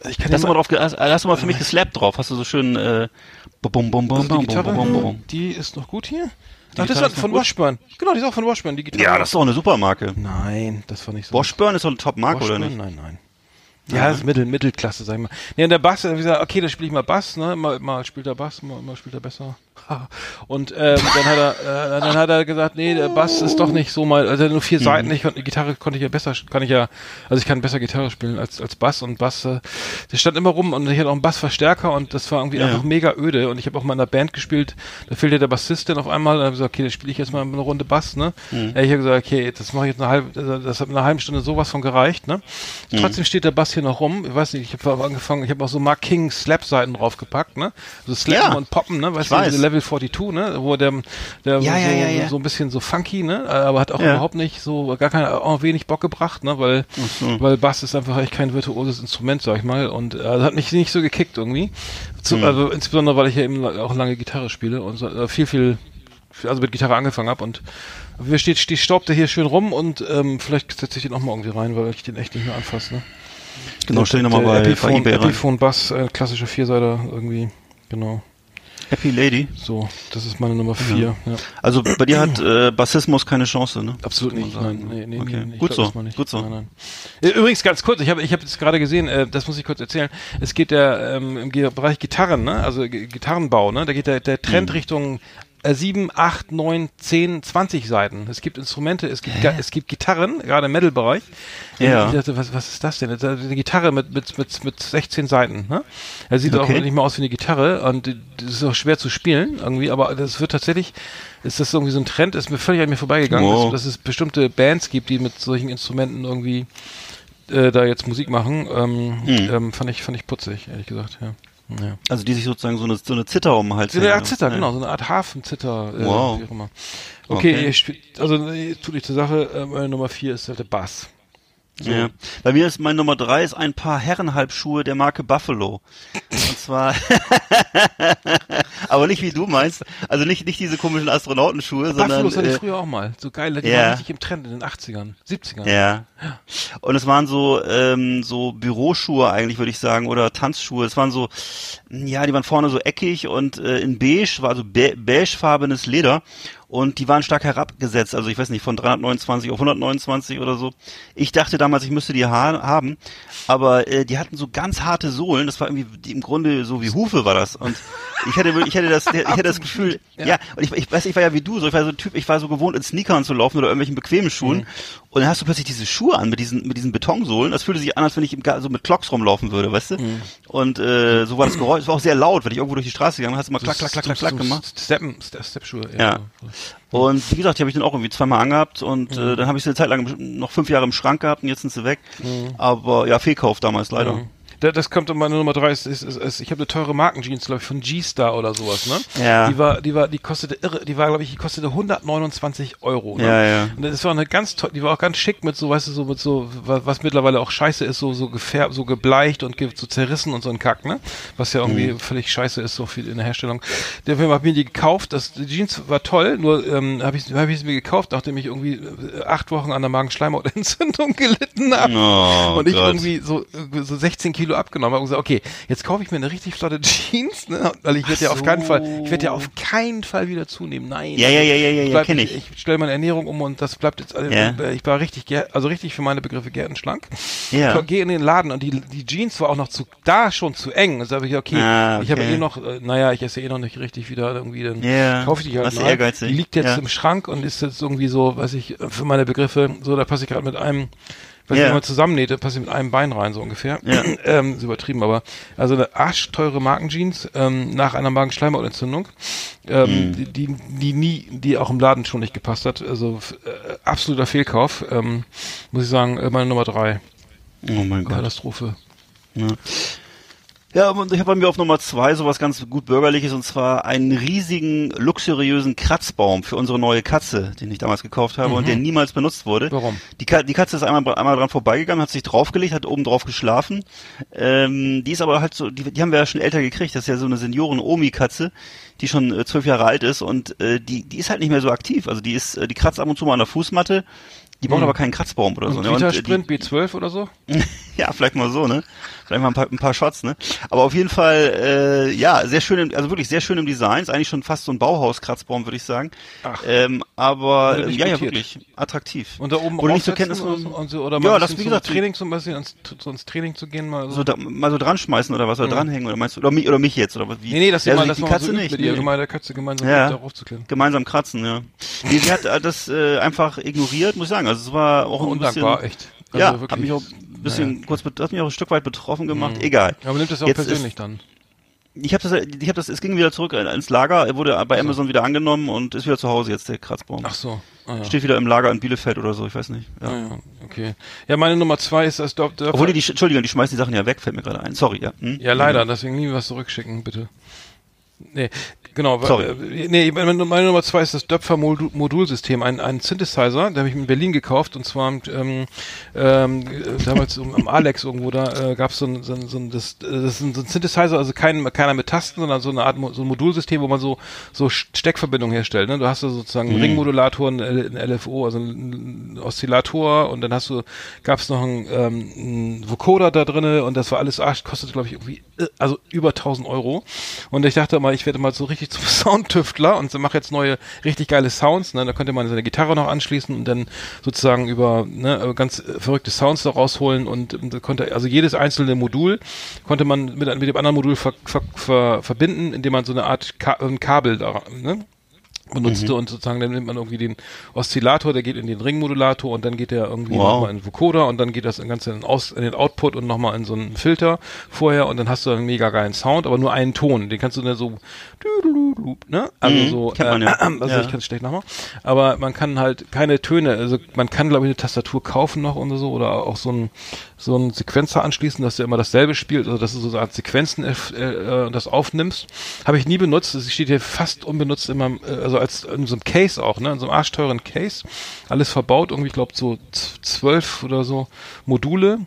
ich kann Hast du mal drauf, hast, hast du mal für mich geslappt drauf? Hast du so schön, äh, bum, bum, bum, also die Gitarre, bum, bum, bum. die ist noch gut hier. Ach, Gitarre das ist war von? Washburn. Genau, die ist auch von Washburn, die Gitarre. Ja, das ist doch eine super Marke. Nein, das war nicht so. Washburn ist doch eine Top-Marke, oder nicht? Nein, nein. Ja, das ist Mittel, Mittelklasse, sag ich mal. Nee, und der Bass, wie gesagt, okay, da spiele ich mal Bass, ne? Mal, mal spielt er Bass, mal, mal spielt er besser. [laughs] und ähm, dann hat er, äh, dann hat er gesagt, nee, der Bass ist doch nicht so mal, also nur vier Mhm. Seiten. Ich konnte, die Gitarre konnte ich ja besser, kann ich ja, also ich kann besser Gitarre spielen als als Bass und Bass, äh, der stand immer rum und ich hatte auch einen Bassverstärker und das war irgendwie Ja. einfach mega öde und ich habe auch mal in einer Band gespielt, da fehlte der Bassist dann auf einmal, dann habe ich gesagt, okay, dann spiele ich jetzt mal eine Runde Bass, ne? Mhm. Ja, ich habe gesagt, okay, das mache ich jetzt eine halbe, also das hat mir eine halbe Stunde sowas von gereicht, ne? Mhm. Trotzdem steht der Bass hier noch rum. Ich weiß nicht, ich habe angefangen, ich habe auch so Mark King Slap Seiten draufgepackt, ne? So Slappen Ja. und Poppen, ne? Weißt Ich du, weiß. Level 42, ne? Wo der, der Ja, so, ja, ja, so ein bisschen so funky, ne? Aber hat auch überhaupt nicht so gar kein auch wenig Bock gebracht, ne? Weil so. weil Bass ist einfach echt kein virtuoses Instrument, sag ich mal, und äh, das hat mich nicht so gekickt irgendwie. Zu, Hm. Also insbesondere weil ich ja eben auch lange Gitarre spiele und so, äh, viel viel also mit Gitarre angefangen habe und wir steht, steht staubt der hier schön rum und ähm, vielleicht setze ich den auch mal irgendwie rein, weil ich den echt nicht mehr anfasse. Ne? Genau, stell ihn nochmal Der bei, bei Epiphone, eBay rein. Epiphone Bass, äh, klassischer Vierseiter irgendwie, genau. Happy Lady. So, das ist meine Nummer vier. Ja. Also bei dir hat äh, Bassismus keine Chance, ne? Absolut nicht, nein. Nee, nee, Okay. nee, Gut glaub so, gut so. Nein, nein. Übrigens ganz kurz, ich habe ich hab jetzt gerade gesehen, äh, das muss ich kurz erzählen. Es geht der ähm, im Bereich Gitarren, ne? Also Gitarrenbau, ne? Da geht der, der Trend Mhm. Richtung äh, 7, 8, 9, 10, 20 Seiten. Es gibt Instrumente, es gibt, es gibt Gitarren, gerade im Metal-Bereich. Ja. Ich dachte, was, was ist das denn? Das Eine Gitarre mit, mit, mit, mit 16 Seiten, ne? Er sieht Okay. auch nicht mal aus wie eine Gitarre und das ist auch schwer zu spielen irgendwie, aber das wird tatsächlich, ist das irgendwie so ein Trend, ist mir völlig an mir vorbeigegangen, Wow. dass, dass es bestimmte Bands gibt, die mit solchen Instrumenten irgendwie äh, da jetzt Musik machen. Ähm, Hm. ähm, fand ich fand ich putzig, ehrlich gesagt, ja. Ja. Also die sich sozusagen so eine, so eine Zither um den Hals So eine hängen, Art Zitter, ja. genau, so eine Art Hafenzitter. Äh, Wow. Wie auch immer. Okay, Okay. Ihr spielt, also äh, tut euch zur Sache, äh, meine Nummer vier ist halt der Bass. So. Ja. Bei mir ist mein Nummer drei ist ein paar Herrenhalbschuhe der Marke Buffalo. Zwar, [laughs] aber nicht wie du meinst, also nicht nicht diese komischen Astronautenschuhe, sondern Buffalos hatte ich äh, früher auch mal. So geil, die ja. waren richtig im Trend in den 80ern, 70ern. Ja. Und es waren so ähm, so Büroschuhe eigentlich, würde ich sagen, oder Tanzschuhe. Es waren so, ja, die waren vorne so eckig und äh, in beige, war also be beigefarbenes Leder. Und die waren stark herabgesetzt, also ich weiß nicht, von 329 auf 129 oder so. Ich dachte damals, ich müsste die ha haben, aber äh, die hatten so ganz harte Sohlen. Das war irgendwie die, im Grunde so wie Hufe war das. Und ich hatte, wirklich- ich hatte das, ich hatte das Gefühl, ja, und ich, ich weiß, ich war ja wie du, so ich war so ein Typ, ich war so gewohnt in Sneakern zu laufen oder irgendwelchen bequemen Schuhen. Und dann hast du plötzlich diese Schuhe an mit diesen mit diesen Betonsohlen. Das fühlte sich an, als wenn ich im, so mit Clocks rumlaufen würde, weißt du? Und äh, so war das Geräusch. Es war auch sehr laut, wenn ich irgendwo durch die Straße gegangen bin, hast du mal klack, klack, klack, klack, klack gemacht. Steppen, Ste- Steppschuhe. Ja. Und wie gesagt, die habe ich dann auch irgendwie zweimal angehabt und Mhm. äh, dann habe ich sie eine Zeit lang noch fünf Jahre im Schrank gehabt und jetzt sind sie weg. Aber ja, Fehlkauf damals leider. Mhm. Da, das kommt meine Nummer drei. Ist, ist, ist, ich habe eine teure Markenjeans, glaube ich, von G-Star oder sowas, ne? Ja. Die war, die war, die kostete irre, die war, glaube ich, die kostete 129 Euro. Ne? Ja, ja. Und das war eine ganz toll, die war auch ganz schick mit so, weißt du, so mit so, was, was mittlerweile auch scheiße ist, so, so gefärbt, so gebleicht und ge, so zerrissen und so ein Kack, ne? Was ja irgendwie völlig scheiße ist, so viel in der Herstellung. Der Film hat mir die gekauft, das, die Jeans war toll, nur, ähm, habe ich, hab ich sie mir gekauft, nachdem ich irgendwie äh, acht Wochen an der Magenschleimhautentzündung [laughs] gelitten habe. Oh, und ich Gott. irgendwie so, so 16 Kilo abgenommen habe und gesagt, okay, jetzt kaufe ich mir eine richtig flotte [laughs] Jeans, ne? Weil ich werde ja auf keinen Fall, ich werde ja auf keinen Fall wieder zunehmen. Nein. Ja, ja, ja, ja, ja, ja, Bleib- kenn ich. Ich stelle meine Ernährung um und das bleibt jetzt, äh, Ja. ich war richtig, also richtig für meine Begriffe gärtenschlank. Ja. Ich gehe in den Laden und die, die Jeans war auch noch zu, da schon zu eng. Also habe ich, okay, Ah, ich habe okay. eh noch, äh, naja, ich esse eh noch nicht richtig wieder irgendwie, dann Ja, kaufe ich die halt du mal. ehrgeizig. Die liegt jetzt Ja. im Schrank und ist jetzt irgendwie so, weiß ich, für meine Begriffe, so, da passe ich gerade mit einem, weiß Ja. ich, wenn man zusammennäht, da passe ich mit einem Bein rein, so ungefähr. Ja. [clears throat] ähm, ist übertrieben, aber also eine arschteure Markenjeans ähm, nach einer Magenschleimhautentzündung, ähm, Mhm. die, die, die nie, die auch im Laden schon nicht gepasst hat. Also äh, absoluter Fehlkauf, ähm, muss ich sagen, äh, meine Nummer drei. Oh mein Gott. Katastrophe. Ja. Ja, und ich habe bei mir auf Nummer zwei sowas ganz gut bürgerliches und zwar einen riesigen, luxuriösen Kratzbaum für unsere neue Katze, den ich damals gekauft habe und der niemals benutzt wurde. Warum? Die, Ka die Katze ist einmal, einmal dran vorbeigegangen, hat sich draufgelegt, hat oben drauf geschlafen. Ähm, die ist aber halt so, die, die haben wir ja schon älter gekriegt. Das ist ja so eine Senioren-Omi-Katze, die schon äh, zwölf Jahre alt ist und äh, die, die ist halt nicht mehr so aktiv. Also die ist, äh, die kratzt ab und zu mal an der Fußmatte. Die braucht Hm. aber keinen Kratzbaum oder so. Und ne? Vita Und, äh, die- Sprint B12 oder so? [laughs] ja, vielleicht mal so, ne? Vielleicht mal ein paar, ein paar Shots, ne? Aber auf jeden Fall, äh, ja, sehr schön, im, also wirklich sehr schön im Design. Ist eigentlich schon fast so ein Bauhaus-Kratzbaum, würde ich sagen. Ach. Ähm, aber ähm, ja, ja, wirklich attraktiv. Und da oben Wurde nicht zur Kenntnis oder, so, und so, oder Ja, mal ein das, wie gesagt, Training zum Beispiel ans, so ins Training zu gehen mal so. So da, mal so dran schmeißen oder was, oder dranhängen, oder meinst du, oder mich, oder mich jetzt, oder was, wie? nee, nee, das ja, ja, mal, also das die Katze so nicht, mit ihr, mal der Katze gemeinsam Ja. darauf zu klären. Gemeinsam kratzen, ja. Nee, sie hat äh, das äh, einfach ignoriert, muss ich sagen. Also es war auch ein bisschen, Undankbar, echt. Also ja, wirklich. hat mich auch ein bisschen kurz, bet- hat mich auch ein Stück weit betroffen gemacht. Mhm. Egal. Aber nimmt das auch Jetzt persönlich ist- dann. Ich habe das, ich habe das, es ging wieder zurück ins Lager, er wurde bei Amazon wieder angenommen und ist wieder zu Hause jetzt der Kratzbaum. Ach so. Ah, ja. Steht wieder im Lager in Bielefeld oder so, ich weiß nicht. Ja. Ah, ja, okay. Ja, meine Nummer zwei ist das Dörf, Dörf Obwohl die, die, Entschuldigung, die schmeißen die Sachen ja weg, fällt mir gerade ein. Sorry, ja. Hm? Ja, leider, deswegen nie was zurückschicken, bitte. Nee, genau. Sorry. äh, Nee, meine, Nummer zwei ist das Döpfer-Modulsystem, ein, ein Synthesizer, den habe ich in Berlin gekauft und zwar ähm, ähm, äh, damals um, am Alex irgendwo, da äh, gab so ein, so ein, so ein, das, äh, das ein, so ein Synthesizer, also kein, keiner mit Tasten, sondern so eine Art so ein Modulsystem, wo man so, so Steckverbindungen herstellt. Ne? Du hast da sozusagen einen Ringmodulator, einen, L- einen LFO, also einen Oszillator und dann hast du, gab es noch einen, ähm, einen Vocoder da drinne und das war alles, ach, kostet glaube ich irgendwie, äh, also über 1000 Euro. Und ich dachte mal, ich werde mal so richtig zum [laughs] Soundtüftler und mache jetzt neue, richtig geile Sounds. Ne? Da könnte man seine Gitarre noch anschließen und dann sozusagen über ne, ganz äh, verrückte Sounds da rausholen und, ähm, konnte, also jedes einzelne Modul konnte man mit, mit dem anderen Modul ver, ver, ver, verbinden, indem man so eine Art Ka ein Kabel da, ne? Benutzte und sozusagen dann nimmt man irgendwie den Oszillator, der geht in den Ringmodulator und dann geht der irgendwie Wow. nochmal in den Vocoder und dann geht das Ganze in, Aus, in den Output und nochmal in so einen Filter vorher und dann hast du einen mega geilen Sound, aber nur einen Ton. Den kannst du dann so, ne? Also Mhm, so, kennt man ja. [clears throat] also Ja. ich kann es schlecht nachmachen, aber man kann halt keine Töne, also man kann glaube ich eine Tastatur kaufen noch und so oder auch so ein so ein Sequenzer anschließen, dass der immer dasselbe spielt, also dass du so eine Art Sequenzen äh, äh, das aufnimmst. Habe ich nie benutzt, es steht hier fast unbenutzt in meinem, äh, also als in so einem Case auch, ne, in so einem arschteuren Case, alles verbaut, irgendwie ich glaube so zwölf oder so Module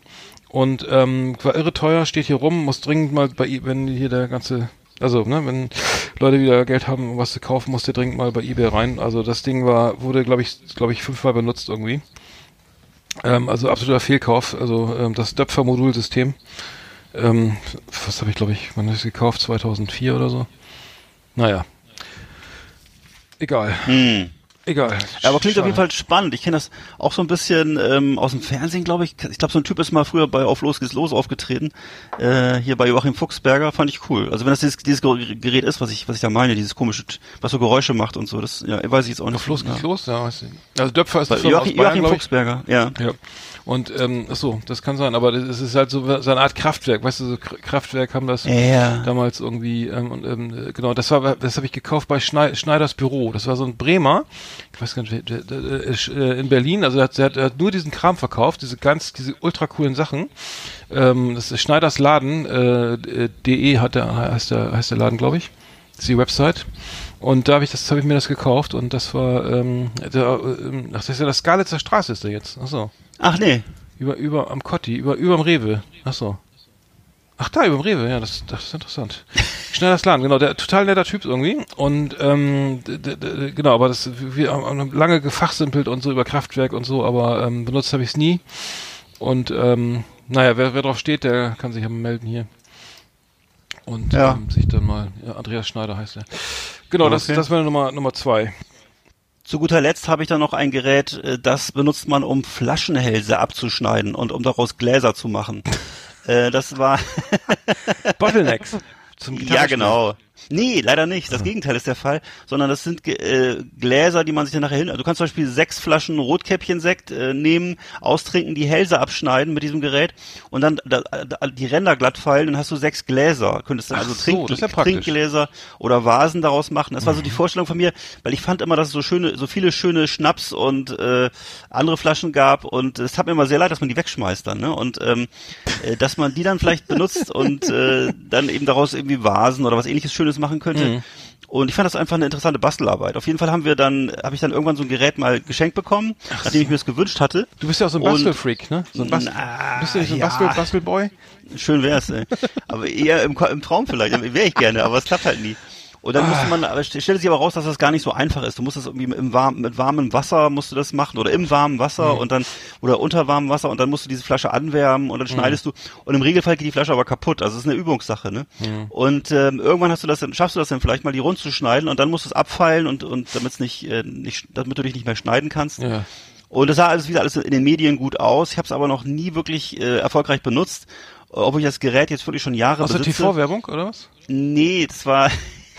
und ähm, war irre teuer, steht hier rum, muss dringend mal bei, i- wenn hier der ganze also, ne, wenn Leute wieder Geld haben, um was zu kaufen, musst du dringend mal bei eBay rein. Also das Ding war, wurde, glaube ich, glaube ich, fünfmal benutzt irgendwie. Ähm, also absoluter Fehlkauf. Also ähm, das Döpfer-Modulsystem. Ähm, was habe ich, glaube ich, wann habe ich gekauft? 2004 oder so. Naja. Egal. Hm. Egal. Ja, aber klingt auf jeden Fall spannend. Ich kenne das auch so ein bisschen ähm, aus dem Fernsehen, glaube ich. Ich glaube, so ein Typ ist mal früher bei Auf Los geht's los aufgetreten. Äh, hier bei Joachim Fuchsberger fand ich cool. Also wenn das dieses, dieses Gerät ist, was ich was ich da meine, dieses komische, was so Geräusche macht und so, das ja, weiß ich jetzt auch nicht. Auf los geht's ja. los, ja. Weiß ich. Also Döpfer ist Bei Joachim, aus Bayern, Joachim. Fuchsberger, ja. Ja. Und ähm, ach so, das kann sein, aber es ist halt so, so eine Art Kraftwerk, weißt du, so Kraftwerk haben das Ja. damals irgendwie ähm, und ähm, äh, genau, das war das habe ich gekauft bei Schnei Schneiders Büro. Das war so ein Bremer, ich weiß gar nicht, der, der, der, ist, äh, in Berlin, also er hat, er hat, hat nur diesen Kram verkauft, diese ganz diese ultra coolen Sachen. Ähm, das ist Schneiders Laden äh, äh, de hat der heißt der heißt der Laden, glaube ich. Das ist die Website. Und da habe ich das, habe ich mir das gekauft und das war, ähm, der, ähm, ach, das ist ja das Skalitzer Straße ist der jetzt. Ach so. Ach nee. Über, über, am Kotti, über, überm Rewe. Ach so. Ach da, überm Rewe, ja, das, das ist interessant. [laughs] Schneiders Laden, genau, der total netter Typ irgendwie. Und ähm, genau, aber das wir haben lange gefachsimpelt und so über Kraftwerk und so, aber ähm, benutzt habe ich es nie. Und ähm, naja, wer, wer drauf steht, der kann sich ja mal melden hier. Und Ja. ähm, sich dann mal, ja, Andreas Schneider heißt er. Genau, das, Okay. das war Nummer, Nummer zwei. Zu guter Letzt habe ich da noch ein Gerät, äh, das benutzt man, um Flaschenhälse abzuschneiden und um daraus Gläser zu machen. [laughs] äh, das war Bottlenecks. Zum ja genau. Nee, leider nicht. Das Gegenteil ist der Fall, sondern das sind äh, Gläser, die man sich dann nachher hin. Du kannst zum Beispiel sechs Flaschen Rotkäppchensekt äh, nehmen, austrinken, die Hälse abschneiden mit diesem Gerät und dann da, da, die Ränder glatt feilen, dann hast du sechs Gläser. Könntest dann Ach also so, Trink, ja. Mhm. Trinkgläser oder Vasen daraus machen. Das war so die Vorstellung von mir, weil ich fand immer, dass es so schöne, so viele schöne Schnaps und äh, andere Flaschen gab und es hat mir immer sehr leid, dass man die wegschmeißt dann, ne? Und ähm, äh, dass man die dann vielleicht benutzt und äh, dann eben daraus irgendwie Vasen oder was ähnliches Schönes machen könnte. Mhm. Und ich fand das einfach eine interessante Bastelarbeit. Auf jeden Fall haben wir dann, habe ich dann irgendwann so ein Gerät mal geschenkt bekommen, nachdem ich mir es gewünscht hatte. Du bist ja auch so ein Bastelfreak, ne? So ein Bastel, Na, bist du nicht so ein ja. Bastel, Bastelboy? Schön wär's, ey. Aber eher im, im Traum vielleicht. Wäre ich gerne, aber es klappt halt nie. Und dann musste man, stellte sich aber raus, dass das gar nicht so einfach ist. Du musst das irgendwie im warm, mit warmem Wasser musst du das machen oder im warmen Wasser und dann oder unter warmem Wasser und dann musst du diese Flasche anwärmen und dann schneidest du und im Regelfall geht die Flasche aber kaputt. Also es ist eine Übungssache, ne? Und ähm, irgendwann hast du das, dann, schaffst du das dann vielleicht mal die rund zu schneiden und dann musst du es abfeilen und und damit es nicht, äh, nicht, damit du dich nicht mehr schneiden kannst. Ja. Und das sah alles wieder alles in den Medien gut aus. Ich habe es aber noch nie wirklich äh, erfolgreich benutzt. Obwohl ich das Gerät jetzt wirklich schon Jahre der besitze. TV-Werbung, oder was? Nee, das war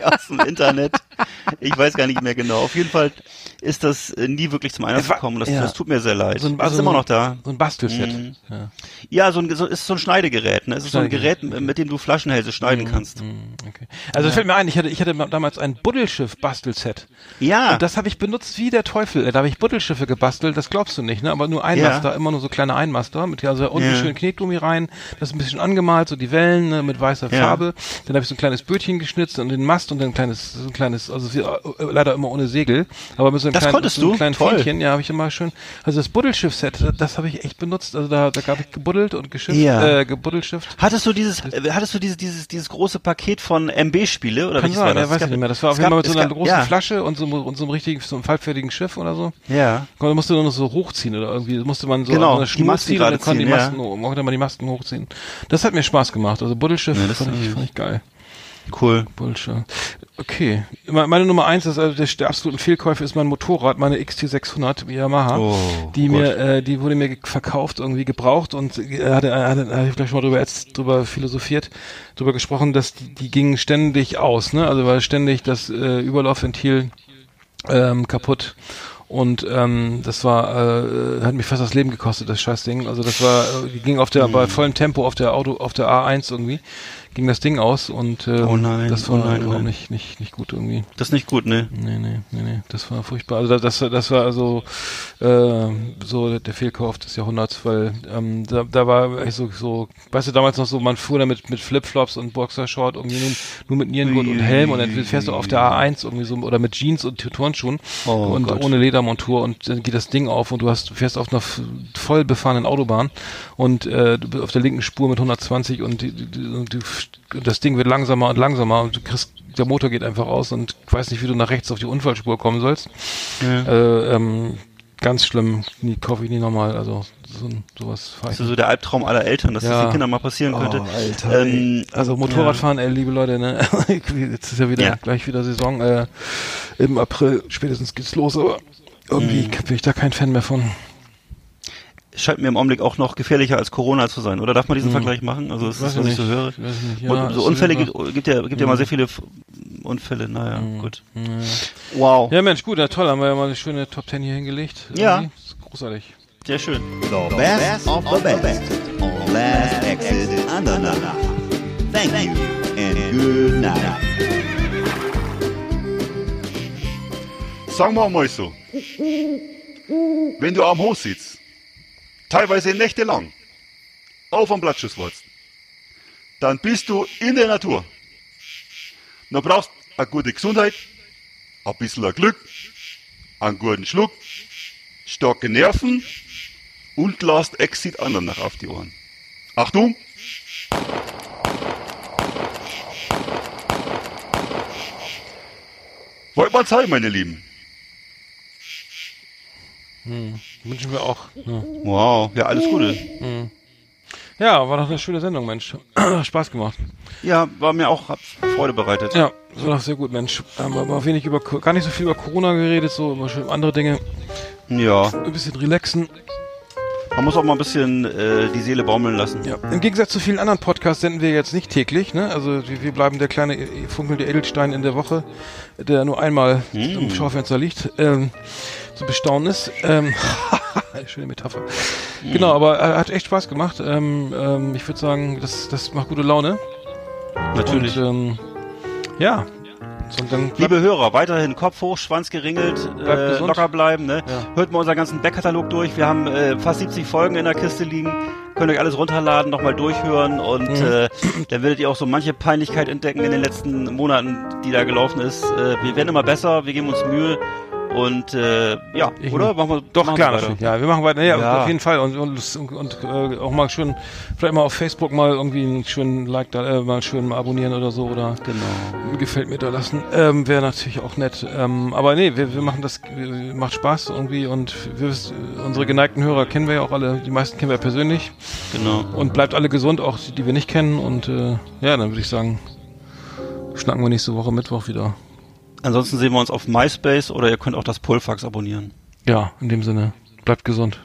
[laughs] aus dem Internet. Ich weiß gar nicht mehr genau. Auf jeden Fall ist das äh, nie wirklich zum Einsatz gekommen. Das, ja. das tut mir sehr leid. So ein, das ist immer ein- noch da. So ein Bastelset. Mhm. Ja. Ja, so ein so, ist so ein Schneidegerät. Ne? Es ist so ein Gerät, Schneidegerät, mit dem du Flaschenhälse schneiden kannst. Mhm, Okay. Also fällt mir ein, ich hatte, ich hatte damals ein Buddelschiff-Bastelset. Ja. Und das habe ich benutzt wie der Teufel. Da habe ich Buddelschiffe gebastelt, das glaubst du nicht, ne? Aber nur Ja. Einmaster, immer nur so kleine Einmaster. Mit also unten Ja. schön Knetgummi rein, das ein bisschen angemalt, so die Wellen ne, mit weißer Ja. Farbe. Dann habe ich so ein kleines Bötchen geschnitzt und den Mast und dann ein kleines, ein kleines, also äh, leider immer ohne Segel, aber mit so einem Das kleinen, konntest so einem du? kleinen Toll. Fähnchen, ja, habe ich immer schön. Also das Buddelschiff-Set, das, habe ich echt benutzt. Also da, da gab ich gebuddelt und geschifft, Ja. äh, gebuddelschift. Hattest du dieses, hattest du dieses, dieses, dieses große Paket von MB-Spiele oder Kann sein, war das? weiß ich nicht mehr. Das war auf jeden Fall mit so einer gab- großen ja. Flasche und so, und so einem richtigen, so einem faltfertigen Schiff oder so. Ja. Und dann musste nur noch so hochziehen oder irgendwie musste man so Genau, die Schnur ziehen und dann konnte die ja. Masten, ja. konnte man die Masten hochziehen. Das hat mir Spaß gemacht. Also Buddelschiff Ja, das fand, ich, fand ich geil. Cool. Bullshit. Okay. Me- Meine Nummer eins ist also der, der absoluten Fehlkäufe ist mein Motorrad, meine XT600 Yamaha. Oh, die oh mir, äh, die wurde mir verkauft, irgendwie gebraucht und äh, hatte, hatte, hatte ich vielleicht schon mal drüber, jetzt drüber philosophiert, drüber gesprochen, dass die, die gingen ständig aus, ne? Also war ständig das äh, Überlaufventil ähm, kaputt. Und ähm, das war, äh, hat mich fast das Leben gekostet, das Scheißding. Also das war, äh, die ging auf der, Mhm. bei vollem Tempo auf der Auto, auf der A1 irgendwie, ging das Ding aus und äh, Oh nein, das oh war nein, oh überhaupt nein. nicht, nicht, nicht gut irgendwie. Das ist nicht gut, ne? Nee, nee, nee, nee, das war furchtbar. Also das, das, das war also äh, so der Fehlkauf des Jahrhunderts, weil ähm, da, da war echt so, so, weißt du, damals noch so, man fuhr da mit, Flipflops und Boxershort irgendwie nur, nur mit Nierengurt und Helm und dann fährst du auf der A1 irgendwie so oder mit Jeans und Turnschuhen Oh und Gott. ohne Ledermontur und dann geht das Ding auf und du hast du fährst auf einer voll befahrenen Autobahn und äh, du bist auf der linken Spur mit 120 und, und, du, und das Ding wird langsamer und langsamer und du kriegst der Motor geht einfach aus und ich weiß nicht, wie du nach rechts auf die Unfallspur kommen sollst. Äh, ähm, ganz schlimm, nie kaufe ich nie nochmal, also so, ein- sowas fahr ich Das ist so der Albtraum aller Eltern, dass das Ja. den Kindern mal passieren könnte. Oh, Alter, ähm, Also Motorradfahren, ey, liebe Leute, ne? [laughs] Jetzt ist ja wieder Ja. gleich wieder Saison. Äh, Im April spätestens geht's los, aber irgendwie Mhm. bin ich da kein Fan mehr von. Scheint mir im Augenblick auch noch gefährlicher als Corona zu sein. Oder darf man diesen Vergleich machen? Also das ist, was ich ich so nicht. höre. Weiß ich nicht. Und Ja, so ist Unfälle gibt, gibt ja gibt ja mal sehr viele Unfälle. Naja, gut. Ja. Wow, ja, Mensch, gut, ja, toll, haben wir ja mal eine schöne Top Ten hier hingelegt. Ja. Großartig. sehr schön. The best of the best on Last Exit Andernach. Thank you and good night. Sagen wir mal so. Wenn du am Hof sitzt, teilweise nächtelang, auf am Blattschuss wartest, dann bist du in der Natur. Du brauchst eine gute Gesundheit, ein bisschen Glück, einen guten Schluck, starke Nerven und Last Exit Andernach auf die Ohren. Achtung! Wollt man sein, meine Lieben? Wünschen wir auch. Ja. Wow, ja, alles Gute. ja, war doch eine schöne Sendung, Mensch. [clears throat] Spaß gemacht. Ja, war mir auch, hat Freude bereitet. Ja, war doch sehr gut, Mensch. Haben wir aber wenig über, gar nicht so viel über Corona geredet, so immer schön andere Dinge. Ja, Ein bisschen relaxen. Man muss auch mal ein bisschen äh, die Seele baumeln lassen. Ja. Im Gegensatz zu vielen anderen Podcasts senden wir jetzt nicht täglich, ne? Also wir, wir bleiben der kleine äh, funkelnde Edelstein in der Woche, der nur einmal im Schaufenster liegt, ähm, zu bestaunen ist. Ähm, [laughs] schöne Metapher. Genau, aber er hat echt Spaß gemacht. Ähm, ähm, ich würde sagen, das, das macht gute Laune. Natürlich. Und, ähm, ja. Dann Liebe Hörer, weiterhin Kopf hoch, Schwanz geringelt, äh, locker bleiben. Ne? Ja. Hört mal unseren ganzen Backkatalog durch. Wir haben äh, fast 70 Folgen in der Kiste liegen. Könnt euch alles runterladen, nochmal durchhören und Mhm. äh, dann werdet ihr auch so manche Peinlichkeit entdecken in den letzten Monaten, die da gelaufen ist. Äh, wir werden immer besser, wir geben uns Mühe und äh, ja, Ich- oder? Machen wir, Doch, machen klar, wir. Ja, wir machen weiter. Ja, Ja. auf jeden Fall. Und, und, und, äh, auch mal schön, vielleicht mal auf Facebook mal irgendwie einen schönen Like da, äh, mal schön mal abonnieren oder so oder Genau. gefällt mir da lassen. Ähm, Wäre natürlich auch nett. Ähm, aber nee, wir, wir machen das, wir, macht Spaß irgendwie und wir, wissen, unsere geneigten Hörer kennen wir ja auch alle, die meisten kennen wir persönlich. Genau. Und bleibt alle gesund, auch die, die wir nicht kennen. Und äh, ja, dann würde ich sagen, schnacken wir nächste Woche Mittwoch wieder. Ansonsten sehen wir uns auf MySpace oder ihr könnt auch das Pullfax abonnieren. Ja, in dem Sinne, bleibt gesund.